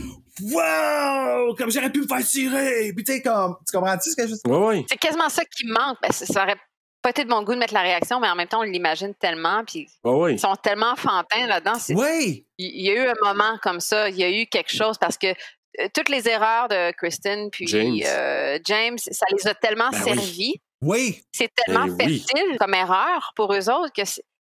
Wow! Comme j'aurais pu me faire tirer! Puis tu sais, comme, tu comprends-tu ce que je veux dire? Ouais, ouais. C'est quasiment ça qui manque. Ben, ça aurait pas été de mon goût de mettre la réaction, mais en même temps, on l'imagine tellement. Puis Ouais, ouais. ils sont tellement enfantins là-dedans. Oui! Il y a eu un moment comme ça. Il y a eu quelque chose parce que toutes les erreurs de Kristen puis James. euh, James, ça les a tellement Ben oui. servi. Oui! C'est tellement Ben oui. fertile comme erreur pour eux autres que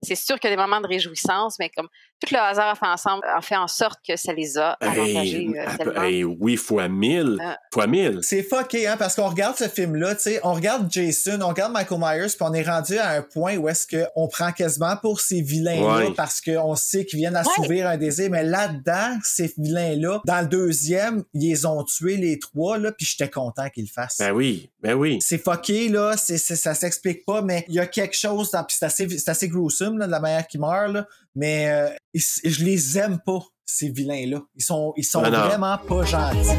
c'est sûr qu'il y a des moments de réjouissance, mais comme tout le hasard a fait ensemble, a fait en sorte que ça les a avantagés Hey, euh, ah, tellement. hey, oui, fois mille. Ah. Fois mille. C'est fucké, hein, parce qu'on regarde ce film-là, tu sais, on regarde Jason, on regarde Michael Myers, puis on est rendu à un point où est-ce qu'on prend quasiment pour ces vilains-là Ouais. parce qu'on sait qu'ils viennent assouvir un désir, mais là-dedans, ces vilains-là, dans le deuxième, ils les ont tués les trois, là, puis j'étais content qu'ils le fassent. Ben oui, ben oui. c'est fucké, là, c'est, ça s'explique pas, mais il y a quelque chose, dans, pis c'est assez, c'est assez gruesome, là, de la manière qu'ils meurent, là, mais euh, ils- je les aime pas, ces vilains-là. Ils sont, ils sont Non, non. vraiment pas gentils.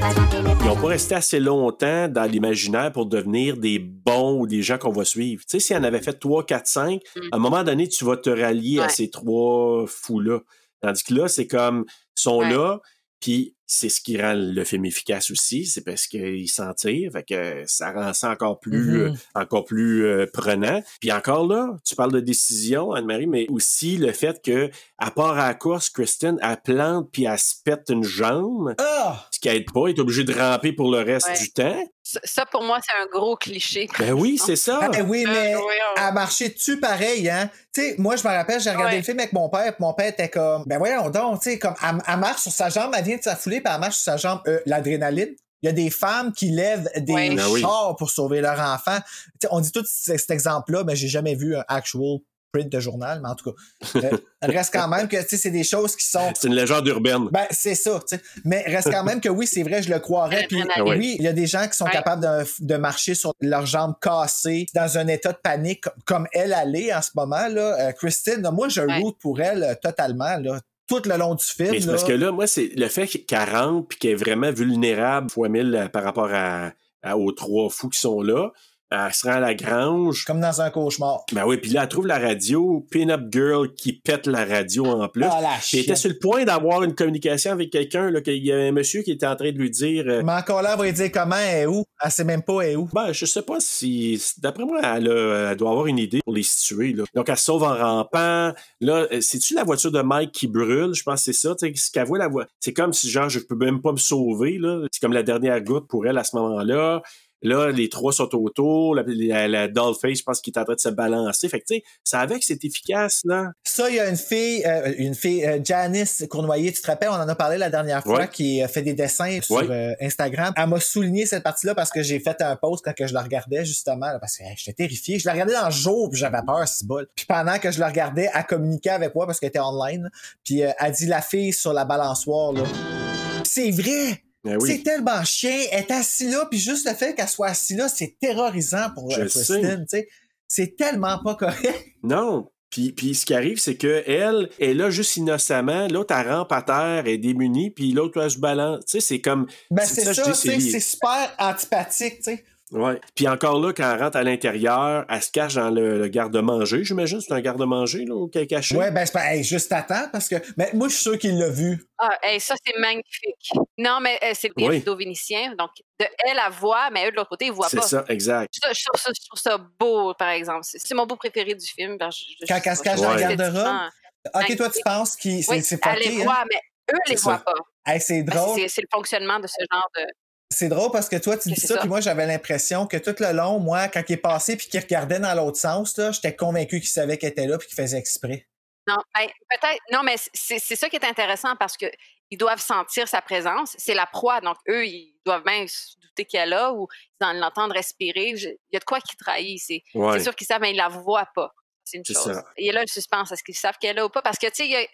Ils n'ont pas resté assez longtemps dans l'imaginaire pour devenir des bons ou des gens qu'on va suivre. Tu sais, s'il en avait fait 3, 4, 5, Mm. à un moment donné, tu vas te rallier à ces trois fous-là. Tandis que là, c'est comme, ils sont Ouais. là, puis c'est ce qui rend le film efficace aussi, c'est parce qu'ils s'en tirent, fait que ça rend ça encore plus, Mhm. euh, encore plus euh, prenant. Puis encore là, tu parles de décision, Anne-Marie, mais aussi le fait que, à part à la course, Kristen, elle plante puis elle se pète une jambe, Ah! ce qui aide pas, elle est obligée de ramper pour le reste Ouais. du temps. Ça, pour moi, c'est un gros cliché. Ben oui, c'est ça. Eh oui, mais Euh, oui, on- à marcher dessus pareil, hein. Tu sais, moi, je me rappelle, j'ai regardé Ouais. le film avec mon père, puis mon père était comme, ben voyons donc, tu sais, comme, elle, elle marche sur sa jambe, elle vient de s'affouler, puis elle marche sur sa jambe, euh, l'adrénaline. Il y a des femmes qui lèvent des Ouais. Ben oui. chars pour sauver leur enfant. Tu sais, on dit tout cet exemple-là, mais j'ai jamais vu un actual print de journal, mais en tout cas, euh, reste quand même que tu sais, c'est des choses qui sont. C'est une légende urbaine. Ben, c'est ça, tu sais. Mais reste quand même que oui, c'est vrai, je le croirais. Puis oui, il y a des gens qui sont Ouais. capables de, de marcher sur leurs jambes cassées, dans un état de panique, comme- elle allait en ce moment, là. Euh, Christine, moi, je Ouais. route pour elle euh, totalement, là. Tout le long du film. Mais c'est là. parce que là, moi, c'est le fait qu'elle rentre puis qu'elle est vraiment vulnérable fois mille par rapport à, à- aux trois fous qui sont là. Elle se rend à la grange. Comme dans un cauchemar. Ben oui, puis là, elle trouve la radio, Pin-Up Girl qui pète la radio en plus. Ah, la elle était sur le point d'avoir une communication avec quelqu'un, là, qu'il y a un monsieur qui était en train de lui dire euh, Mais encore là, elle va lui dire comment, elle est où? Elle sait même pas elle est où. Ben, je sais pas si. D'après moi, elle, a- elle doit avoir une idée pour les situer. Là. Donc, elle se sauve en rampant. Là, euh, c'est-tu la voiture de Mike qui brûle? Je pense que c'est ça. Tu sais, ce qu'elle voit, la voie. C'est comme si, genre, je peux même pas me sauver. là. C'est comme la dernière goutte pour elle à ce moment-là. Là, les trois sont autour. La, la, la Dollface, je pense qu'il est en train de se balancer. Fait que, tu sais, ça avec que c'est efficace, là. Ça, il y a une fille, euh, une fille, euh, Janice Cournoyer, tu te rappelles, on en a parlé la dernière fois, Ouais. qui euh, fait des dessins sur euh, Instagram. Elle m'a souligné cette partie-là parce que j'ai fait un post quand que je la regardais, justement, là, parce que hey, j'étais terrifié. Je la regardais dans le jour, puis j'avais peur, c'est bol. Puis pendant que je la regardais, elle communiquait avec moi parce qu'elle était online. Puis elle dit la fille sur la balançoire, là. C'est vrai! Ben oui. C'est tellement chien. Elle est assise là, puis juste le fait qu'elle soit assise là, c'est terrorisant pour Je Christine, tu sais. C'est tellement pas correct. Non. Puis, puis ce qui arrive, c'est que elle est là juste innocemment. L'autre, elle rampe à terre, elle est démunie, puis l'autre, elle se balance. Tu sais, c'est comme. Ben, c'est ça, c'est super antipathique, tu sais. Ouais. Puis encore là, quand elle rentre à l'intérieur, elle se cache dans le, le garde-manger, j'imagine. C'est un garde-manger, là, qu'elle est cachée. Ouais, ben, c'est pas, hey, juste attends, parce que, mais moi, je suis sûr qu'il l'a vu. Ah, hey, ça, c'est magnifique. Non, mais euh, c'est le Oui. rideau vénitien. Donc, de elle, elle voit, mais eux, de l'autre côté, ils voient C'est pas. ça, exact. Je, trouve ça, je trouve ça beau, par exemple. C'est c'est mon beau préféré du film. je- Quand elle se cache dans le garde-robe? Ok, toi, tu penses que c'est Oui, c'est elle les hein? voit, mais eux, les C'est voient pas. Hey, c'est Parce que drôle. C'est c'est le fonctionnement de ce genre de. C'est drôle parce que toi, tu Que dis ça, ça. puis moi, j'avais l'impression que tout le long, moi, quand il est passé puis qu'il regardait dans l'autre sens, là, j'étais convaincu qu'il savait qu'elle était là puis qu'il faisait exprès. Non, ben, peut-être. Non, mais c'est c'est ça qui est intéressant parce que ils doivent sentir sa présence. C'est la proie, donc eux, ils doivent bien se douter qu'elle est là ou ils en l'entendent respirer. Je- Il y a de quoi qui trahit. C'est Ouais. sûr qu'ils savent, mais ils la voient pas. C'est une chose. ça. Il y a là le suspense. Est-ce qu'ils savent qu'elle est là ou pas? Parce que, tu sais, il y a.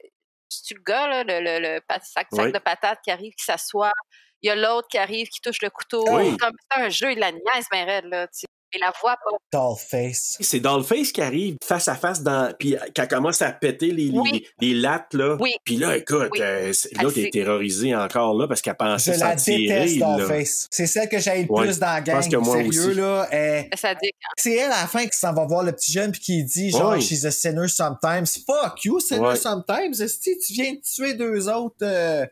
C'est-tu le gars, là, le, le, le pat- sac, sac Oui. de patates qui arrive, qui s'assoit. Il y a l'autre qui arrive, qui touche le couteau. Oui. Comme c'est un jeu, il la niaise, ben raide, là. tu. Il la voit pas. Dollface. C'est Dollface qui arrive face à face dans. Puis qu'elle commence à péter les, les- Oui. les, lattes, là. Oui. Puis là, écoute, Oui. euh, est sait. terrorisée encore là parce qu'elle pensait Je s'en la tirer. déteste, là. Dollface. C'est celle que j'ai le Ouais, plus dans la je pense gang. que moi Sérieux, aussi. là. elle- dit C'est elle, à la fin, qui s'en va voir le petit jeune puis qui dit, genre, she's a sinner sometimes. Fuck you, sinner sometimes. Esti, tu viens de tuer deux autres. Euh...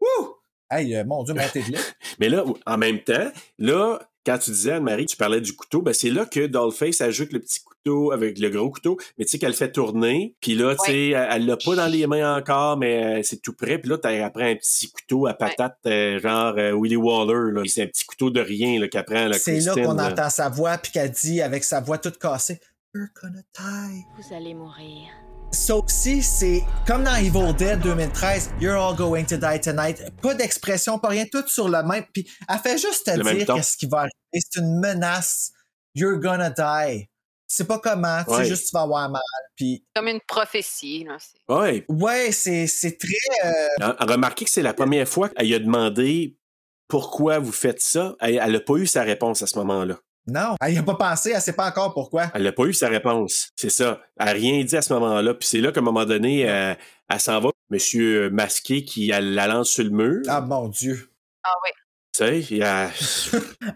Wouh! Hey, euh, mon Dieu, mais t'es là. Mais là, en même temps, là, quand tu disais, Anne-Marie, tu parlais du couteau, ben c'est là que Dollface ajoute le petit couteau avec le gros couteau, mais tu sais qu'elle le fait tourner, puis là, tu sais, elle elle l'a pas dans les mains encore, mais euh, c'est tout prêt, puis là, t'as après un petit couteau à patate, euh, genre euh, Willy Waller, là. C'est un petit couteau de rien, là, qu'elle prend, C'est là qu'on là. entend sa voix puis qu'elle dit avec sa voix toute cassée, You're gonna die. Vous allez mourir. Ça aussi, c'est comme dans Evil Dead 2013, You're all going to die tonight. Pas d'expression, pas rien, tout sur le même. Puis elle fait juste te Le même dire qu'est-ce qui va arriver. C'est une menace. You're gonna die. Sais pas comment, Ouais. juste tu vas avoir mal. Puis comme une prophétie. Là. C'est- Ouais. ouais, c'est c'est très. euh, Hein, Remarquez que c'est la première fois qu'elle a demandé pourquoi vous faites ça. Elle, elle a pas eu sa réponse à ce moment-là. Non, elle y a pas pensé, elle sait pas encore pourquoi. Elle n'a pas eu sa réponse. C'est ça. Elle n'a rien dit à ce moment-là. Puis c'est là qu'à un moment donné, euh, elle s'en va. Monsieur Masqué qui elle la lance sur le mur. Ah mon Dieu. Ah oui. Tu sais, il a-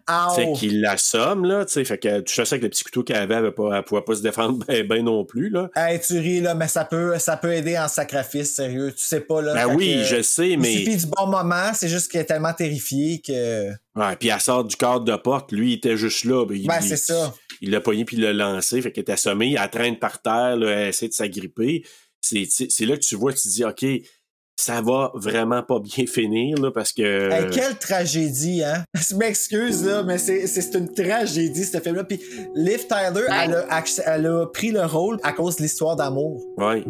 Ah, tu sais, qu'il l'assomme, là. Tu sais, fait que tu sais avec le petit couteau qu'elle avait, elle ne pouvait pas se défendre ben, ben non plus, là. Hey, tu ris, là, mais ça peut, ça peut aider en sacrifice, sérieux. Tu sais pas, là. Ben oui, que, je sais, Il mais. suffit du bon moment, c'est juste qu'elle est tellement terrifiée que. Ouais, puis elle sort du cadre de porte. Lui, il était juste là. Ben, il- Ben, il- c'est ça. Il l'a pogné puis il l'a lancé. Fait qu'elle est assommée. Elle traîne par terre, là, elle essaie de s'agripper. C'est là que tu vois, tu te dis, OK, ça va vraiment pas bien finir, là, parce que. Hey, quelle tragédie, hein? Je m'excuse, là, mais c'est une tragédie, ce film-là. Puis Liv Tyler, elle, a, elle a pris le rôle à cause de l'histoire d'amour. Ouais.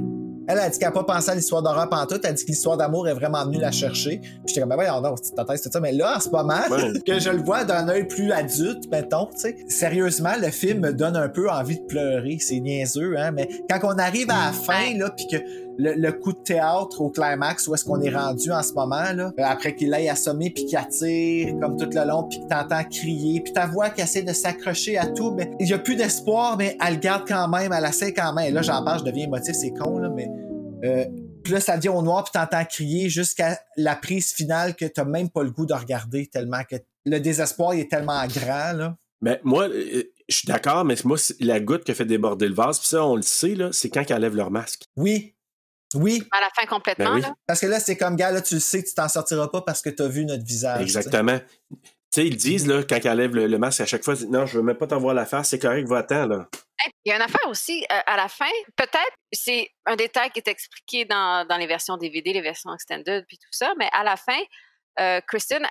Elle a dit qu'elle n'a pas pensé à l'histoire d'horreur pantoute. Elle a dit que l'histoire d'amour est vraiment venue la chercher. Puis j'étais comme, ben voyons donc, tu t'attends tout ça. Mais là, en ce moment, Ouais. que je le vois d'un œil plus adulte, mettons, tu sais. Sérieusement, le film me donne un peu envie de pleurer. C'est niaiseux, hein. Mais quand on arrive à la fin, là, puis que le, le coup de théâtre au climax, où est-ce qu'on est rendu en ce moment, là, euh, après qu'il aille assommer puis qu'il attire comme tout le long, puis que t'entends crier, puis ta voix qui essaie de s'accrocher à tout, mais il y a plus d'espoir, mais elle le garde quand même, elle essaie quand même. Et là, j'en parle, je deviens émotif, c'est con, là, mais euh, puis là, ça devient au noir, puis t'entends crier jusqu'à la prise finale que t'as même pas le goût de regarder tellement que le désespoir il est tellement grand, là. Mais moi, euh, je suis d'accord, mais moi, la goutte qui a fait déborder le vase, puis ça, on le sait, là, c'est quand ils enlèvent leur masque. Oui. Oui. À la fin complètement, Ben oui. là? Parce que là, c'est comme, gars, là, tu le sais que tu t'en sortiras pas parce que t'as vu notre visage. Exactement. Tu sais, ils disent, là, quand ils enlèvent le, le masque, à chaque fois, ils disent, non, je veux même pas t'en voir la face, c'est correct, va-t'en, là. Hey, Il y a une affaire aussi, euh, à la fin, peut-être, c'est un détail qui est expliqué dans, dans les versions DVD, les versions extended, puis tout ça, mais à la fin, euh, Kristen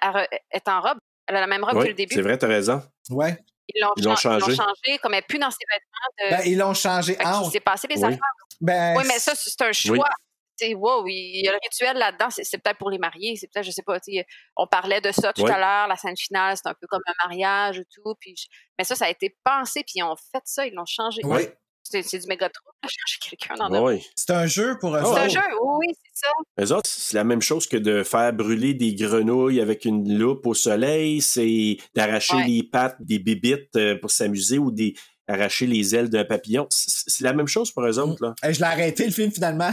est en robe. Elle a la même robe que le début. c'est vrai, t'as raison. Ouais. Ils l'ont Ils l'ont chan- changé. changé, comme elle plus dans ses vêtements. De... Ben, ils l'ont changé Fait qu'il entre. s'est passé des Oui. affaires. Ben, oui, mais ça, c'est un choix. C'est wow, il y a le rituel là-dedans, c'est c'est peut-être pour les mariés, c'est peut-être, je sais pas, on parlait de ça tout Oui. à l'heure, la scène finale, c'est un peu comme un mariage et tout, puis je- mais ça, ça a été pensé, puis ils ont fait ça, ils l'ont changé. Oui. C'est du méga trop, chercher quelqu'un dans le Oui. c'est un jeu pour eux C'est un jeu, oui, oui, c'est ça. Les autres, c'est la même chose que de faire brûler des grenouilles avec une loupe au soleil, c'est d'arracher Ouais. les pattes des bibites euh, pour s'amuser ou des arracher les ailes d'un papillon. C'est la même chose pour eux autres, là. Je l'ai arrêté, le film, finalement.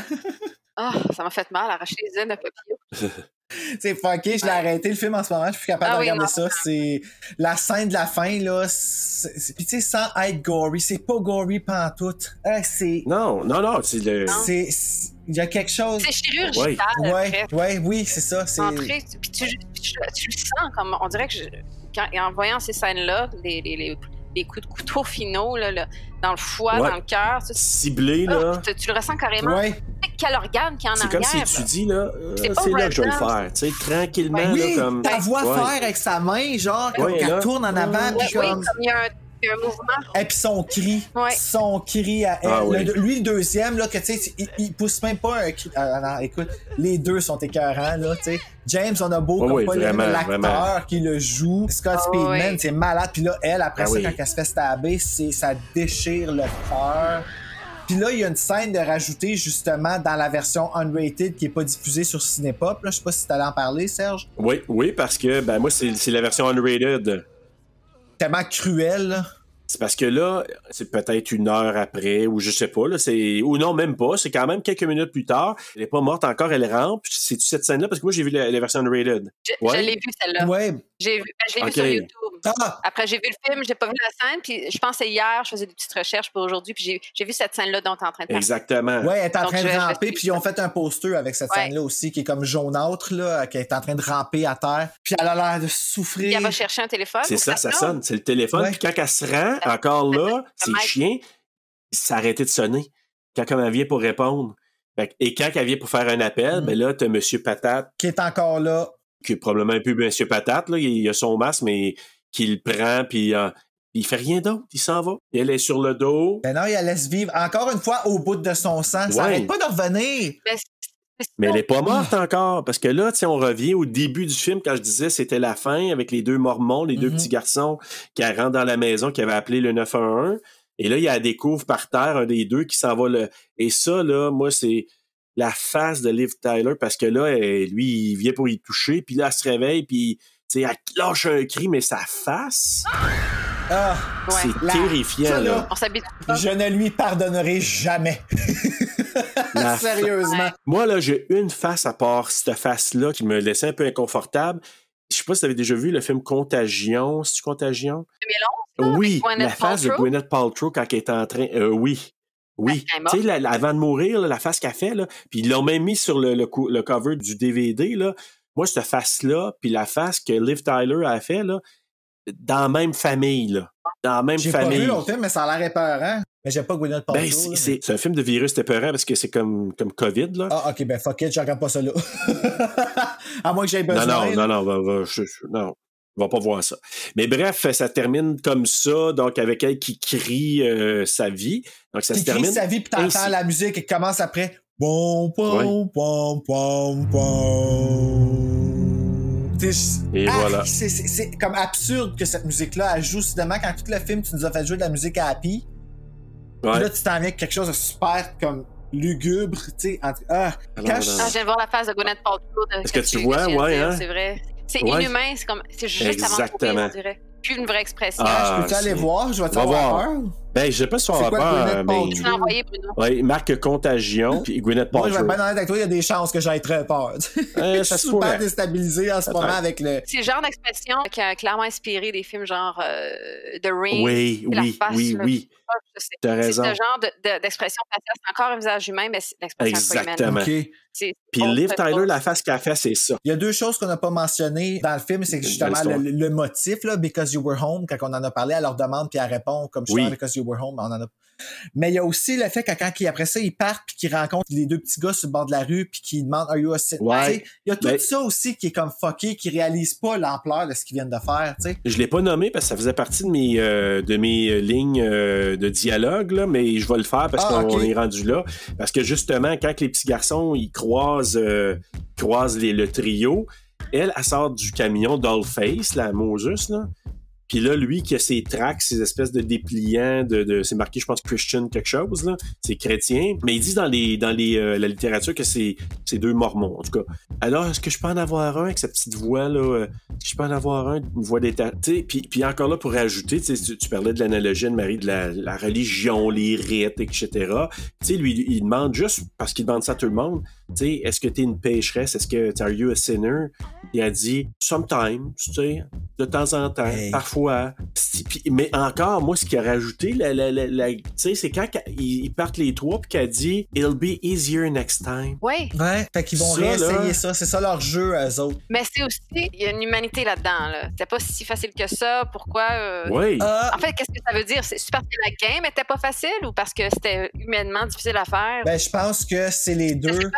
Ah, ça m'a fait mal, arracher les ailes d'un papillon. c'est fucké, je l'ai arrêté, le film, en ce moment. Je suis plus capable Ah de oui, regarder non. ça. C'est la scène de la fin, là. Puis, tu sais, sans être gory. C'est pas gory pantoute. Ah, c'est. Non, non, non, c'est le. C'est. Il y a quelque chose. C'est chirurgical, Ouais, ouais, oui, c'est ça. C'est. Puis tu, tu- tu le sens comme on dirait que je- quand, en voyant ces scènes-là, les, les, les, les coups de couteau finaux là, là, dans le foie, Ouais. dans le cœur, Ciblé, ah, là. tu, tu le ressens carrément. Ouais. Quel organe qui en C'est arrière. comme si tu dis, là, euh, C'est c'est là que je vais le faire. Tu sais, tranquillement, Oui, là, comme. ta voix Ouais. faire avec sa main, genre, Ouais, comme qu'elle là. tourne en avant, Oui, puis oui, comme. comme il y a un, a mouvement. Et puis son cri, Ouais. son cri à elle. Ah oui. Le- lui, le deuxième, là, que tu sais, il, il pousse même pas un cri. Ah, non, écoute, les deux sont écœurants, là, tu sais. James, on a beau Oui, comme oui, pas l'acteur qui le joue. Scott Ah Speedman, oui. c'est malade. Puis là, elle, après Ah ça, oui. quand elle se fait stabber, c'est, ça déchire le cœur. Puis là, il y a une scène de rajouter justement dans la version unrated qui est pas diffusée sur Cinépop. Là, je sais pas si t'allais en parler, Serge. Oui, oui, parce que, ben, moi, c'est c'est la version unrated. Tellement cruel. là. C'est parce que là, c'est peut-être une heure après, ou je sais pas, là, c'est. Ou non, même pas. C'est quand même quelques minutes plus tard. Elle est pas morte encore, elle rampe. C'est-tu cette scène-là? Parce que moi, j'ai vu la, la version unrated. Je, Ouais. je l'ai vu celle-là. Ouais. J'ai vu, ben, je l'ai Ok. vu sur YouTube. Ah! Après, j'ai vu le film, j'ai pas vu la scène, puis je c'est hier, je faisais des petites recherches pour aujourd'hui, puis j'ai- vu cette scène-là dont tu es en train de parler. Exactement. Ouais, elle est en Donc, train de ramper, puis ils ont fait un poster avec cette Ouais. scène-là aussi, qui est comme jaunâtre, là, qui est en train de ramper à terre. Puis elle a l'air de Puis souffrir. elle va chercher un téléphone. C'est ou ça, ça sonne. sonne. C'est le téléphone. Ouais. Puis quand elle se rend, encore là, c'est Mike. chien, ça a arrêté de sonner. Quand elle vient pour répondre. Et quand elle vient pour faire un appel, Mm. ben là, t'as Monsieur Patate, Qui est encore là. qui est probablement un peu Monsieur Patate, là, il a son masque, mais qui le prend, puis euh, il fait rien d'autre, il s'en va. Et elle est sur le dos. Ben non, il la laisse vivre encore une fois au bout de son sang. Ça Ouais. arrête pas de revenir. Ben, Mais ça. elle est pas morte encore. Parce que là, tu sais, on revient au début du film quand je disais c'était la fin avec les deux mormons, les deux Mhm. petits garçons qui rentrent dans la maison qui avaient appelé le 911. Et là, il y a découvre par terre un des deux qui s'en va le. Et ça, là, moi, c'est la face de Liv Tyler parce que là, elle- lui, il vient pour y toucher, puis là, elle se réveille, puis sais, elle lâche un cri, mais sa face, Ah, Ouais. c'est terrifiant, ça, là. On je ne lui pardonnerai jamais. Sérieusement. Moi, là, j'ai une face à part cette face-là qui me laissait un peu inconfortable. Je sais pas si tu avais déjà vu le film Contagion. C'est-tu Contagion? 2011. Oui, la face de? Gwyneth Paltrow quand elle est en train. euh, oui. Oui. Tu sais, avant de mourir, là, la face qu'elle fait, là, puis ils l'ont même mis sur le, le cover du DVD. Là. Moi, cette face-là, puis la face que Liv Tyler a fait, là, dans la même famille. Là. Dans la même J'ai pas famille. vu l'autre film, mais ça a l'air épeurant. Mais j'ai pas Gwyneth Paltrow. Ben, c'est, mais- c'est- c'est un film de virus épeurant parce que c'est comme, comme COVID. Là. Ah, ok, ben fuck it, je regarde pas ça là. à moins que j'aie Non, besoin. non, là. non, non, va, va, je- non, on va pas voir ça. Mais bref, ça termine comme ça, donc avec elle qui crie euh, sa vie. Donc ça Qui se crie termine. sa vie, puis t'entends ainsi. la musique qui commence après. Bon, bon, bon, bon, bon. T'sais, je- Et Ah, voilà. C'est comme absurde que cette musique-là, elle joue soudainement quand tout le film, tu nous as fait jouer de la musique à Happy. Puis là, tu t'en viens avec quelque chose de super comme lugubre, tu sais. Ah, Alors, quand je- Ah, je viens de voir la face de Gwyneth Paltrow. Est-ce que tu tu vois? Ouais, hein? C'est vrai. C'est Ouais. inhumain, c'est comme. C'est juste avant de Exactement. on dirait. Plus une vraie expression. Ah, je peux-tu aller voir? Je vais te Va avoir voir. peur. Ben, je sais pas si on va peur, Gwyneth mais. Tu l'as envoyé, Bruno. Ouais, marque Contagion, puis Gwyneth Moi, je vais être Paltrow. bien honnête avec toi, il y a des chances que j'aille très peur. Euh, je ça suis se super pourrait. déstabilisé en ce moment avec le. C'est le genre d'expression qui a clairement inspiré des films genre euh, The Ring. Oui, la oui, face, oui, là, oui. je. T'as C'est ce genre de- de- d'expression faciale. C'est encore un visage humain, mais c'est l'expression pas. Exactement. Ok. C'est Puis Liv Tyler, la face qu'elle a fait, c'est ça. Il y a deux choses qu'on n'a pas mentionnées dans le film, c'est justement le, le motif, là, Because You Were Home, quand on en a parlé, elle leur demande, puis elle répond comme justement Oui. Because You Were Home, on en a. Mais il y a aussi le fait que quand après ça, ils partent, puis qu'ils rencontrent les deux petits gars sur le bord de la rue, puis qu'ils demandent Are you a? Ouais. Il y a tout Ben- ça aussi qui est comme fucké, qui réalise pas l'ampleur de ce qu'ils viennent de faire, tu sais. Je l'ai pas nommé parce que ça faisait partie de mes, euh, de mes euh, lignes euh, de dialogue, là, mais je vais le faire parce Ah, qu'on est rendu là. Parce que justement, quand les petits garçons ils croisent, euh, croisent les- le trio, elle, elle sort du camion Dollface, la Moses, là. Puis là, lui qui a ses tracks, ses espèces de dépliants, de, c'est marqué, je pense, Christian quelque chose. C'est chrétien. Mais il dit dans euh, la littérature que c'est deux mormons, en tout cas. Alors, est-ce que je peux en avoir un avec sa petite voix, là? euh, Est-ce que je peux en avoir un, une voix sais, puis, encore là, pour rajouter, tu, parlais de l'analogie de Marie, de la, religion, les rites, etc. Lui, il demande juste, parce qu'il demande ça à tout le monde, est-ce que t'es une pécheresse? Est-ce que, are you a sinner? Il a dit, sometimes, tu sais, de temps en temps, Hey. parfois. Mais encore, moi, ce qu'il a rajouté, la, la, la, la- tu sais, c'est quand ils ils partent les trois, puis qu'elle dit, it'll be easier next time. Oui, Ouais. Fait qu'ils vont Ça, là- réessayer ça. C'est ça leur jeu, eux autres. mais c'est aussi, il y a une humanité là-dedans. Là. C'est pas si facile que ça. Pourquoi? euh, Oui. Ah, En fait, qu'est-ce que ça veut dire? C'est parce que la game était pas facile ou parce que c'était humainement difficile à faire? ben, je pense que c'est les deux.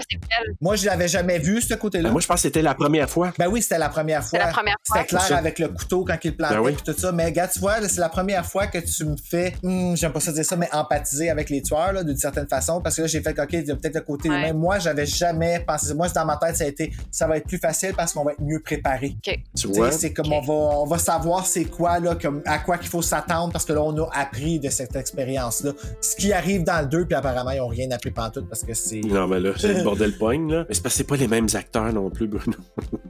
Moi, je l'avais jamais vu, ce côté-là. moi, je pense que c'était la première fois. Ben oui, c'était la première fois. C'est la première fois. C'était clair avec le couteau quand il plantait Ben oui. tout ça. Mais gars, tu vois, là, c'est la première fois que tu me fais, hum, j'aime pas ça dire ça, mais empathiser avec les tueurs, là, d'une certaine façon. Parce que là, j'ai fait, OK, il y a peut-être le côté Ouais. humain. Moi, j'avais jamais pensé. Moi, dans ma tête, ça a été, ça va être plus facile parce qu'on va être mieux préparé. Tu vois? C'est comme on va, on va savoir c'est quoi, là, comme à quoi qu'il faut s'attendre parce que là, on a appris de cette expérience-là. Ce qui arrive dans le 2, puis apparemment, ils ont rien appris pantoute parce que c'est. Non, mais là, c'est le bordel poigne, là. Mais c'est parce que c'est pas les mêmes acteurs non plus, Bruno.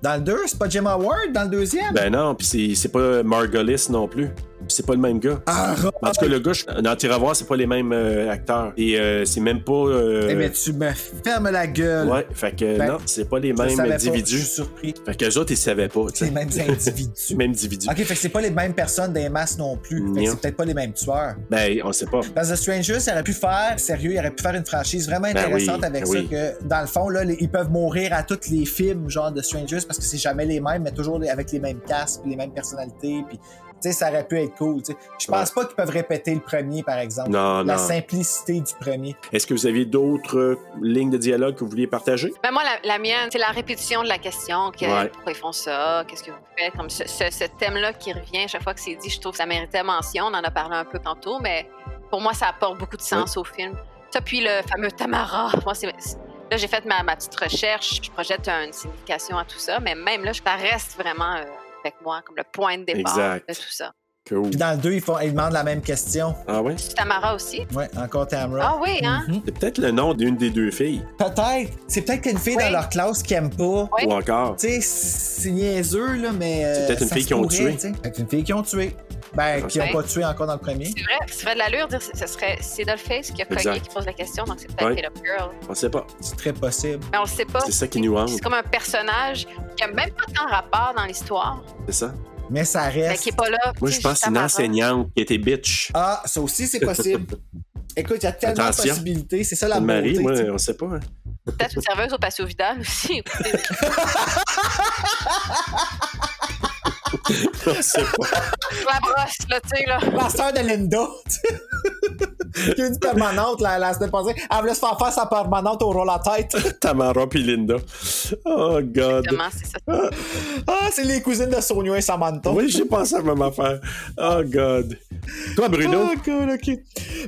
Dans le 2, c'est pas Jim Howard dans le deuxième? Ben non, puis c'est- pas Margolis non plus. C'est pas le même gars. Ah, En tout cas, le gars, dans Tiravoir, c'est pas les mêmes euh, acteurs. Et euh, c'est même pas. euh, Eh, mais tu me fermes la gueule. Ouais, fait que Ben, non, c'est pas les mêmes pas, individus. je suis surpris. Fait qu'eux autres, ils savaient pas, tu C'est sais. les mêmes individus. Les mêmes individus. ok, fait que c'est pas les mêmes personnes des masses non plus. Fait que c'est peut-être pas les mêmes tueurs. Ben, on sait pas. Dans The Strangers, ça aurait pu faire, sérieux, il aurait pu faire une franchise vraiment Ben intéressante oui, avec ben ça, que dans le fond, là, les- ils peuvent mourir à tous les films, genre de Strangers, parce que c'est jamais les mêmes, mais toujours les- avec les mêmes casques, les mêmes personnalités, puis tu sais, ça aurait pu être cool. tu sais. Je pense pas qu'ils peuvent répéter le premier, par exemple. Non, La non. simplicité du premier. Est-ce que vous aviez d'autres euh, lignes de dialogue que vous vouliez partager? Ben moi, la, la mienne, c'est la répétition de la question. que- Ouais. Pourquoi ils font ça? Qu'est-ce que vous faites? Comme ce, ce- ce thème-là qui revient chaque fois que c'est dit, je trouve que ça méritait mention. On en a parlé un peu tantôt, mais pour moi, ça apporte beaucoup de sens au film. Ça, puis le fameux Tamara. Moi, c'est. c'est- Là, j'ai fait ma, ma petite recherche. Je projette une signification à tout ça, mais même là, ça reste vraiment euh, avec moi comme le point de départ Exact. de tout ça. Cool. Puis dans le 2, ils, font, ils demandent la même question. Ah ouais? C'est Tamara aussi? Ouais, encore Tamara. Ah oui, hein? Mhm. C'est peut-être le nom d'une des deux filles. Peut-être. C'est peut-être qu'il y a une fille Oui. dans leur classe qui aime pas. Oui. Ou encore. Tu sais, c'est niaiseux, là, mais. euh, C'est peut-être une fille qu'ils ont tué. Peut-être une fille qui ont tué. Ben, qui n'ont pas tué encore dans le premier. C'est vrai, ça ferait de l'allure de dire que ce serait c'est Dollface qui a cogné, qui pose la question, donc c'est peut-être Up Girl. On sait pas. C'est très possible. Mais on le sait pas. C'est ça qui nous hante. C'est comme un personnage qui a même pas tant rapport dans l'histoire, C'est ça. Mais ça mais reste. qui est pas là. Moi, je pense que c'est une enseignante qui était bitch. Ah, ça aussi, c'est possible. Écoute, il y a tellement Attention. de possibilités. C'est ça la Marie, beauté. moi, sais. on sait pas. hein. Peut-être une serveuse au patio Vidal aussi. on sait pas. la brosse, là, tu sais, là. La sœur de Linda. Qui a dit permanente la, la semaine passée? Elle voulait se faire faire sa permanente au roll à tête. Tamara puis Linda. Oh, God. Exactement, c'est ça. Ah, c'est les cousines de Sonia et Samantha. Oui, j'ai pensé à la même affaire. Oh, God. Toi, Bruno? Oh, God, ok.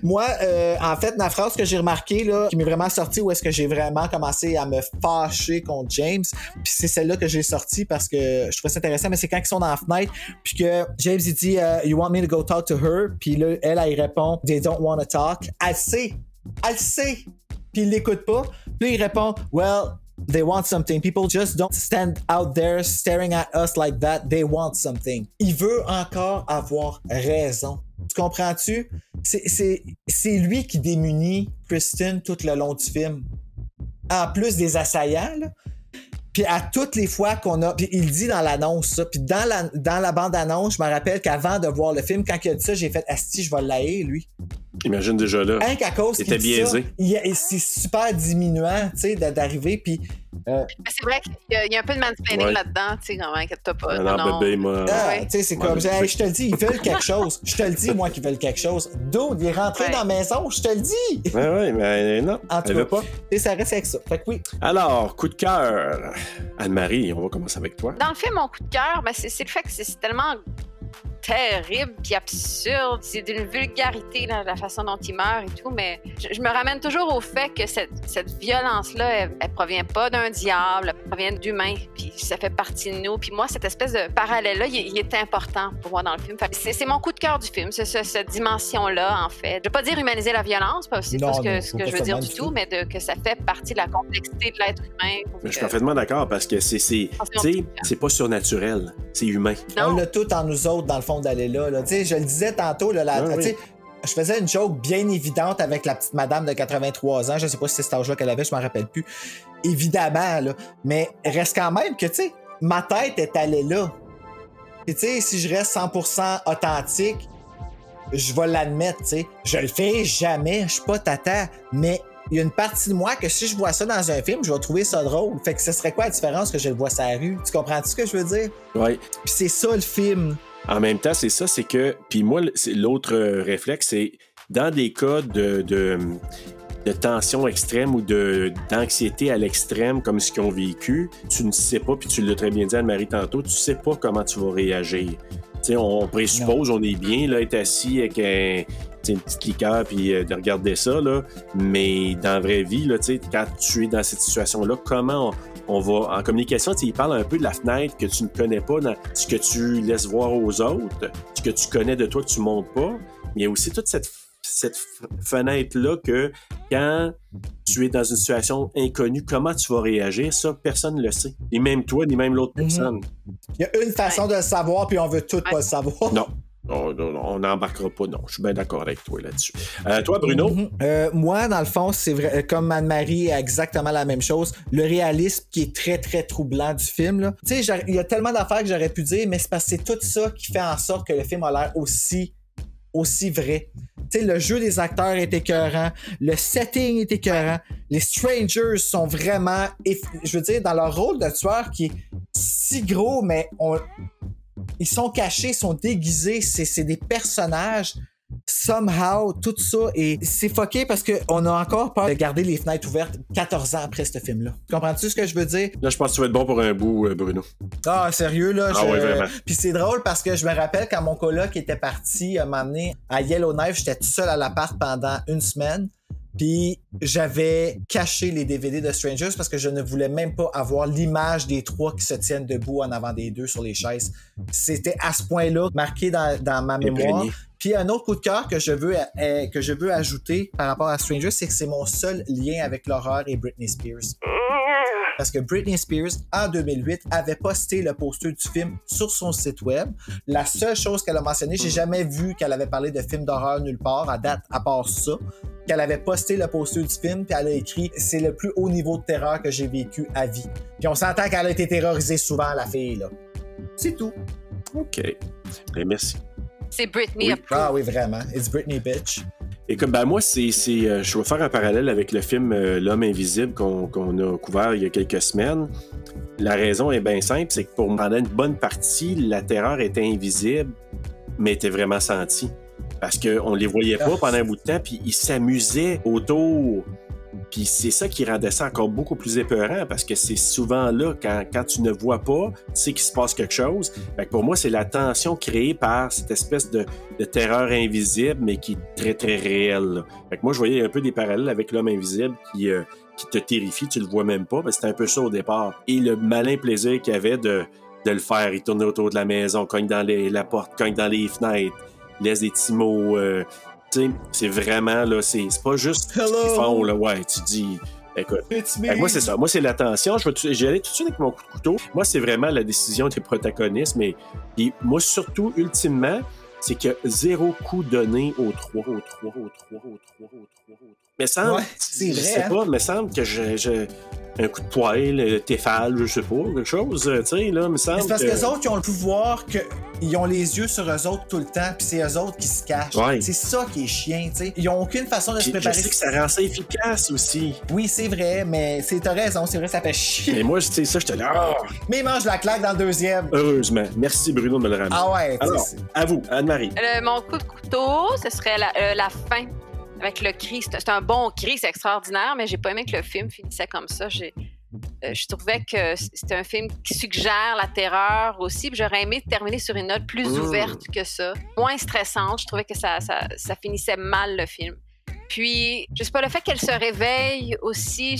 Moi, euh, en fait, la phrase que j'ai remarquée, là, qui m'est vraiment sortie, où est-ce que j'ai vraiment commencé à me fâcher contre James, puis c'est celle-là que j'ai sortie parce que je trouvais ça intéressant, mais c'est quand ils sont dans la fenêtre, puis que James, il dit, euh, You want me to go talk to her? Puis là, elle, elle, répond, They don't want to talk. Elle sait. Elle sait. Puis il l'écoute pas. Puis il répond, Well, They want something. People just don't stand out there staring at us like that. They want something. Il veut encore avoir raison. Tu comprends-tu? C'est lui qui démunit Kristen tout le long du film. En plus des assaillants, là. Puis à toutes les fois qu'on a. Puis il dit dans l'annonce ça. Puis dans la, dans la bande-annonce, je me rappelle qu'avant de voir le film, quand il a dit ça, j'ai fait Asti, je vais l'haïr, lui. Imagine déjà là. Rien qu'à cause C'était qu'il dit ça, biaisé. c'est super diminuant, tu sais, d'a- d'arriver. Puis. euh, Mais c'est vrai qu'il y, a- il y a un peu de mansplaining Ouais. là-dedans, tu sais, quand même, inquiète-toi pas. Non, non, bébé, moi. Ah, Ouais. tu sais, c'est comme, hey, je te le dis, ils veulent quelque chose. Je te le dis, moi, qu'ils veulent quelque chose. Dude, il est rentré Ouais. dans la maison, je te le dis. Ouais, ouais, mais non. En tout Elle veut cas, pas. et ça reste avec ça. Fait que oui. Alors, coup de cœur. Anne-Marie, on va commencer avec toi. Dans le film, mon coup de cœur, ben, c'est c'est le fait que c'est c'est tellement terrible puis absurde. C'est d'une vulgarité, là, la façon dont il meurt et tout. Mais je, je me ramène toujours au fait que cette, cette violence-là, elle, elle provient pas d'un diable, elle provient d'humains. Puis ça fait partie de nous. Puis moi, cette espèce de parallèle-là, il, il est important pour moi dans le film. Que C'est c'est mon coup de cœur du film, c'est ce- cette dimension-là, en fait. Je veux pas dire humaniser la violence, parce que Non, pas ce que, non, ce que pas je veux dire du tout, tout. mais de, que ça fait partie de la complexité de l'être humain. Je suis Que- parfaitement d'accord parce que c'est, pas surnaturel, c'est humain. Non. On l'a tout en nous autres, dans le fond, d'aller là. là. Tu je le disais tantôt, là, la- Ah, tu oui. je faisais une joke bien évidente avec la petite madame de 83 ans. Je sais pas si c'est cet âge-là qu'elle avait, je m'en rappelle plus. Évidemment, là. Mais reste quand même que, tu sais, ma tête est allée là. Et tu sais, si je reste 100% authentique, je vais l'admettre, tu sais. Je le fais jamais, je suis pas tata, mais il y a une partie de moi que si je vois ça dans un film, je vais trouver ça drôle. Fait que ce serait quoi la différence que je le vois sur la rue? Tu comprends-tu ce que je veux dire? Ouais. Puis c'est ça le film. En même temps, c'est ça, c'est que. Puis moi, l'autre euh, réflexe, c'est dans des cas de, de, de tension extrême ou d'anxiété à l'extrême, comme ce qu'ils ont vécu, tu ne sais pas, puis tu l'as très bien dit, Anne-Marie, tantôt, tu sais pas comment tu vas réagir. Tu sais, on présuppose, on est bien, là, être assis avec un, une petite liqueur, puis euh, de regarder ça, là. Mais dans la vraie vie, là, tu sais, quand tu es dans cette situation-là, comment on, va en communication, tu sais, il parle un peu de la fenêtre que tu ne connais pas, dans ce que tu laisses voir aux autres, ce que tu connais de toi que tu montres pas. Mais il y a aussi toute cette, cette fenêtre-là que quand tu es dans une situation inconnue, comment tu vas réagir, ça, personne ne le sait. Ni même toi, ni même l'autre Mhm. personne. Il y a une façon de le savoir, puis on veut tout pas le savoir. Non. On on- n'embarquera pas, non. Je suis bien d'accord avec toi là-dessus. Euh, toi, Bruno? Mhm. Euh, moi, dans le fond, c'est vrai, comme Anne-Marie, exactement la même chose. Le réalisme qui est très, très troublant du film. Tu sais, il y a tellement d'affaires que j'aurais pu dire, mais c'est parce que tout ça qui fait en sorte que le film a l'air aussi aussi vrai. Tu sais, le jeu des acteurs est écœurant, le setting est écœurant, les strangers sont vraiment, je veux dire, dans leur rôle de tueur qui est si gros, mais on, ils sont cachés, ils sont déguisés, c'est des personnages. Somehow, tout ça, et c'est fucké parce qu'on a encore peur de garder les fenêtres ouvertes 14 ans après ce film-là. Comprends-tu ce que je veux dire? Là, je pense que tu vas être bon pour un bout, euh, Bruno. Ah, sérieux, là? Ah je- ouais, vraiment. Puis c'est drôle parce que je me rappelle quand mon coloc était parti, à m'amener à Yellowknife, j'étais tout seul à l'appart pendant une semaine. Puis j'avais caché les DVD de Strangers parce que je ne voulais même pas avoir l'image des trois qui se tiennent debout en avant des deux sur les chaises. C'était à ce point-là marqué dans, dans ma mémoire. Puis un autre coup de cœur que je veux euh, que je veux ajouter par rapport à Strangers, c'est que c'est mon seul lien avec l'horreur et Britney Spears. Parce que Britney Spears, en 2008, avait posté le poster du film sur son site web. La seule chose qu'elle a mentionné, j'ai jamais vu qu'elle avait parlé de film d'horreur nulle part, à date, à part ça. Qu'elle avait posté le poster du film, puis elle a écrit C'est le plus haut niveau de terreur que j'ai vécu à vie. Puis on s'entend qu'elle a été terrorisée souvent, la fille, là. C'est tout. OK. Ben, merci. C'est Britney Oui. Ah oui, vraiment. It's Britney, bitch. Et comme ben moi, c'est, c'est, euh, je vais faire un parallèle avec le film euh, L'homme invisible qu'on, qu'on a couvert il y a quelques semaines. La raison est bien simple, c'est que pour pendant une bonne partie, la terreur était invisible, mais était vraiment sentie. parce qu'on les voyait pas pendant un bout de temps, puis ils s'amusaient autour. Puis c'est ça qui rendait ça encore beaucoup plus épeurant parce que c'est souvent là, quand, quand tu ne vois pas, tu sais qu'il se passe quelque chose. Fait que pour moi, c'est la tension créée par cette espèce de, terreur invisible, mais qui est très, très réelle. Fait que moi, je voyais un peu des parallèles avec l'homme invisible qui, euh, qui te terrifie, tu le vois même pas, c'était un peu ça au départ. Et le malin plaisir qu'il avait de, de le faire, il tournait autour de la maison, cogne dans les, la porte, cogne dans les fenêtres, laisse des petits mots. euh, c'est vraiment, là, c'est c'est pas juste ce qu'ils Hello. font, là, ouais, tu dis, écoute. Moi, c'est ça. Moi, c'est l'attention. Je vais tout- j'y allais tout de suite avec mon coup de couteau. Moi, c'est vraiment la décision des protagonistes. Mais puis moi, surtout, ultimement, c'est que zéro coup donné aux trois, aux trois, aux trois, aux trois, aux trois, aux trois. Mais semble, Ouais, je vrai, sais hein? pas, mais semble que je, je- un coup de poil, euh, téfal, je sais pas, quelque chose, euh, tu sais, là, me Mais semble C'est parce que... que les autres, ils ont le pouvoir qu'ils ont les yeux sur eux autres tout le temps, puis c'est eux autres qui se cachent. Ouais. C'est ça qui est chiant, tu sais. Ils ont aucune façon de se Puis je préparer. sais que ça rend ça efficace aussi. Oui, c'est vrai, mais c'est t'as raison, c'est vrai, ça fait chier. Mais moi, tu sais, ça, j'étais là, ah, Mais mange la claque dans le deuxième. heureusement. Merci, Bruno, de me le ramener. Ah ouais, Alors, à vous, Anne-Marie. Le- mon coup de couteau, ce serait la, euh, la fin avec le cri. C'est un bon cri, c'est extraordinaire, mais j'ai pas aimé que le film finissait comme ça. J'ai, euh, je trouvais que c'était un film qui suggère la terreur aussi. J'aurais aimé terminer sur une note plus ouverte que ça, moins stressante. Je trouvais que ça, ça, ça finissait mal le film. Puis, je sais pas, le fait qu'elle se réveille aussi,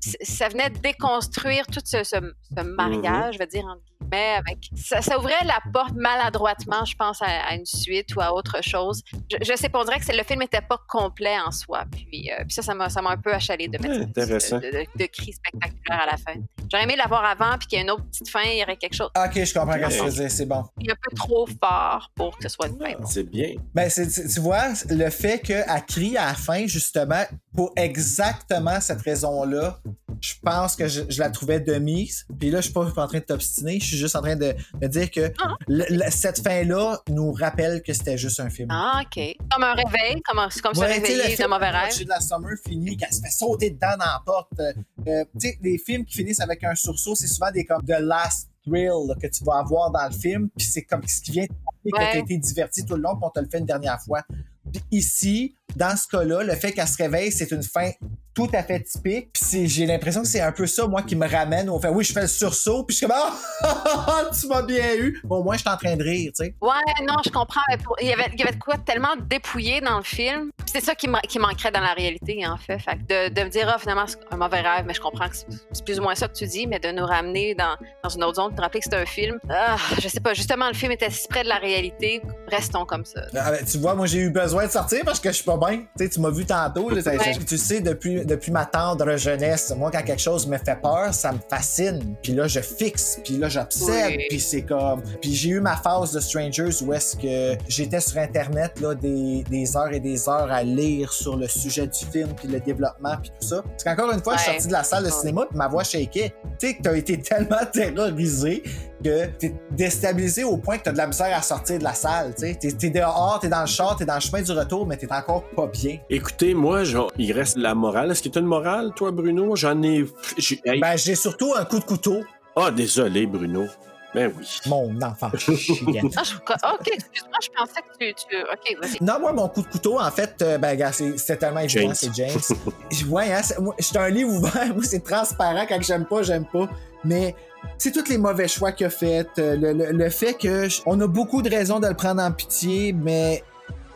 ça venait déconstruire tout ce, ce- ce mariage, je vais dire, entre guillemets, avec. Ça, ça ouvrait la porte maladroitement, je pense, à, à une suite ou à autre chose. Je, je sais pas, on dirait que le film n'était pas complet en soi. Puis, euh, puis ça, ça m'a, un peu achalé de mettre Ouais, de, de, de cri spectaculaire à la fin. J'aurais aimé l'avoir avant, puis qu'il y ait une autre petite fin, il y aurait quelque chose. Ok, je comprends ce que tu veux dire, c'est bon. Il est un peu trop fort pour que ce soit une fin. C'est bien. Ben, tu vois, le fait qu'elle crie à la fin, justement, pour exactement cette raison-là, je pense que je, je la trouvais de mise. Puis là, je suis pas en train de t'obstiner, je suis juste en train de, de dire que Ah. le- le- cette fin-là nous rappelle que c'était juste un film. Ah, OK. Comme un réveil, comme, un- comme se Ouais, le réveiller film de mauvais rêve. J'ai de la Summer finit, qu'elle se fait sauter dedans dans la porte. Euh, euh, tu sais, les films qui finissent avec un sursaut, c'est souvent des comme The Last Thrill là, que tu vas avoir dans le film. Puis c'est comme ce qui vient te rappeler que Ouais. tu as été diverti tout le long, puis on te le fait une dernière fois. Puis ici, dans ce cas-là, le fait qu'elle se réveille, c'est une fin tout à fait typique. Puis j'ai l'impression que c'est un peu ça, moi, qui me ramène au fait. Oui, je fais le sursaut, puis je suis comme Ah, tu m'as bien eu. Au moins, je suis en train de rire, tu sais. Ouais, non, je comprends. Il y avait, il y avait de quoi tellement dépouillé dans le film. C'est ça qui, qui manquerait dans la réalité, en fait. De, de me dire, ah, finalement, c'est un mauvais rêve, mais je comprends que c'est c'est plus ou moins ça que tu dis, mais de nous ramener dans, dans une autre zone, de te rappeler que c'est un film. Ah, je sais pas, justement, le film était si près de la réalité, restons comme ça. Ah, ben, tu vois, moi, j'ai eu besoin de sortir parce que je suis pas bien. Tu sais, tu m'as vu tantôt. là, ça- Ouais. Tu sais, depuis, depuis ma tendre jeunesse, moi, quand quelque chose me fait peur, ça me fascine. Puis là, je fixe. Puis là, j'observe. Puis c'est comme... Puis j'ai eu ma phase de Strangers où est-ce que j'étais sur Internet là, des, des heures et des heures à lire sur le sujet du film, puis le développement, puis tout ça. Parce qu'encore une fois, je suis sorti de la salle de cinéma, puis ma voix shakeait. Tu sais, que t'as été tellement terrorisé que t'es déstabilisé au point que t'as de la misère à sortir de la salle. Tu sais, t'es, t'es dehors, t'es dans le char, t'es dans le chemin du retour, mais t'es encore pas bien. Écoutez, moi, genre, il reste la morale. Est-ce que tu as une morale, toi, Bruno? J'en ai. j'ai- hey. Ben, j'ai surtout un coup de couteau. Ah, désolé, Bruno. Ben oui. Mon enfant chien. Ah, je- OK, excuse-moi, je pensais que tu. tu- OK, vas-y. Non, moi, mon coup de couteau, en fait, euh, ben, gars, c'est, c'est tellement évident, James. c'est James. ouais, hein, c'est- moi, je suis un livre ouvert, moi, c'est transparent. Quand j'aime pas, j'aime pas. Mais c'est tous les mauvais choix qu'il a fait. euh, Le, le- le fait que on a beaucoup de raisons de le prendre en pitié, mais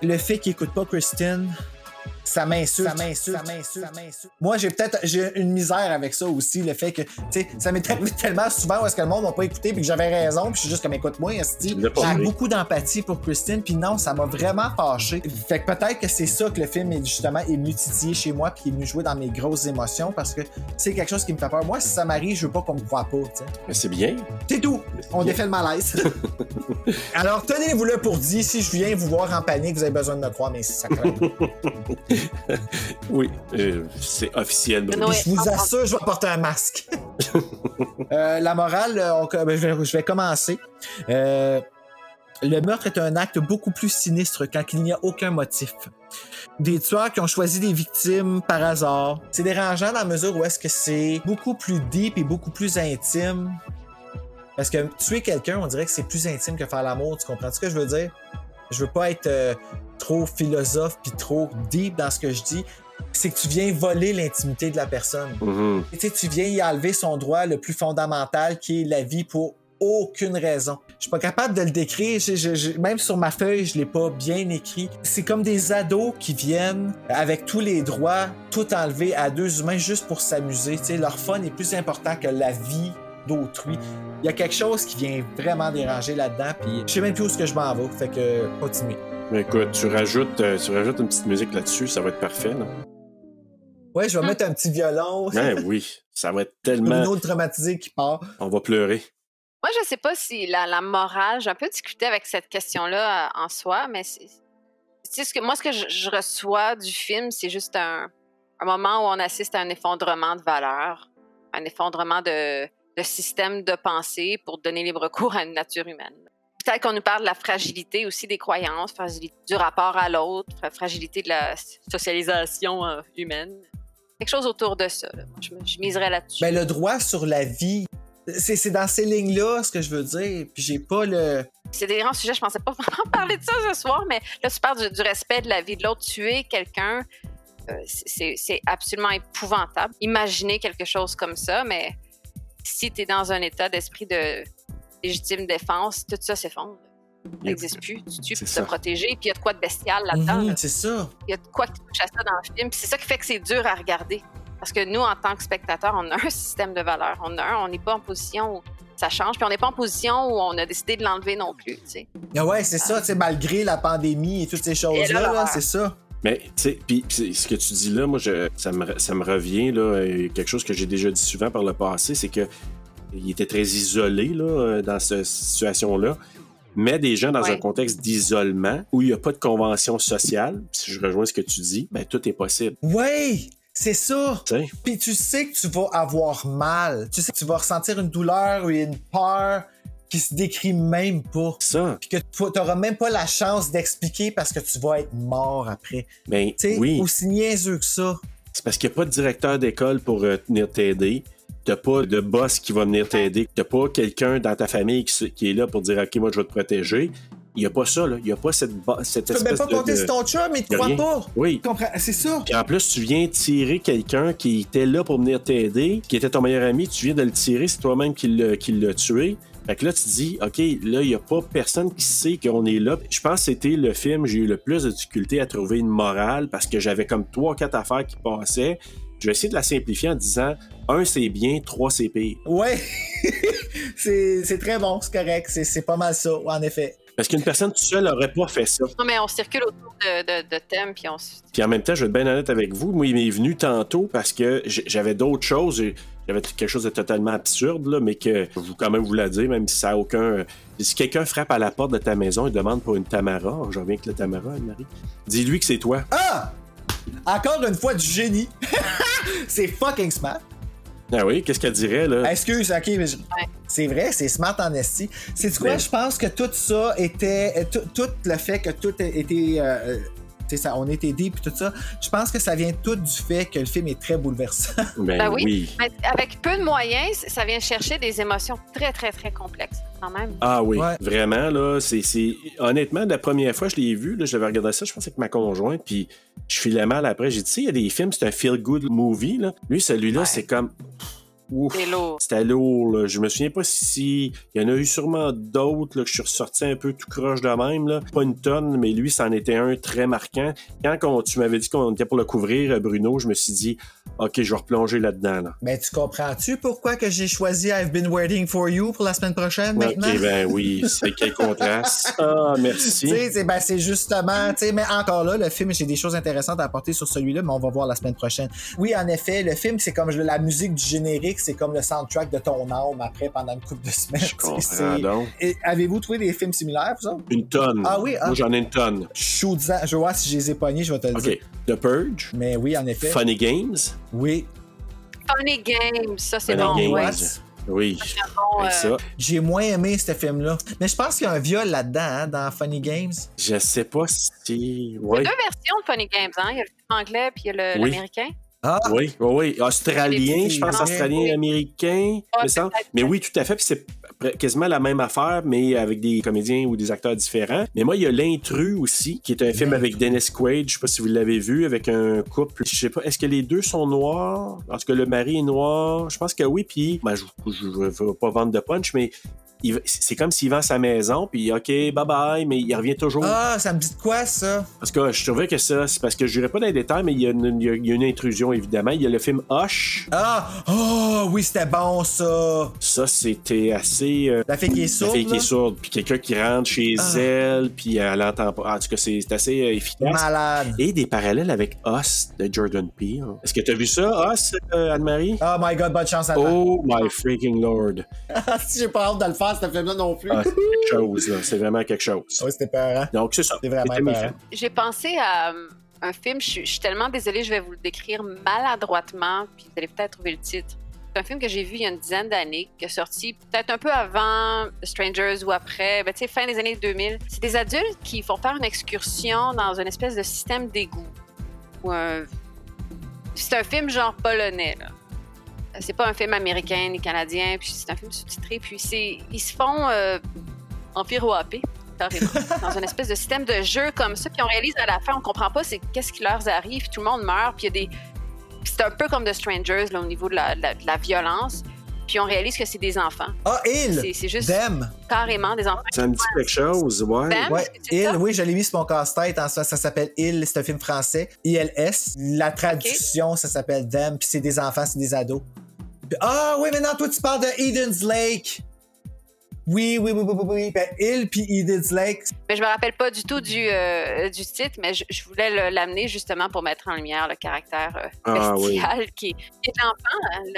le fait qu'il écoute pas Christine, ça m'insulte. Ça m'insulte. Ça m'insulte. ça m'insulte. Moi, j'ai peut-être j'ai une misère avec ça aussi, le fait que, tu sais, ça m'est arrivé tellement souvent où est-ce que le monde n'a pas écouté puis que j'avais raison, puis je suis juste comme écoute-moi, esti. J'ai beaucoup d'empathie pour Christine, puis non, ça m'a vraiment fâché. Fait que peut-être que c'est ça que le film est justement est venu titiller chez moi, puis est venu jouer dans mes grosses émotions, parce que c'est quelque chose qui me fait peur. Moi, si ça m'arrive, je veux pas qu'on me croie pas, tu sais. Mais c'est bien. C'est tout. On bien. défait le malaise. Alors, tenez-vous le pour dit, si je viens vous voir en panique, vous avez besoin de me croire, mais ça craint. Oui, euh, c'est officiel, Je vous assure, je vais porter un masque. Euh, la morale, euh, on- ben, je, vais, je vais commencer. Euh, le meurtre est un acte beaucoup plus sinistre quand il n'y a aucun motif. Des tueurs qui ont choisi des victimes par hasard. C'est dérangeant dans la mesure où est-ce que c'est beaucoup plus deep et beaucoup plus intime. Parce que tuer quelqu'un, on dirait que c'est plus intime que faire l'amour. Tu comprends ce que je veux dire? Je veux pas être euh, trop philosophe puis trop deep dans ce que je dis, c'est que tu viens voler l'intimité de la personne. Mhm. Et tu viens y enlever son droit le plus fondamental qui est la vie pour aucune raison. Je suis pas capable de le décrire. Même sur ma feuille, je l'ai pas bien écrit. C'est comme des ados qui viennent avec tous les droits, tout enlever à deux humains juste pour s'amuser. Leur fun est plus important que la vie d'autrui. Il y a quelque chose qui vient vraiment déranger là-dedans, puis je sais même plus où ce que je m'en vais. Fait que continuez. Mais Écoute, tu rajoutes, euh, tu rajoutes une petite musique là-dessus, ça va être parfait. Là. Ouais, je vais mettre un petit violon. Ben oui, ça va être Une tellement. autre traumatisée qui part. On va pleurer. Moi, je sais pas si la, la morale, j'ai un peu discuté avec cette question-là euh, en soi, mais c'est. tu sais, ce que, moi, ce que je, je reçois du film, c'est juste un, un moment où on assiste à un effondrement de valeurs, un effondrement de, de système de pensée pour donner libre cours à une nature humaine. Peut-être qu'on nous parle de la fragilité aussi des croyances, fragilité du rapport à l'autre, fra- fragilité de la socialisation euh, humaine. Quelque chose autour de ça. là. Moi, je, miserais là-dessus. Ben, le droit sur la vie, c'est dans ces lignes-là ce que je veux dire. Puis j'ai pas le. c'est des grands sujets, je pensais pas vraiment parler de ça ce soir, mais là, tu parles du, du respect de la vie de l'autre. Tuer quelqu'un, euh, c'est absolument épouvantable. Imaginer quelque chose comme ça, mais si tu es dans un état d'esprit de légitime défense, tout ça s'effondre. Ça n'existe plus. Tu tues pour te ça. protéger, puis il y a de quoi de bestial là-dedans. Là. c'est ça. Il y a de quoi qui touche à ça dans le film. Puis c'est ça qui fait que c'est dur à regarder. Parce que nous, en tant que spectateurs, on a un système de valeurs. On a un, on n'est pas en position où ça change, puis on n'est pas en position où on a décidé de l'enlever non plus. tu sais. Ah ouais, c'est ça, tu sais, malgré la pandémie et toutes ces choses-là, là, là, c'est ça. Mais, tu sais, puis ce que tu dis là, moi, je, ça, me, ça me revient, là, quelque chose que j'ai déjà dit souvent par le passé, c'est que il était très isolé, là, euh, dans cette situation-là. Mais des gens dans Ouais. un contexte d'isolement où il n'y a pas de convention sociale, si je rejoins ce que tu dis, ben tout est possible. Ouais, c'est ça. Tu sais? Puis tu sais que tu vas avoir mal. Tu sais que tu vas ressentir une douleur ou une peur qui se décrit même pas. Ça. Puis que tu n'auras même pas la chance d'expliquer parce que tu vas être mort après. Ben, Tu sais, oui. aussi niaiseux que ça. C'est parce qu'il n'y a pas de directeur d'école pour euh, venir t'aider. T'as pas de boss qui va venir t'aider. T'as pas quelqu'un dans ta famille qui, est là pour dire OK, moi je vais te protéger. Il n'y a pas ça, là. Il n'y a pas cette, bo- cette Tu peux espèce même pas de- compter de- sur ton chum, mais de croit rien. pas. Oui. Comprends? C'est ça. Puis en plus, tu viens tirer quelqu'un qui était là pour venir t'aider, qui était ton meilleur ami, tu viens de le tirer, c'est toi-même qui l'a tué. Fait que là, tu te dis, OK, là, il n'y a pas personne qui sait qu'on est là. Je pense que c'était le film, j'ai eu le plus de difficulté à trouver une morale parce que j'avais comme trois, quatre affaires qui passaient. Je vais essayer de la simplifier en disant, un, c'est bien, trois, c'est pire. Ouais. c'est c'est très bon, c'est correct. C'est c'est pas mal ça, en effet. Parce qu'une personne toute seule n'aurait pas fait ça. Non, mais on circule autour de, de, de thèmes, puis on se. Puis en même temps, je vais être bien honnête avec vous, moi, il m'est venu tantôt parce que j'avais d'autres choses. Et J'avais quelque chose de totalement absurde, là, mais que je vous quand même vous la dire, même si ça n'a aucun. Si quelqu'un frappe à la porte de ta maison et demande pour une Tamara, je reviens avec la Tamara, Anne-Marie, dis-lui que c'est toi. Ah! Encore une fois du génie. c'est fucking smart. Ah oui, qu'est-ce qu'elle dirait, là? Excuse, ok, mais je- c'est vrai, c'est smart en esti. C'est quoi? Mais- Je pense que tout ça était. euh, Tout, tout le fait que tout été. euh, ça, on était deep et tout ça. Je pense que ça vient tout du fait que le film est très bouleversant. Ben, Ben oui. oui. Mais avec peu de moyens, ça vient chercher des émotions très, très, très complexes, quand même. Ah oui, Ouais. vraiment, là, c'est, c'est... Honnêtement, la première fois que je l'ai vu, là, j'avais regardé ça, je pense avec ma conjointe, puis je filais mal après. J'ai dit, tu sais, il y a des films, c'est un feel-good movie, là. Lui, celui-là, c'est comme... C'est lourd. C'était lourd, là. Je me souviens pas si... Il y en a eu sûrement d'autres, là, que je suis ressorti un peu tout croche de même, là. Pas une tonne, mais lui, c'en était un très marquant. Quand on- tu m'avais dit qu'on était pour le couvrir, euh, Bruno, je me suis dit, OK, je vais replonger là-dedans, là. Mais tu comprends-tu pourquoi que j'ai choisi I've been waiting for you pour la semaine prochaine maintenant? OK, ben oui, c'est quel contraste. Ah, merci. C'est ben, c'est justement, mais encore là, le film, j'ai des choses intéressantes à apporter sur celui-là, mais on va voir la semaine prochaine. Oui, en effet, le film, c'est comme la musique du générique, c'est comme le soundtrack de ton âme après pendant une couple de semaines. Je comprends c'est- donc. Et Avez-vous trouvé des films similaires, vous autres? Une tonne. Ah oui, ah. Moi, j'en ai une tonne. Je vais voir si je les ai pognés, je vais te le dire. OK. The Purge, Mais oui, en effet. Funny Games? Oui. Funny Games, ça, c'est Funny bon. Games. ouais. Oui. euh, ça, J'ai moins aimé ce film-là. Mais je pense qu'il y a un viol là-dedans, hein, dans Funny Games. je sais pas si. Il y a deux versions de Funny Games, hein? Il y a le film anglais puis il y a le- Oui. Ah! Oui, oui, oui. Australien, je pense australien, américain, me peut-être. Mais oui, tout à fait. Puis c'est quasiment la même affaire, mais avec des comédiens ou des acteurs différents. Mais moi, il y a L'intrus aussi, qui est un film avec Dennis Quaid. Je sais pas si vous l'avez vu, avec un couple. Je sais pas, est-ce que les deux sont noirs? En tout cas, le mari est noir. Je pense que oui. Puis, ben, je ne veux pas vendre de punch, mais c'est comme s'il vend sa maison, puis OK, bye bye, mais il revient toujours. Ah, ça me dit de quoi, ça? Parce que je trouvais que ça, c'est parce que je n'irai pas dans les détails, mais il y, a une, il y a- il y a une intrusion, évidemment. Il y a le film Hush. Ah! Oh, oui, c'était bon, ça! Ça, c'était assez. euh, La fille qui est la sourde, fille qui est sourde, puis quelqu'un qui rentre chez Ah. elle, puis elle entend pas. En tout cas, c'est assez euh, efficace. Malade. Et des parallèles avec Us de Jordan Peele. Est-ce que tu as vu ça, Us, euh, Anne-Marie? Oh my god, bonne chance à toi. Oh my freaking lord. si j'ai pas hâte de le faire, ce film-là non plus. Ah, c'est quelque chose, là. C'est vraiment quelque chose. Oui, c'était peurant. Donc, c'est ça. Vraiment C'était peurant. films. J'ai pensé à euh, un film, je suis, je suis tellement désolée, je vais vous le décrire maladroitement, puis vous allez peut-être trouver le titre. C'est un film que j'ai vu il y a une dizaine d'années, qui est sorti peut-être un peu avant The Strangers ou après, ben, tu sais, fin des années 2000. C'est des adultes qui font faire une excursion dans une espèce de système d'égout. Ou un- C'est un film genre polonais, là. C'est pas un film américain ni canadien, puis c'est un film sous-titré, puis c'est... Ils se font euh, enfiroiper carrément, dans une espèce de système de jeu comme ça. Puis on réalise à la fin, on comprend pas c'est qu'est-ce qui leur arrive. Puis tout le monde meurt. Puis il y a des. puis c'est un peu comme The Strangers là, au niveau de la, de la- de la violence. Puis on réalise que c'est des enfants. Ah, Il! C'est- c'est juste- Them! Carrément des enfants. Ça me dit quelque chose, ouais. Them? Ouais, Il, oui, je l'ai mis sur mon casse-tête. En soi, ça s'appelle Il, c'est un film français. ILS. La traduction, ça s'appelle Them, puis c'est des enfants, c'est des ados. Ah oui, maintenant, toi, tu parles de Eden's Lake. Oui, oui, oui, oui, oui, oui. Ben, Il puis Eden's Lake. Mais je me rappelle pas du tout du, euh, du titre, mais je, je voulais l'amener justement pour mettre en lumière le caractère euh, Ah, oui. bestial qui, est- qui est l'enfant.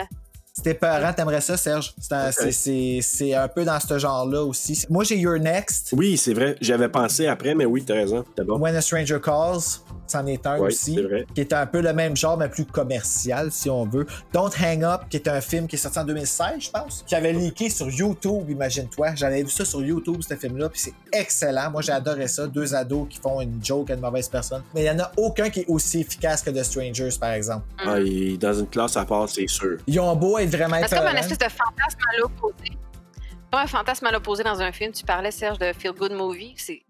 C'était peurant, t'aimerais ça, Serge? C'est un, peu dans ce genre-là aussi. Moi, j'ai Your Next. Oui, c'est vrai. J'avais pensé après, mais oui, t'as raison. Bon. When a Stranger Calls, c'en est un Oui, aussi. c'est vrai. Qui est un peu le même genre, mais plus commercial, si on veut. Don't Hang Up, qui est un film qui est sorti en 2016, je pense. Qui avait leaké sur YouTube, imagine-toi. J'avais vu ça sur YouTube, ce film-là, puis c'est excellent. Moi, j'ai adoré ça. Deux ados qui font une joke à une mauvaise personne. Mais il n'y en a aucun qui est aussi efficace que The Strangers, par exemple. Ah, il est dans une classe à part, c'est sûr. Ils ont beau être vraiment C'est comme un épeurants. espèce de fantasme à l'opposé. Comme un fantasme à l'opposé dans un film. Tu parlais, Serge, de Feel Good Movie. C'est.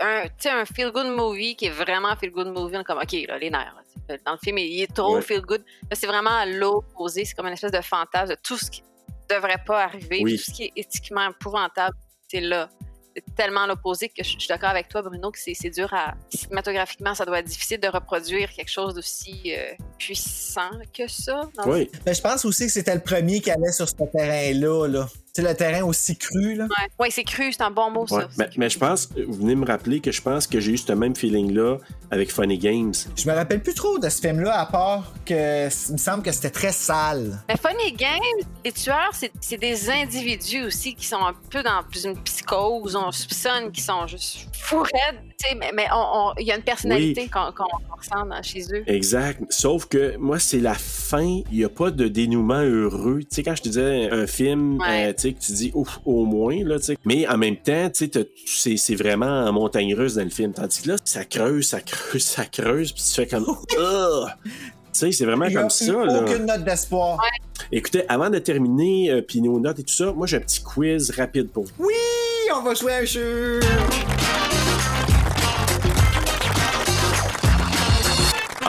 un, tu sais, un Feel Good Movie qui est vraiment Feel Good Movie. On est comme, OK, là, les nerfs. là. Dans le film, il est trop Ouais. Feel Good. Là, c'est vraiment à l'opposé. C'est comme une espèce de fantasme de tout ce qui devrait pas arriver. Oui. Tout ce qui est éthiquement épouvantable, c'est là. C'est tellement à l'opposé que je je suis d'accord avec toi, Bruno, que c'est c'est dur à. Cinématographiquement, ça doit être difficile de reproduire quelque chose d'aussi euh, puissant que ça. dans Oui. Mais je pense aussi que c'était le premier qui allait sur ce terrain-là. Là. Tu sais, le terrain aussi cru. Là. Ouais, ouais c'est cru, c'est un bon mot, ça. Ouais. Mais, mais je pense, vous venez me rappeler que je pense que j'ai eu ce même feeling-là avec Funny Games. Je me rappelle plus trop de ce film-là, à part que il me semble que c'était très sale. Mais Funny Games, les tueurs, c'est c'est des individus aussi qui sont un peu dans plus une psychose. On soupçonne qu'ils sont juste fous raides, tu sais, mais il y a une personnalité Oui. qu'on qu'on ressent dans- chez eux. Exact. Sauf que moi, c'est la fin. Il n'y a pas de dénouement heureux. Tu sais, quand je te disais un film, Ouais. euh, tu sais, que tu dis ouf, au moins, là, tu sais. Mais en même temps, tu sais, c'est c'est vraiment en montagne russe dans le film. Tandis que là, ça creuse, ça creuse, ça creuse, puis tu fais comme. Tu sais, c'est vraiment Il y a comme ça, là. aucune note d'espoir. Écoutez, avant de terminer, euh, puis nos notes et tout ça, moi, j'ai un petit quiz rapide pour vous. Oui, on va jouer à un jeu.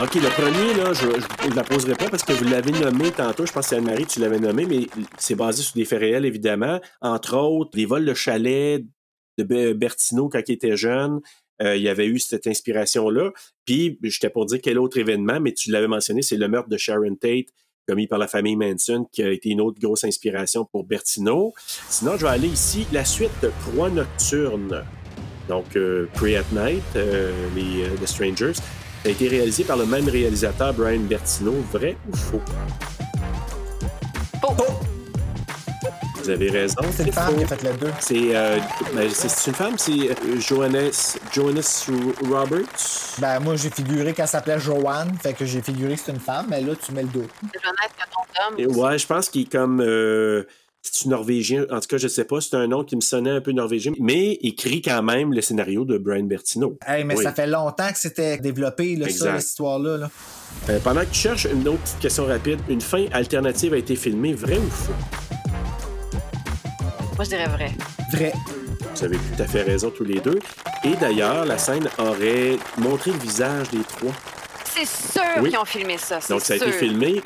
OK, le premier, là, je ne la poserai pas parce que vous l'avez nommé tantôt. Je pense que Anne-Marie, tu l'avais nommé, mais c'est basé sur des faits réels, évidemment. Entre autres, les vols de chalet de Be- Bertino quand il était jeune. Euh, il y avait eu cette inspiration-là. Puis, j'étais pour dire quel autre événement, mais tu l'avais mentionné, c'est le meurtre de Sharon Tate commis par la famille Manson, qui a été une autre grosse inspiration pour Bertino. Sinon, je vais aller ici, la suite de Proie Nocturne. Donc, euh, at Night, euh, les, euh, The Strangers. Ça a été réalisé par le même réalisateur, Brian Bertino. Vrai ou faux? Faux. Vous avez raison. C'est une femme faux. qui a fait le deux. C'est euh, ben, c'est- c'est une femme, c'est euh, Johannes, Johannes Roberts. Ben, moi, j'ai figuré qu'elle s'appelait Joanne, fait que j'ai figuré que c'est une femme, mais là, tu mets le deux. C'est Jeannette Caton Et ouais, je pense qu'il est comme. Euh, c'est norvégien. En tout cas, je sais pas. C'est un nom qui me sonnait un peu norvégien. Mais écrit quand même le scénario de Brian Bertino. Hey, mais Oui. ça fait longtemps que c'était développé, là, ça, cette histoire-là. Là. Euh, pendant que tu cherches une autre petite question rapide, une fin alternative a été filmée, vrai ou faux? Moi, je dirais vrai. Vrai. Vous avez tout à fait raison tous les deux. Et d'ailleurs, la scène aurait montré le visage des trois. C'est sûr Oui. qu'ils ont filmé ça. c'est Donc, ça a été filmé.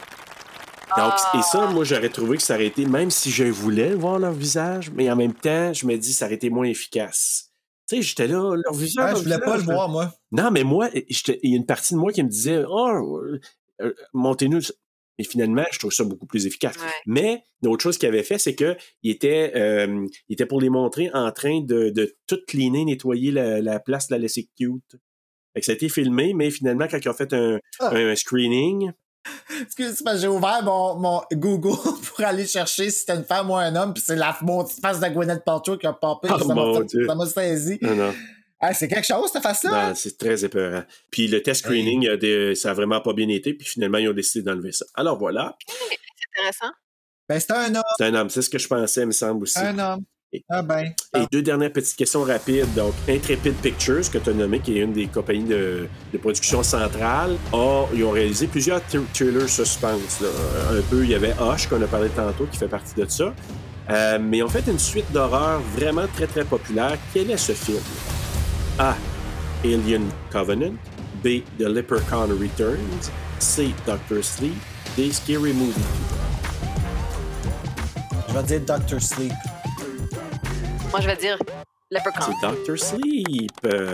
Donc, Ah. et ça, moi, j'aurais trouvé que ça aurait été, même si je voulais voir leur visage, mais en même temps, je me dis, ça aurait été moins efficace. Tu sais, j'étais là, leur visage. Ah, leur je voulais pas le voir, moi. Non, mais moi, j'étais- il y a une partie de moi qui me disait, oh, euh, montez-nous. Et finalement, je trouve ça beaucoup plus efficace. Ouais. Mais l'autre chose qu'il avait fait, c'est que il était, euh, il était pour les montrer en train de, de tout cleaner, nettoyer la, la place, la laisser cute. Fait que ça a été filmé, mais finalement, quand ils ont fait un, Ah. un screening, Excuse, parce que j'ai ouvert mon, mon Google pour aller chercher si c'était une femme ou un homme, puis c'est la mon face de Gwyneth Paltrow qui a popé, Oh, ça m'a saisi. non, non. Ah, c'est quelque chose, cette face-là? Non, c'est très épeurant. Puis le test screening, il des- ça a vraiment pas bien été, puis finalement, ils ont décidé d'enlever ça. Alors voilà, C'est intéressant. Ben, c'est un homme. c'est un homme, c'est ce que je pensais, me semble aussi. Un homme. Ah ben. Et deux dernières petites questions rapides. Donc, Intrepid Pictures, que tu as nommé, qui est une des compagnies de, de production centrale, a, ils ont réalisé plusieurs thr- thrillers suspense. là. Un peu, il y avait Hush, qu'on a parlé tantôt, qui fait partie de ça. Euh, mais ils ont fait une suite d'horreur vraiment très, très populaire. Quel est ce film? A. Alien Covenant. B. The Leprechaun Returns. C. Doctor Sleep. D. Scary Movie. Je vais dire Doctor Sleep. Moi, je vais dire Leprechaun. C'est Doctor Sleep. Euh,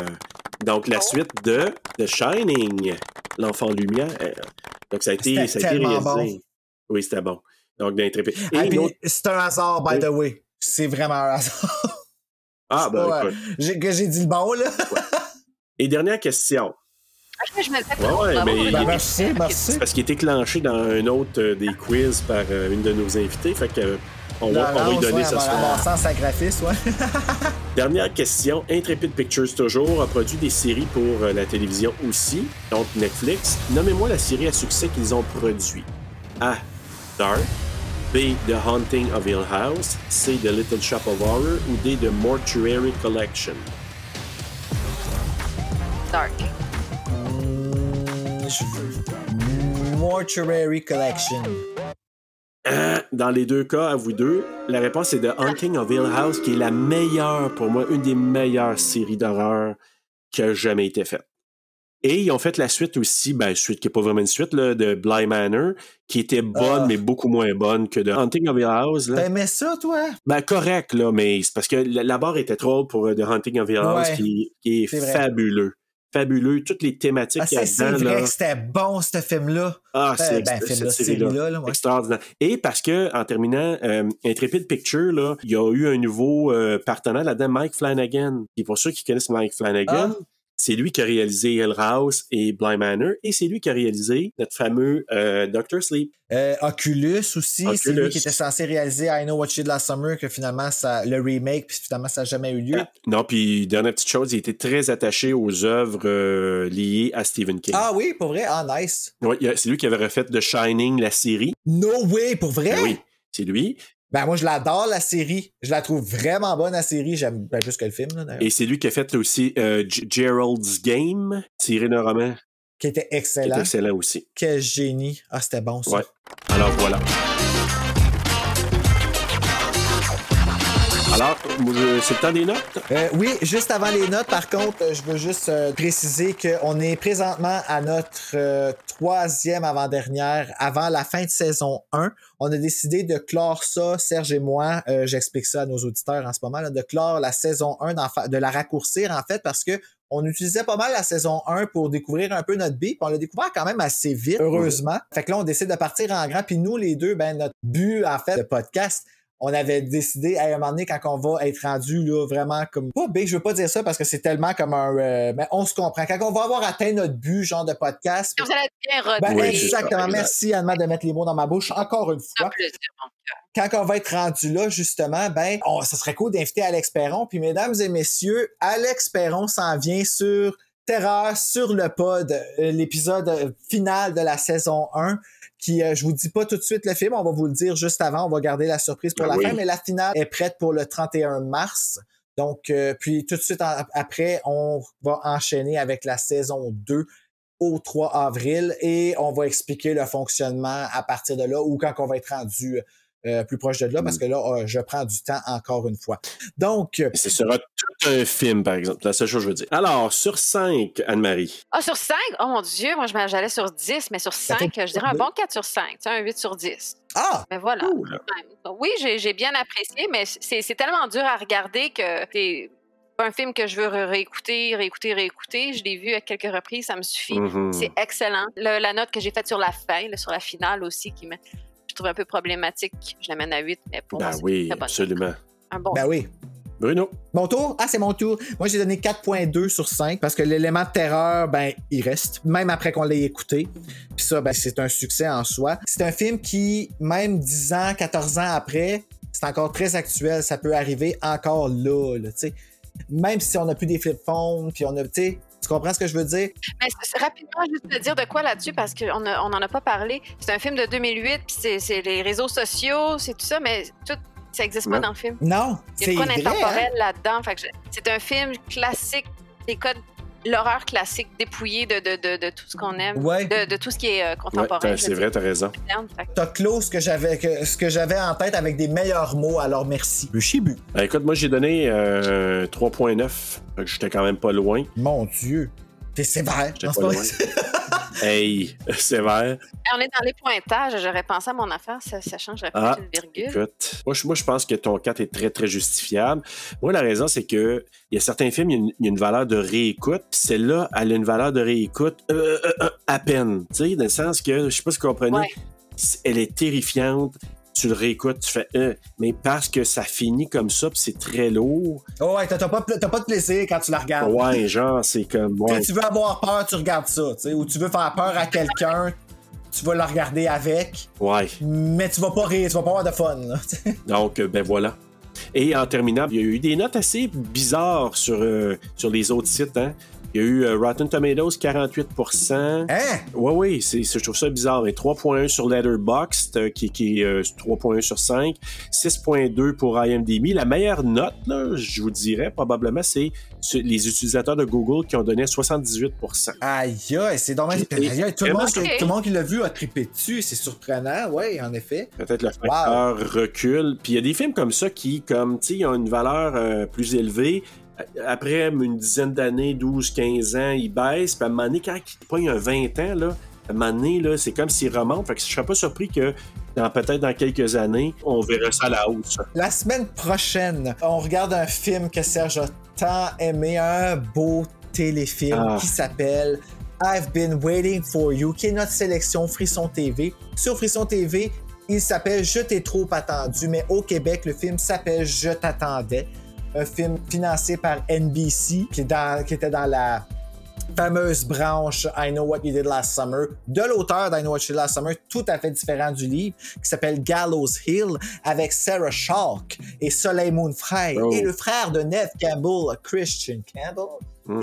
donc, la suite de The Shining, L'Enfant Lumière. Donc, ça a été, C'était ça a été réalisé. Oui, c'était bon. Donc, d'Intrépide. Ah, autre- c'est un hasard, by Oui. the way. C'est vraiment un hasard. Ah, ben, écoute. Que j'ai dit le bon, là. Et dernière question. Je me le fais Ouais, ouais, mais- Olivier. merci, merci. C'est parce qu'il est déclenché dans un autre euh, des quiz par euh, une de nos invités. Fait que, euh, on, va, on va lui donner en soir. sacrifice, ouais. Dernière question. Intrepid Pictures, toujours, a produit des séries pour euh, la télévision aussi, donc Netflix. Nommez-moi la série à succès qu'ils ont produit. A. Dark. B. The Haunting of Hill House. C. The Little Shop of Horror. Ou D. The Mortuary Collection. Dark. Je- Mortuary Collection. Euh, Dans les deux cas, à vous deux, la réponse est The Haunting of Hill House, qui est la meilleure, pour moi, une des meilleures séries d'horreur qui a jamais été faite. Et ils ont fait la suite aussi, ben, suite qui n'est pas vraiment une suite, là, de Bly Manor, qui était bonne, Ah. mais beaucoup moins bonne que The Haunting of Hill House. T'aimais ça, toi? Ben, correct, là, mais c'est parce que la, barre était trop haute pour euh, The Haunting of Hill House, Ouais. qui, qui est, vrai. Fabuleux. Toutes les thématiques Ah, qu'il y a c'est vrai là. que c'était bon, ce film-là. Ah, Euh, c'est ben, cette série-là. ouais. Extraordinaire. Et parce que, en terminant, euh, Intrepid Picture, là, il y a eu un nouveau euh, partenaire là-dedans, Mike Flanagan. Et pour ceux qui connaissent Mike Flanagan, Ah. C'est lui qui a réalisé Hill House et Bly Manor, et c'est lui qui a réalisé notre fameux euh, Doctor Sleep. Euh, Oculus aussi, c'est lui qui était censé réaliser I Know What You Did Last Summer, que finalement, ça, le remake, puis finalement, ça n'a jamais eu lieu. Ah, non, puis dernière petite chose, il était très attaché aux œuvres euh, liées à Stephen King. Ah oui, pour vrai? Ah, nice. C'est lui qui avait refait The Shining, la série. No way, pour vrai? Ben oui, c'est lui. Ben moi, je l'adore, la série. Je la trouve vraiment bonne, la série. J'aime ben, plus que le film, là. Et c'est lui qui a fait aussi euh, Gerald's Game, tiré d'un roman Qui était qui est excellent. excellent aussi. Quel génie. Ah, c'était bon, ça. Ouais. Alors voilà. C'est le temps des notes? Euh, oui, juste avant les notes, par contre, euh, je veux juste euh, préciser qu'on est présentement à notre euh, troisième avant-dernière, avant la fin de saison 1. On a décidé de clore ça, Serge et moi, euh, j'explique ça à nos auditeurs en ce moment, là, de clore la saison 1, d'en fa- de la raccourcir en fait, parce que on utilisait pas mal la saison 1 pour découvrir un peu notre beat, puis on l'a découvert quand même assez vite, heureusement. Fait que là, on décide de partir en grand, puis nous, les deux, ben, notre but, en fait, de podcast, on avait décidé à un moment donné quand on va être rendu là vraiment comme pas big, je veux pas dire ça parce que c'est tellement comme un euh, mais on se comprend quand on va avoir atteint notre but genre de podcast. Vous allez être bien rodé. Ben, Oui, c'est ça, exactement. exact. Merci Anne de mettre les mots dans ma bouche encore une Un fois. plaisir, mon cœur. Quand on va être rendu là justement, ben on, ça serait cool d'inviter Alex Perron puis mesdames et messieurs, Alex Perron s'en vient sur Terreur sur le pod, euh, l'épisode final de la saison 1 qui, euh, je vous dis pas tout de suite le film, on va vous le dire juste avant, on va garder la surprise pour Ah la oui. fin, mais la finale est prête pour le 31 mars. Donc, euh, puis tout de suite en- après, on va enchaîner avec la saison 2 au 3 avril et on va expliquer le fonctionnement à partir de là ou quand on va être rendu euh, plus proche de là, parce que là, euh, je prends du temps encore une fois. Donc, euh, Ce sera tout un film, par exemple. C'est la seule chose que je veux dire. Alors, sur 5, Anne-Marie. Ah, sur 5? Oh mon Dieu, moi, j'allais sur 10, mais sur 5, fait je dirais un bon 4 sur 5, tu sais, un 8 sur 10. ah! Mais voilà. Cool. Oui, j'ai j'ai bien apprécié, mais c'est c'est tellement dur à regarder que c'est pas un film que je veux ré- réécouter, réécouter, réécouter. Je l'ai vu à quelques reprises, ça me suffit. Mhm. C'est excellent. Le- la note que j'ai faite sur la fin, là, sur la finale aussi, qui me, trouve un peu problématique, je l'amène à 8, mais pour Ben oui, très absolument. Un bon Ben oui. Bruno. Mon tour? Ah, c'est mon tour. Moi, j'ai donné 4.2 sur 5 parce que l'élément de terreur, ben, il reste, même après qu'on l'ait écouté. Puis ça, ben, c'est un succès en soi. C'est un film qui, même 10 ans, 14 ans après, c'est encore très actuel. Ça peut arriver encore là, là, tu sais. Même si on n'a plus des flip phones, puis on a, tu sais, tu comprends ce que je veux dire? Mais c'est- c'est rapidement, juste te dire de quoi là-dessus, parce qu'on n'en on en a pas parlé. C'est un film de 2008, puis c'est- c'est les réseaux sociaux, c'est tout ça, mais tout, ça n'existe pas dans le film. Non, Il y c'est a quoi vrai. d'intemporel hein? là-dedans. Fait que je- C'est un film classique, des codes, l'horreur classique, dépouillé de, de, de, de tout ce qu'on aime, Ouais. de, de tout ce qui est euh, contemporain. je c'est vrai, t'as raison. T'as clos ce que j'avais que- ce que j'avais en tête avec des meilleurs mots, alors merci. Le chibu. Ben, écoute, moi, j'ai donné euh, 3.9. Fait que J'étais quand même pas loin. Mon Dieu. T'es sévère. J'étais pas pas loin. Hey, sévère. On est dans les pointages. J'aurais pensé à mon affaire, ça, ça changerait Ah, pas une virgule. Écoute, moi je, moi, je pense que ton 4 est très, très justifiable. Moi, la raison, c'est que il y a certains films, il y a une, il y a une valeur de réécoute. puis Celle-là, elle a une valeur de réécoute euh, euh, euh, à peine. Tu sais, dans le sens que, je sais pas si vous comprenez, Ouais. elle est terrifiante. Tu le réécoutes, tu fais euh, mais parce que ça finit comme ça, puis c'est très lourd. Oh ouais, t'as pas, t'as pas de plaisir quand tu la regardes. Ouais, genre, c'est comme. Ouais. tu veux avoir peur, tu regardes ça. tu sais, Ou tu veux faire peur à quelqu'un, tu vas la regarder avec, ouais. mais tu vas pas rire, tu vas pas avoir de fun. là. Donc, euh, ben voilà. Et en terminant, il y a eu des notes assez bizarres sur, euh, sur les autres sites. Hein? Il y a eu euh, Rotten Tomatoes, 48% Hein? Oui, oui, c'est, je trouve ça bizarre. Et 3.1 sur Letterboxd, euh, qui, qui est euh, 3.1 sur 5. 6.2 pour IMDb. La meilleure note, là, je vous dirais, probablement, c'est les utilisateurs de Google qui ont donné 78 Aïe, aïe, c'est dommage. Aïe, tout, le monde, tout le monde qui l'a vu a trippé dessus, c'est surprenant, oui, en effet. Peut-être le facteur recul. Puis il y a des films comme ça qui, comme, tu sais, ont une valeur euh, plus élevée. Après une dizaine d'années, 12, 15 ans, ils baissent. Puis à un moment donné, quand ils pognent un 20 ans, là, à un moment donné, là, c'est comme s'ils remontent. Fait que je serais pas surpris que dans, peut-être dans quelques années, on verra ça à la hausse. La semaine prochaine, on regarde un film que Serge a tant aimé, un beau téléfilm Ah. qui s'appelle I've Been Waiting for You, qui est notre sélection Frisson TV. Sur Frisson TV, il s'appelle Je t'ai trop attendu, mais au Québec, le film s'appelle Je t'attendais. Un film financé par NBC, qui, est dans- qui était dans la fameuse branche I Know What You Did Last Summer de l'auteur d'I Know What You Did Last Summer, tout à fait différent du livre, qui s'appelle Gallows Hill, avec Sarah Shalk et Soleil Moon Frey Oh. et le frère de Neve Campbell, Christian Campbell.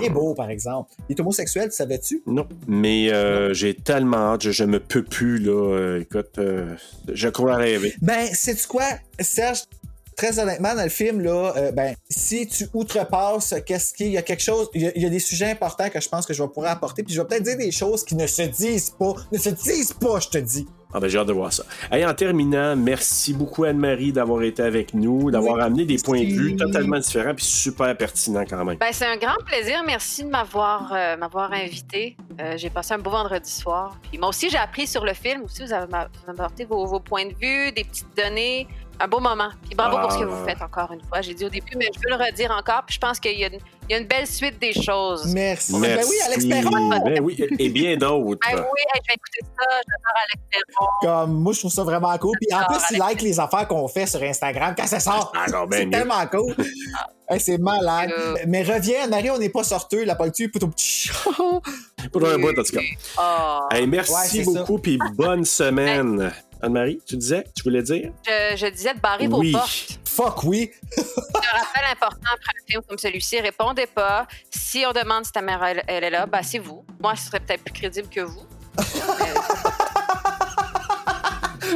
Il est beau, par exemple. Il est homosexuel, tu savais-tu? Non. Mais euh, j'ai tellement hâte, je, je me peux plus, là. Euh, écoute, euh, je crois rêver. Ben, sais-tu quoi, Serge? Très honnêtement, dans le film, là, euh, ben, si tu outrepasses qu'est-ce qu'il y a quelque chose, il y a, il y a des sujets importants que je pense que je vais pouvoir apporter, puis je vais peut-être dire des choses qui ne se disent pas, ne se disent pas, je te dis. Ah ben j'ai hâte de voir ça. Hey, en terminant, merci beaucoup Anne-Marie d'avoir été avec nous, d'avoir Oui, amené des points de vue totalement différents puis super pertinents quand même. Ben, c'est un grand plaisir. Merci de m'avoir euh, m'avoir invité. Euh, j'ai passé un beau vendredi soir. Puis moi aussi, j'ai appris sur le film. Aussi, vous avez m'a- vous avez apporté vos, vos points de vue, des petites données. Un beau moment. Puis bravo pour ce que Ah. vous faites encore une fois. J'ai dit au début, mais je veux le redire encore. Puis je pense qu'il y, a une- il y a une belle suite des choses. Merci. Merci. Ben oui, Alex Perron! Ben oui, et bien d'autres. Ben oui, je vais écouter ça. J'adore Alex Perron. Comme, moi, je trouve ça vraiment cool. Puis en Ah, plus, il like les affaires qu'on fait sur Instagram quand ça sort. Ah, ben c'est tellement cool. Hey, c'est malade. Euh. Mais reviens, Marie, on n'est pas sorteux. La ponctue, plutôt petit. Pour un bout, en tout cas. Oh. Hey, merci beaucoup puis bonne semaine. Anne-Marie, tu disais, tu voulais dire? Je, je disais de barrer Oui. vos portes. Fuck oui. un rappel important après un film comme celui-ci, répondez pas. Si on demande si ta mère elle, elle est là, ben c'est vous. Moi, ce serait peut-être plus crédible que vous.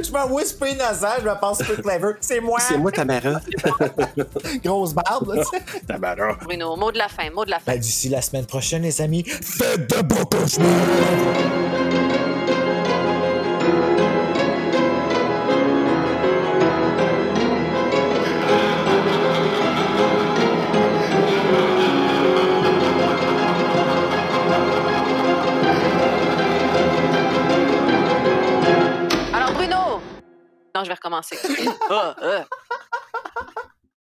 Je me whisper nasal, je me pense super clever. C'est moi. C'est moi Tamara. Grosse barbe, là, tu sais. Tamara. Bruno, mot de la fin, mot de la fin. Ben, d'ici la semaine prochaine, les amis, faites de beaux cauchemars! Je vais recommencer. Ah, ah.